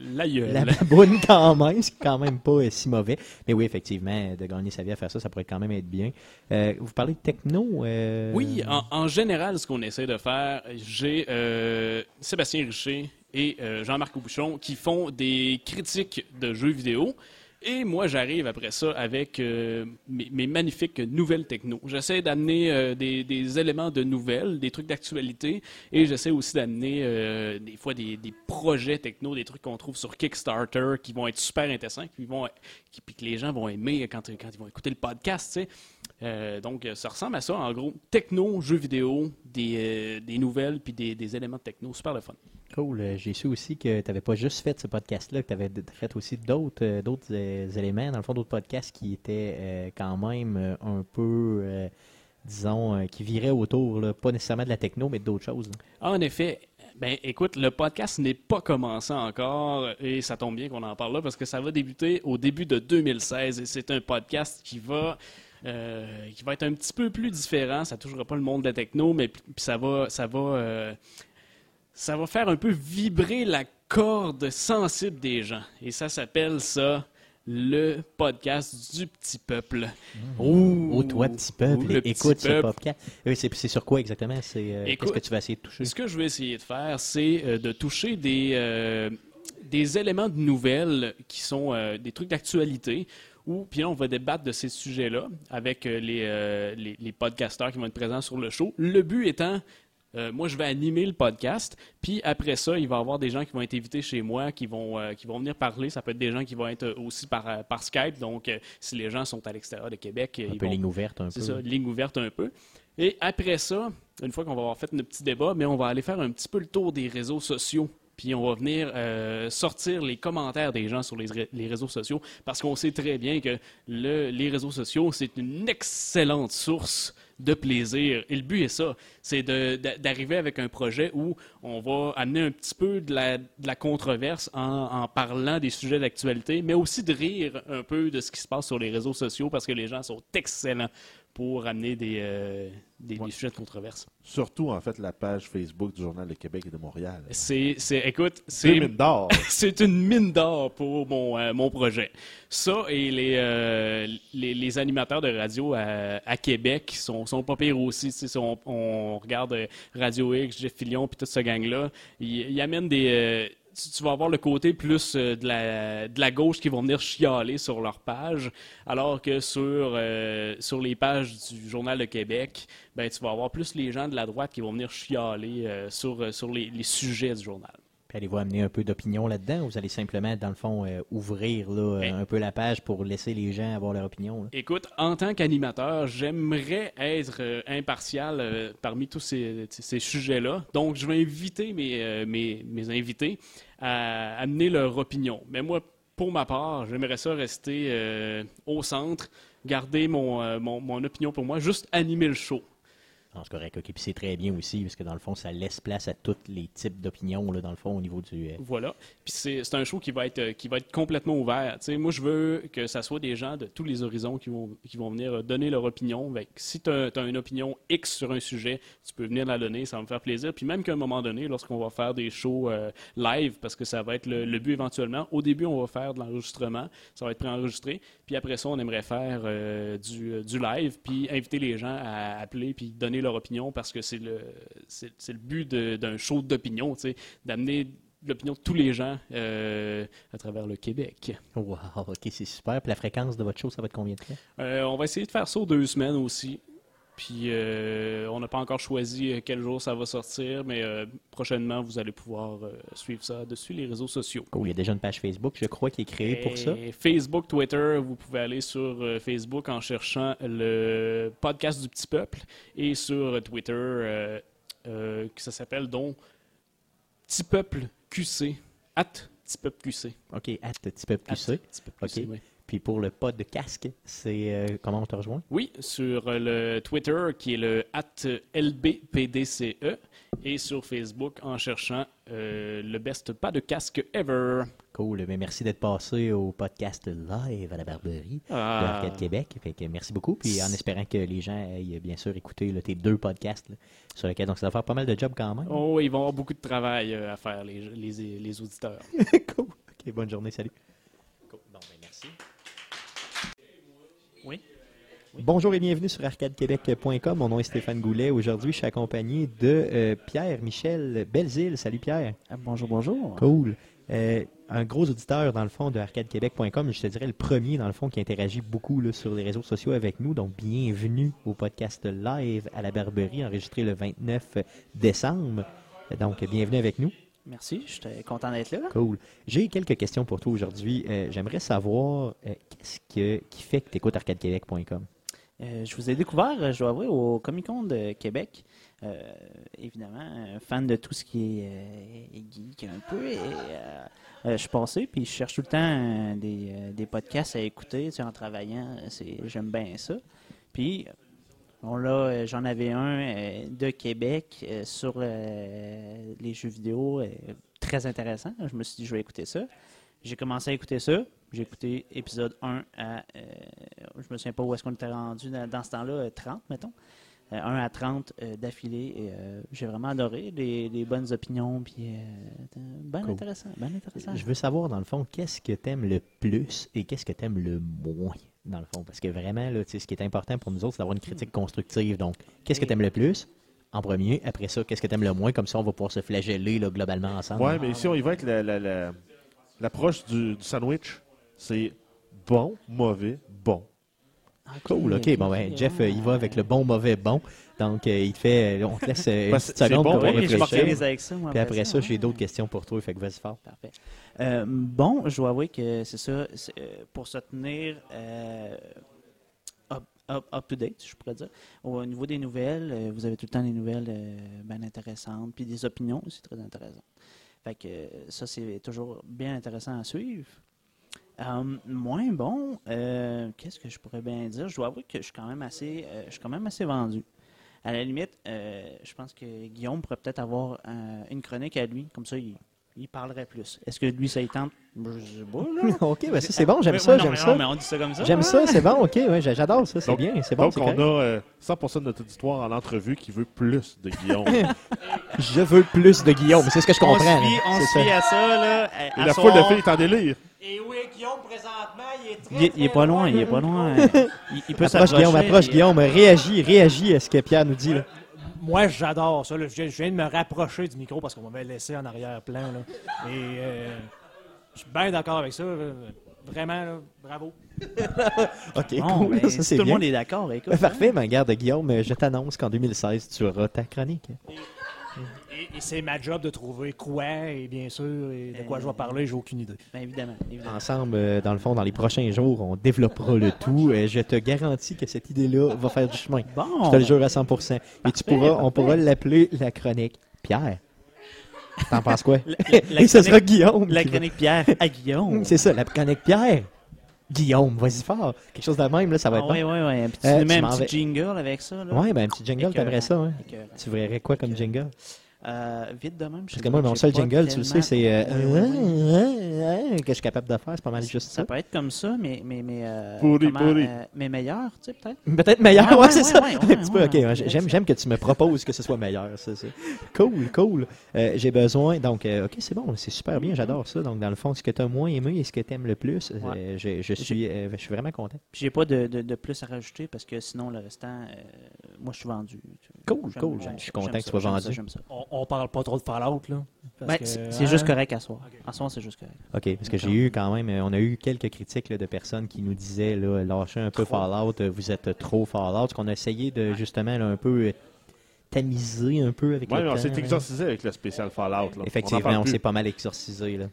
La baboune quand même, c'est quand même pas euh, si mauvais. Mais oui, effectivement, de gagner sa vie à faire ça, ça pourrait quand même être bien. Vous parlez de techno Oui, en, en général, ce qu'on essaie de faire, j'ai Sébastien Richer et Jean-Marc Bouchon qui font des critiques de jeux vidéo. Et moi, j'arrive après ça avec euh, mes, magnifiques nouvelles techno. J'essaie d'amener euh, des, éléments de nouvelles, des trucs d'actualité, et j'essaie aussi d'amener euh, des fois des, projets techno, des trucs qu'on trouve sur Kickstarter qui vont être super intéressants, puis que les gens vont aimer quand, ils vont écouter le podcast. donc, ça ressemble à ça, en gros. Techno, jeux vidéo, des, des nouvelles, puis des, des éléments de techno. Super le fun. Cool. Euh, J'ai su aussi que tu n'avais pas juste fait ce podcast-là, que tu avais fait aussi d'autres euh, euh, éléments, dans le fond, d'autres podcasts qui étaient quand même un peu, disons, qui viraient autour, pas nécessairement de la techno, mais d'autres choses. là. En effet, ben écoute, le podcast n'est pas commencé encore et ça tombe bien qu'on en parle là parce que ça va débuter au début de 2016 et c'est un podcast qui va qui va être un petit peu plus différent. Ça touchera pas le monde de la techno, mais ça va ça va ça va faire un peu vibrer la corde sensible des gens et ça s'appelle ça le podcast du petit peuple. Ouh, Oh, toi, petit peuple, le petit écoute ce podcast. C'est sur quoi exactement? C'est euh, Qu'est-ce Écoute, que tu vas essayer de toucher? Ce que je vais essayer de faire, c'est euh, de toucher des, euh, des éléments de nouvelles qui sont des trucs d'actualité. Ou puis là, on va débattre de ces sujets-là avec les, les, les podcasteurs qui vont être présents sur le show. Le but étant, euh, moi, je vais animer le podcast, puis après ça, il va y avoir des gens qui vont être invités chez moi, qui vont, euh, qui vont venir parler. Ça peut être des gens qui vont être euh, aussi par, par Skype. Donc, euh, si les gens sont à l'extérieur de Québec, Un ils peu vont ligne ouverte, un peu. c'est ça, ligne ouverte un peu. Et après ça, une fois qu'on va avoir fait notre petit débat, mais on va aller faire un petit peu le tour des réseaux sociaux. Puis on va venir euh, sortir les commentaires des gens sur les, les réseaux sociaux parce qu'on sait très bien que le- les réseaux sociaux, c'est une excellente source de plaisir. Et le but est ça, c'est d'arriver avec un projet où on va amener un petit peu de la, de la controverse en, en parlant des sujets d'actualité, mais aussi de rire un peu de ce qui se passe sur les réseaux sociaux parce que les gens sont excellents pour amener des, euh, des, des sujets de controverse. Surtout, en fait, la page Facebook du Journal de Québec et de Montréal. C'est, écoute, C'est une mine d'or. c'est une mine d'or pour mon, euh, mon projet. Ça et les, euh, les, les animateurs de radio à, à Québec sont, sont pas pires aussi. Si on, on regarde Radio X, Jeff Fillion, puis toute ce gang-là, ils, ils amènent des... tu, vas avoir le côté plus euh, de, la, de la gauche qui vont venir chialer sur leur page, alors que sur, euh, sur les pages du Journal de Québec, ben, tu vas avoir plus les gens de la droite qui vont venir chialer euh, sur, sur les sujets du journal. Puis allez-vous amener un peu d'opinion là-dedans ou vous allez simplement, dans le fond, euh, ouvrir là, euh, Ben- un peu la page pour laisser les gens avoir leur opinion? là? Écoute, en tant qu'animateur, j'aimerais être euh, impartial euh, parmi tous ces, ces sujets-là. Donc, je vais inviter mes, mes, mes invités à amener leur opinion. Mais moi, pour ma part, j'aimerais ça rester au centre, garder mon, mon, mon opinion pour moi, juste animer le show. Non, c'est correct. OK. Puis c'est très bien aussi, parce que dans le fond, ça laisse place à tous les types d'opinions, dans le fond, au niveau du. euh, Voilà. Puis c'est un show qui va être euh, qui va être complètement ouvert. Moi, je veux que ça soit des gens de tous les horizons qui vont qui vont venir euh, donner leur opinion. Que si tu as, une opinion X sur un sujet, tu peux venir la donner, ça va me faire plaisir. Puis même qu'à un moment donné, lorsqu'on va faire des shows euh, live, parce que ça va être le, but éventuellement, au début, on va faire de l'enregistrement, ça va être préenregistré. Puis après ça, on aimerait faire du, du live, puis inviter les gens à appeler, puis donner leur opinion, parce que c'est le, c'est, le but d'un show d'opinion, tu sais, d'amener l'opinion de tous les gens euh, à travers le Québec. Wow, OK, c'est super. Puis la fréquence de votre show, ça va être combien de temps? Euh, on va essayer de faire ça aux deux semaines aussi. Puis euh, on n'a pas encore choisi euh, quel jour ça va sortir, mais euh, prochainement, vous allez pouvoir euh, suivre ça dessus les réseaux sociaux. Cool. Il y a déjà une page Facebook, je crois, qui est créée pour ça. Facebook, Twitter, vous pouvez aller sur Facebook en cherchant le podcast du petit peuple et sur Twitter, que ça s'appelle donc Petit Peuple QC. At Petit Peuple QC. OK, at petit At Peuple QC, oui. Puis pour le pod de casque, c'est euh, comment on te rejoint? Oui, sur euh, le Twitter qui est le at LBPDCE et sur Facebook en cherchant euh, le best pas de casque ever. Cool. Mais merci d'être passé au podcast live à la Barberie de Ah. Arcade Québec. Fait que merci beaucoup. Puis en espérant que les gens aient bien sûr écouté là, tes deux podcasts là, sur lesquels donc ça va faire pas mal de job quand même. Oh, ils vont avoir beaucoup de travail à faire, les, les, les auditeurs. cool. OK, bonne journée. Salut. Cool. Bon, ben, merci. Oui. Bonjour et bienvenue sur arcadequebec.com. Mon nom est Stéphane Goulet. Aujourd'hui, je suis accompagné de euh, Pierre-Michel Belzile. Salut Pierre. Ah, bonjour, bonjour. Cool. Euh, un gros auditeur, dans le fond, de arcadequebec.com. Je te dirais le premier, dans le fond, qui interagit beaucoup là, sur les réseaux sociaux avec nous. Donc, bienvenue au podcast live à la Barberie, enregistré le 29 décembre. Donc, bienvenue avec nous. Merci, je suis content d'être là. Cool. J'ai quelques questions pour toi aujourd'hui. Euh, J'aimerais savoir euh, qu'est-ce que, qui fait que tu écoutes arcadequebec.com. Euh, je vous ai découvert, je dois avouer, au Comic Con de Québec. Évidemment, un fan de tout ce qui est geek un peu. Et, je suis passé, puis je cherche tout le temps des, des podcasts à écouter tu sais, en travaillant. J'aime bien ça. Puis, bon, là, euh, j'en avais un euh, de Québec euh, sur les jeux vidéo. très intéressant. Je me suis dit, je vais écouter ça. J'ai commencé à écouter ça. J'ai écouté épisode 1 à. je me souviens pas où est-ce qu'on était rendu dans, dans ce temps-là, euh, 30, mettons. Euh, 1 à 30 euh, d'affilée. Euh, j'ai vraiment adoré. Des bonnes opinions. Puis, euh, bien Cool. intéressant. Ben intéressant. Je veux savoir, dans le fond, qu'est-ce que tu aimes le plus et qu'est-ce que tu aimes le moins, dans le fond. Parce que vraiment, là, ce qui est important pour nous autres, c'est d'avoir une critique constructive. Donc, qu'est-ce que tu aimes le plus en premier? Après ça, qu'est-ce que tu aimes le moins? Comme ça, on va pouvoir se flageller là, globalement ensemble. Ouais, mais ici, on y va avec la- la- la- l'approche du, du sandwich. C'est bon, mauvais, bon. Cool, ok. Bon, ben, Jeff, euh, il va avec le bon, mauvais, bon. Donc, euh, il te fait. euh, On te laisse euh, une petite seconde bon, pour ouais, puis je réfléchir. m'organise avec ça. moi, Puis après ça, j'ai d'autres questions pour toi. Fait que vas-y fort. Parfait. Euh, bon, je dois avouer que c'est ça. pour se tenir euh, up, up- up to date, je pourrais dire. Au niveau des nouvelles, vous avez tout le temps des nouvelles bien intéressantes, puis des opinions aussi très intéressantes. Fait que ça, c'est toujours bien intéressant à suivre. Euh, moins bon, euh, qu'est-ce que je pourrais bien dire? Je dois avouer que je suis quand même assez, euh, je suis quand même assez vendu. À la limite, euh, je pense que Guillaume pourrait peut-être avoir euh, une chronique à lui, comme ça, il, il parlerait plus. Est-ce que lui, ça y tente? Je sais pas, là. ok, ben ça, c'est bon. J'aime ça, j'aime ça. non, mais on dit ça comme ça. J'aime hein? ça, c'est bon. Ok, ouais, j'adore ça. C'est Donc- bien. C'est bon. Donc, c'est on a correct. euh, 100% de notre auditoire en entrevue qui veut plus de Guillaume. Je veux plus de Guillaume. C'est ce que je On comprends. fie, on C'est se ça. fie à ça, là. à- Et à la foule de filles est en délire. Et oui, Guillaume, présentement, il est. Il, pas loin, il est pas loin. Il, il peut Approche s'approcher. Guillaume, approche Guillaume. Réagis, réagis à ce que Pierre nous dit. Là. Moi, j'adore ça. là. Je, viens, je viens de me rapprocher du micro parce qu'on m'avait laissé en arrière-plan. là. Et euh, je suis bien d'accord avec ça. là. Vraiment, là, bravo. Ok, Bon, cool. ben, ça, si c'est tout le monde est d'accord, écoute. Parfait, ben, regarde, Guillaume, je t'annonce qu'en 2016, tu auras ta chronique. Et, et c'est ma job de trouver quoi, et bien sûr, et de quoi je vais parler, j'ai aucune idée. Ben, évidemment, évidemment. Ensemble, euh, dans le fond, dans les prochains jours, on développera le tout. Euh, Je te garantis que cette idée-là va faire du chemin. Bon, Je te le jure à 100%. Et tu Parfait, pourras, on parfait. pourra l'appeler la chronique Pierre. T'en penses quoi? La- la- la Et ce chronique- sera Guillaume. La va- chronique Pierre à Guillaume. C'est ça, la chronique Pierre. Guillaume, vas-y fort. Quelque chose de même, là, ça va être Ah, oui, oui, oui. Puis tu Euh, mets tu un petit jingle avec ça. Ouais, ben un petit jingle, t'aimerais ça, hein? Tu verrais quoi comme jingle? Euh, vite de même. je Parce sais que moi, mon seul jingle, tu le sais, c'est euh, Oui, oui, oui. que je suis capable de faire. C'est pas mal juste Ça ça. peut être comme ça, mais, mais, mais, euh, Pourri, comment, pourri. euh, mais meilleur, tu sais, peut-être. Peut-être meilleur, Ouais, ouais, ouais, c'est ouais, ça. ouais, un ouais, petit peu, ouais, ok. ouais, ouais, J'aime, j'aime que tu me proposes que ce soit meilleur. Ça, c'est cool, cool. Euh, j'ai besoin, donc, euh, ok, c'est bon, c'est super bien, j'adore ça. Donc, dans le fond, ce que tu as moins aimé et ce que tu aimes le plus, euh, Ouais. je, je suis, euh, je suis vraiment content. Puis j'ai pas de, de, de plus à rajouter parce que sinon, le restant, euh, moi, je suis vendu. Cool, J'aime- cool. j'aime Je suis content que tu sois vendu. ça, j'aime ça. On, on parle pas trop de Fallout, là. parce Ben, que, c'est hein, juste correct à soir. Ok. En soir, c'est juste correct. OK, parce que j'ai eu quand même, euh, on a eu quelques critiques là, de personnes qui nous disaient, là, lâchez un peu Trop. Fallout, euh, vous êtes trop Fallout, parce qu'on a essayé de, justement, là, un peu euh, tamiser un peu avec Ouais, le on s'est là. exorcisé avec le spécial Fallout. Là. Effectivement, on s'est pas mal exorcisé, là.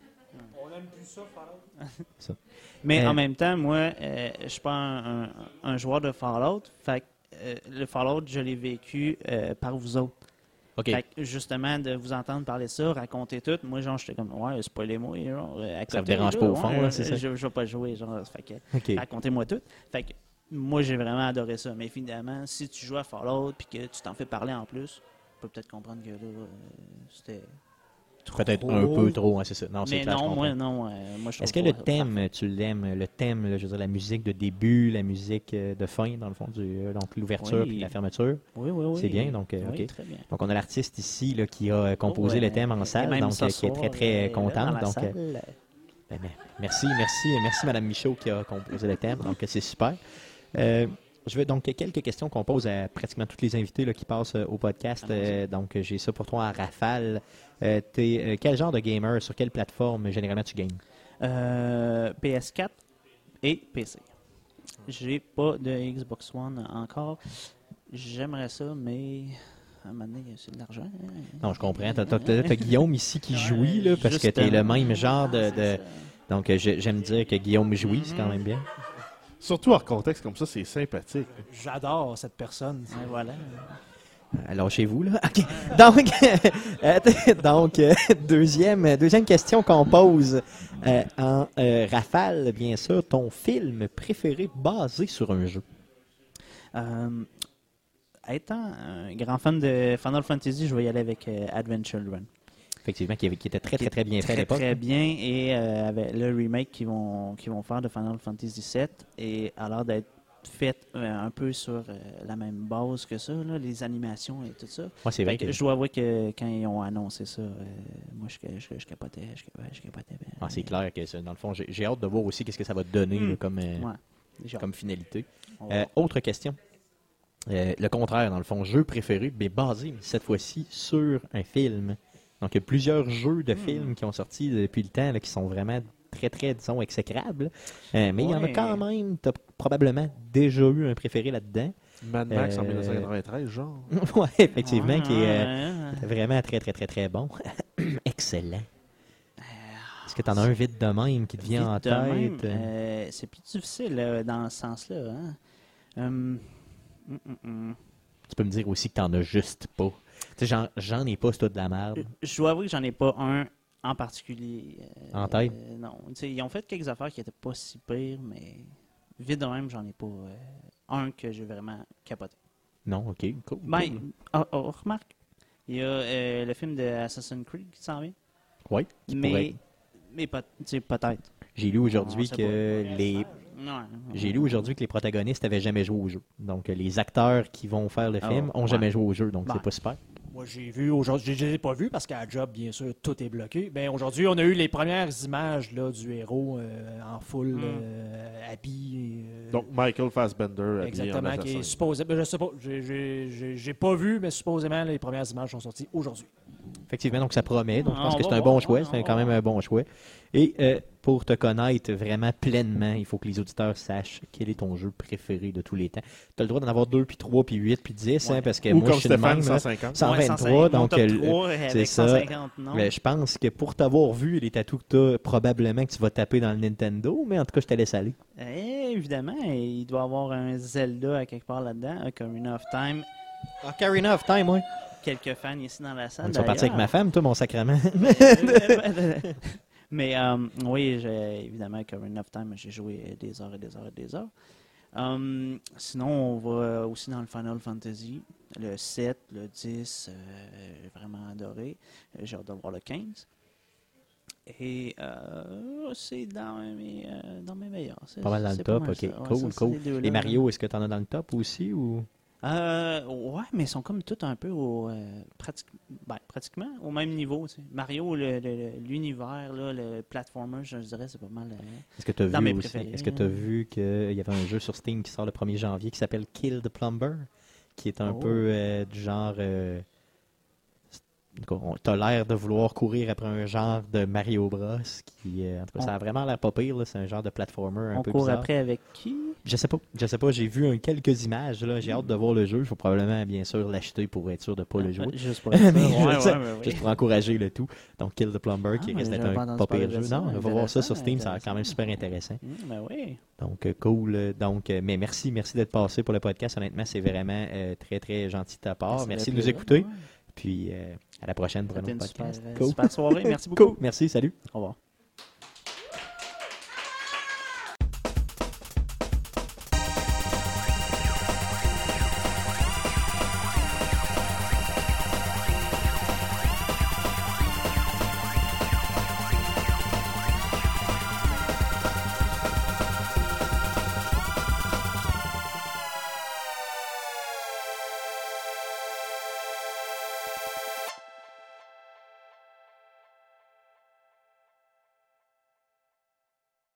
On aime plus ça, Fallout. Mais Euh, en même temps, moi, euh, je suis pas un, un- un joueur de Fallout. Fait que, euh, le Fallout, je l'ai vécu euh, par vous autres. Fait que, justement, de vous entendre parler de ça, raconter tout, moi, genre, j'étais comme, ouais, spoilez-moi. Genre, euh, Ça vous dérange là, pas au fond, ouais, là, c'est ça? Je, je vais pas jouer, genre, fait que, OK. racontez-moi tout. Fait que, moi, j'ai vraiment adoré ça. Mais finalement, si tu joues à Fallout puis que tu t'en fais parler en plus, tu peux peut-être comprendre que là, euh, c'était. Peut-être un peu trop, hein, c'est ça. Non, c'est Mais clair, je non, comprends. moi, non. euh, moi, je Est-ce que le thème, tu l'aimes, le thème, là, je veux dire, la musique de début, la musique euh, de fin, dans le fond, du, euh, donc l'ouverture Oui. puis la fermeture? Oui, oui, oui. C'est bien, donc, euh, Oui, OK. très bien. Donc, on a l'artiste ici là, qui a composé Oh, le thème en salle, donc qui est très, très la Donc, salle. ben, ben, merci, merci, merci Madame Michaud qui a composé le thème, donc c'est super. Euh, je veux donc quelques questions qu'on pose à pratiquement tous les invités là, qui passent au podcast. Euh, donc, j'ai ça pour toi en rafale. Euh, t'es, euh, quel genre de gamer, sur quelle plateforme généralement tu games? Euh, PS4 et PC. J'ai pas de Xbox One encore. J'aimerais ça, mais à un moment donné, c'est de l'argent. hein. Non, je comprends. T'as, t'as Guillaume ici qui jouit, là, parce que t'es le même genre de... de- Donc, euh, j'ai- j'aime dire que Guillaume jouit, c'est quand même bien. Surtout hors contexte comme ça, c'est sympathique. J'adore cette personne. Voilà. Alors, chez vous, là. Donc, euh, donc euh, deuxième, deuxième question qu'on pose euh, en euh, rafale, bien sûr. Ton film préféré basé sur un jeu? Euh, étant un grand fan de Final Fantasy, je vais y aller avec euh, Advent Children. Effectivement, qui, était très, très, très bien fait à Très, l'époque. très bien. Et euh, avec le remake qu'ils vont, qu'ils vont faire de Final Fantasy VII, et a l'air d'être fait euh, un peu sur euh, la même base que ça, là, les animations et tout ça. Moi, c'est vrai que que... je dois avouer que quand ils ont annoncé ça, euh, moi je, je, je capotais, je capotais, je capotais. Ah, c'est clair que, ça, dans le fond, j'ai, hâte de voir aussi qu'est-ce que ça va te donner Hmm. là, comme, Ouais, finalité. Autre question. Le contraire, dans le fond, jeu préféré, mais basé cette fois-ci sur un film. Donc, il y a plusieurs jeux de Hmm. films qui ont sorti depuis le temps, là, qui sont vraiment très, très, disons, exécrables. Euh, mais il y en a quand même, tu as probablement déjà eu un préféré là-dedans. Mad Max en Euh, 1993, genre. oui, effectivement, qui est euh, vraiment très, très, très, très bon. Excellent. Est-ce que tu en as un vite de même qui te vient en Vite tête? euh, c'est plus difficile euh, dans ce sens-là. Hein? Hum, hum, hum. Tu peux me dire aussi que tu n'en as juste pas. Tu sais, j'en, ai pas, c'est de la merde. Je dois avouer que j'en ai pas un en particulier. euh, En tête? euh, non. Tu sais, ils ont fait quelques affaires qui étaient pas si pires, mais vite de même, j'en ai pas euh, un que j'ai vraiment capoté. Non, ok, cool. Ben, cool. oh, oh, remarque, il y a euh, le film de Assassin's Creed qui s'en vient. Oui, pourrait Mais, mais peut- tu sais, peut-être. J'ai lu aujourd'hui que les j'ai lu aujourd'hui que les protagonistes avaient jamais joué au jeu. Donc les acteurs qui vont faire le Ah, film ont ouais. jamais joué au jeu, donc Ben. c'est pas super. Moi, j'ai vu aujourd'hui, je ne l'ai pas vu parce qu'à la job, bien sûr, tout est bloqué. Ben, aujourd'hui, on a eu les premières images là, du héros euh, en full Mm. euh, habillé. euh, Donc, Michael Fassbender habillé en exactement, qui est supposé. ben, je sais pas, j'ai- pas vu, mais supposément, les premières images sont sorties aujourd'hui. Effectivement, donc ça promet. Donc je Ah, pense que c'est un bon choix. C'est quand même un bon choix. Et euh, pour te connaître vraiment pleinement, il faut que les auditeurs sachent quel est ton jeu préféré de tous les temps. Tu as le droit d'en avoir 2, puis 3, puis 8, puis 10, hein, Ouais. parce que Ou moi, comme je suis de Stéphane, même, là. 150. 123, Ouais, donc euh, 3 c'est ça. 150 non? Mais je pense que pour t'avoir vu les tatous que tu as, probablement que tu vas taper dans le Nintendo, mais en tout cas, je te laisse aller. Eh, évidemment, il doit y avoir un Zelda à quelque part là-dedans, un Ocarina of Time. Ocarina of Time, oui. Quelques fans ici dans la salle. On est parti avec ma femme, toi, mon sacrement. Mais euh, oui, j'ai- évidemment, Ocarina of Time, j'ai joué des heures et des heures et des heures. Euh, sinon, on va aussi dans le Final Fantasy, le 7, le 10, euh, j'ai vraiment adoré. J'ai hâte de voir le 15. Et euh, c'est dans mes, euh, dans mes meilleurs. Pas mal dans le top, ok. ça. Ouais, cool, ça, cool. les Les. Mario, est-ce que tu en as dans le top aussi ou? Euh, ouais, mais ils sont comme tous un peu au, euh, ben, pratiquement au même niveau. tu sais. Mario, le- le- l'univers, là, le platformer, je dirais, c'est pas mal. euh, est-ce que tu as Dans vu Est-ce que tu as hein. vu qu'il y avait un jeu sur Steam qui sort le 1er janvier qui s'appelle Kill the Plumber qui est un Oh. peu du genre euh, tu as l'air de vouloir courir après un genre de Mario Bros qui euh, en tout cas, ça a vraiment l'air pas pire c'est un genre de platformer un on peu court bizarre. après avec qui? Je sais pas, je sais pas, j'ai vu un- quelques images là, j'ai hâte de voir le jeu, je vais probablement bien sûr l'acheter pour être sûr de pas le jouer. Juste pour être sûr. Mais Ouais, juste- ouais, ouais, ouais. Juste pour encourager le tout. Donc, Kill the Plumber, qui Ah, pas un pas pire jeu. Non, on va voir ça sur Steam, ça a l'air quand même super intéressant. Hum, ben oui. Donc, euh, cool. Donc, euh, mais merci, merci d'être passé pour le podcast. Honnêtement, c'est vraiment euh, très, très gentil de ta part. Merci fait de nous écouter. Puis euh, à la prochaine pour un C'était autre une super, podcast. euh, Cool. super soirée. Merci beaucoup. Cool. Merci, salut. Au revoir.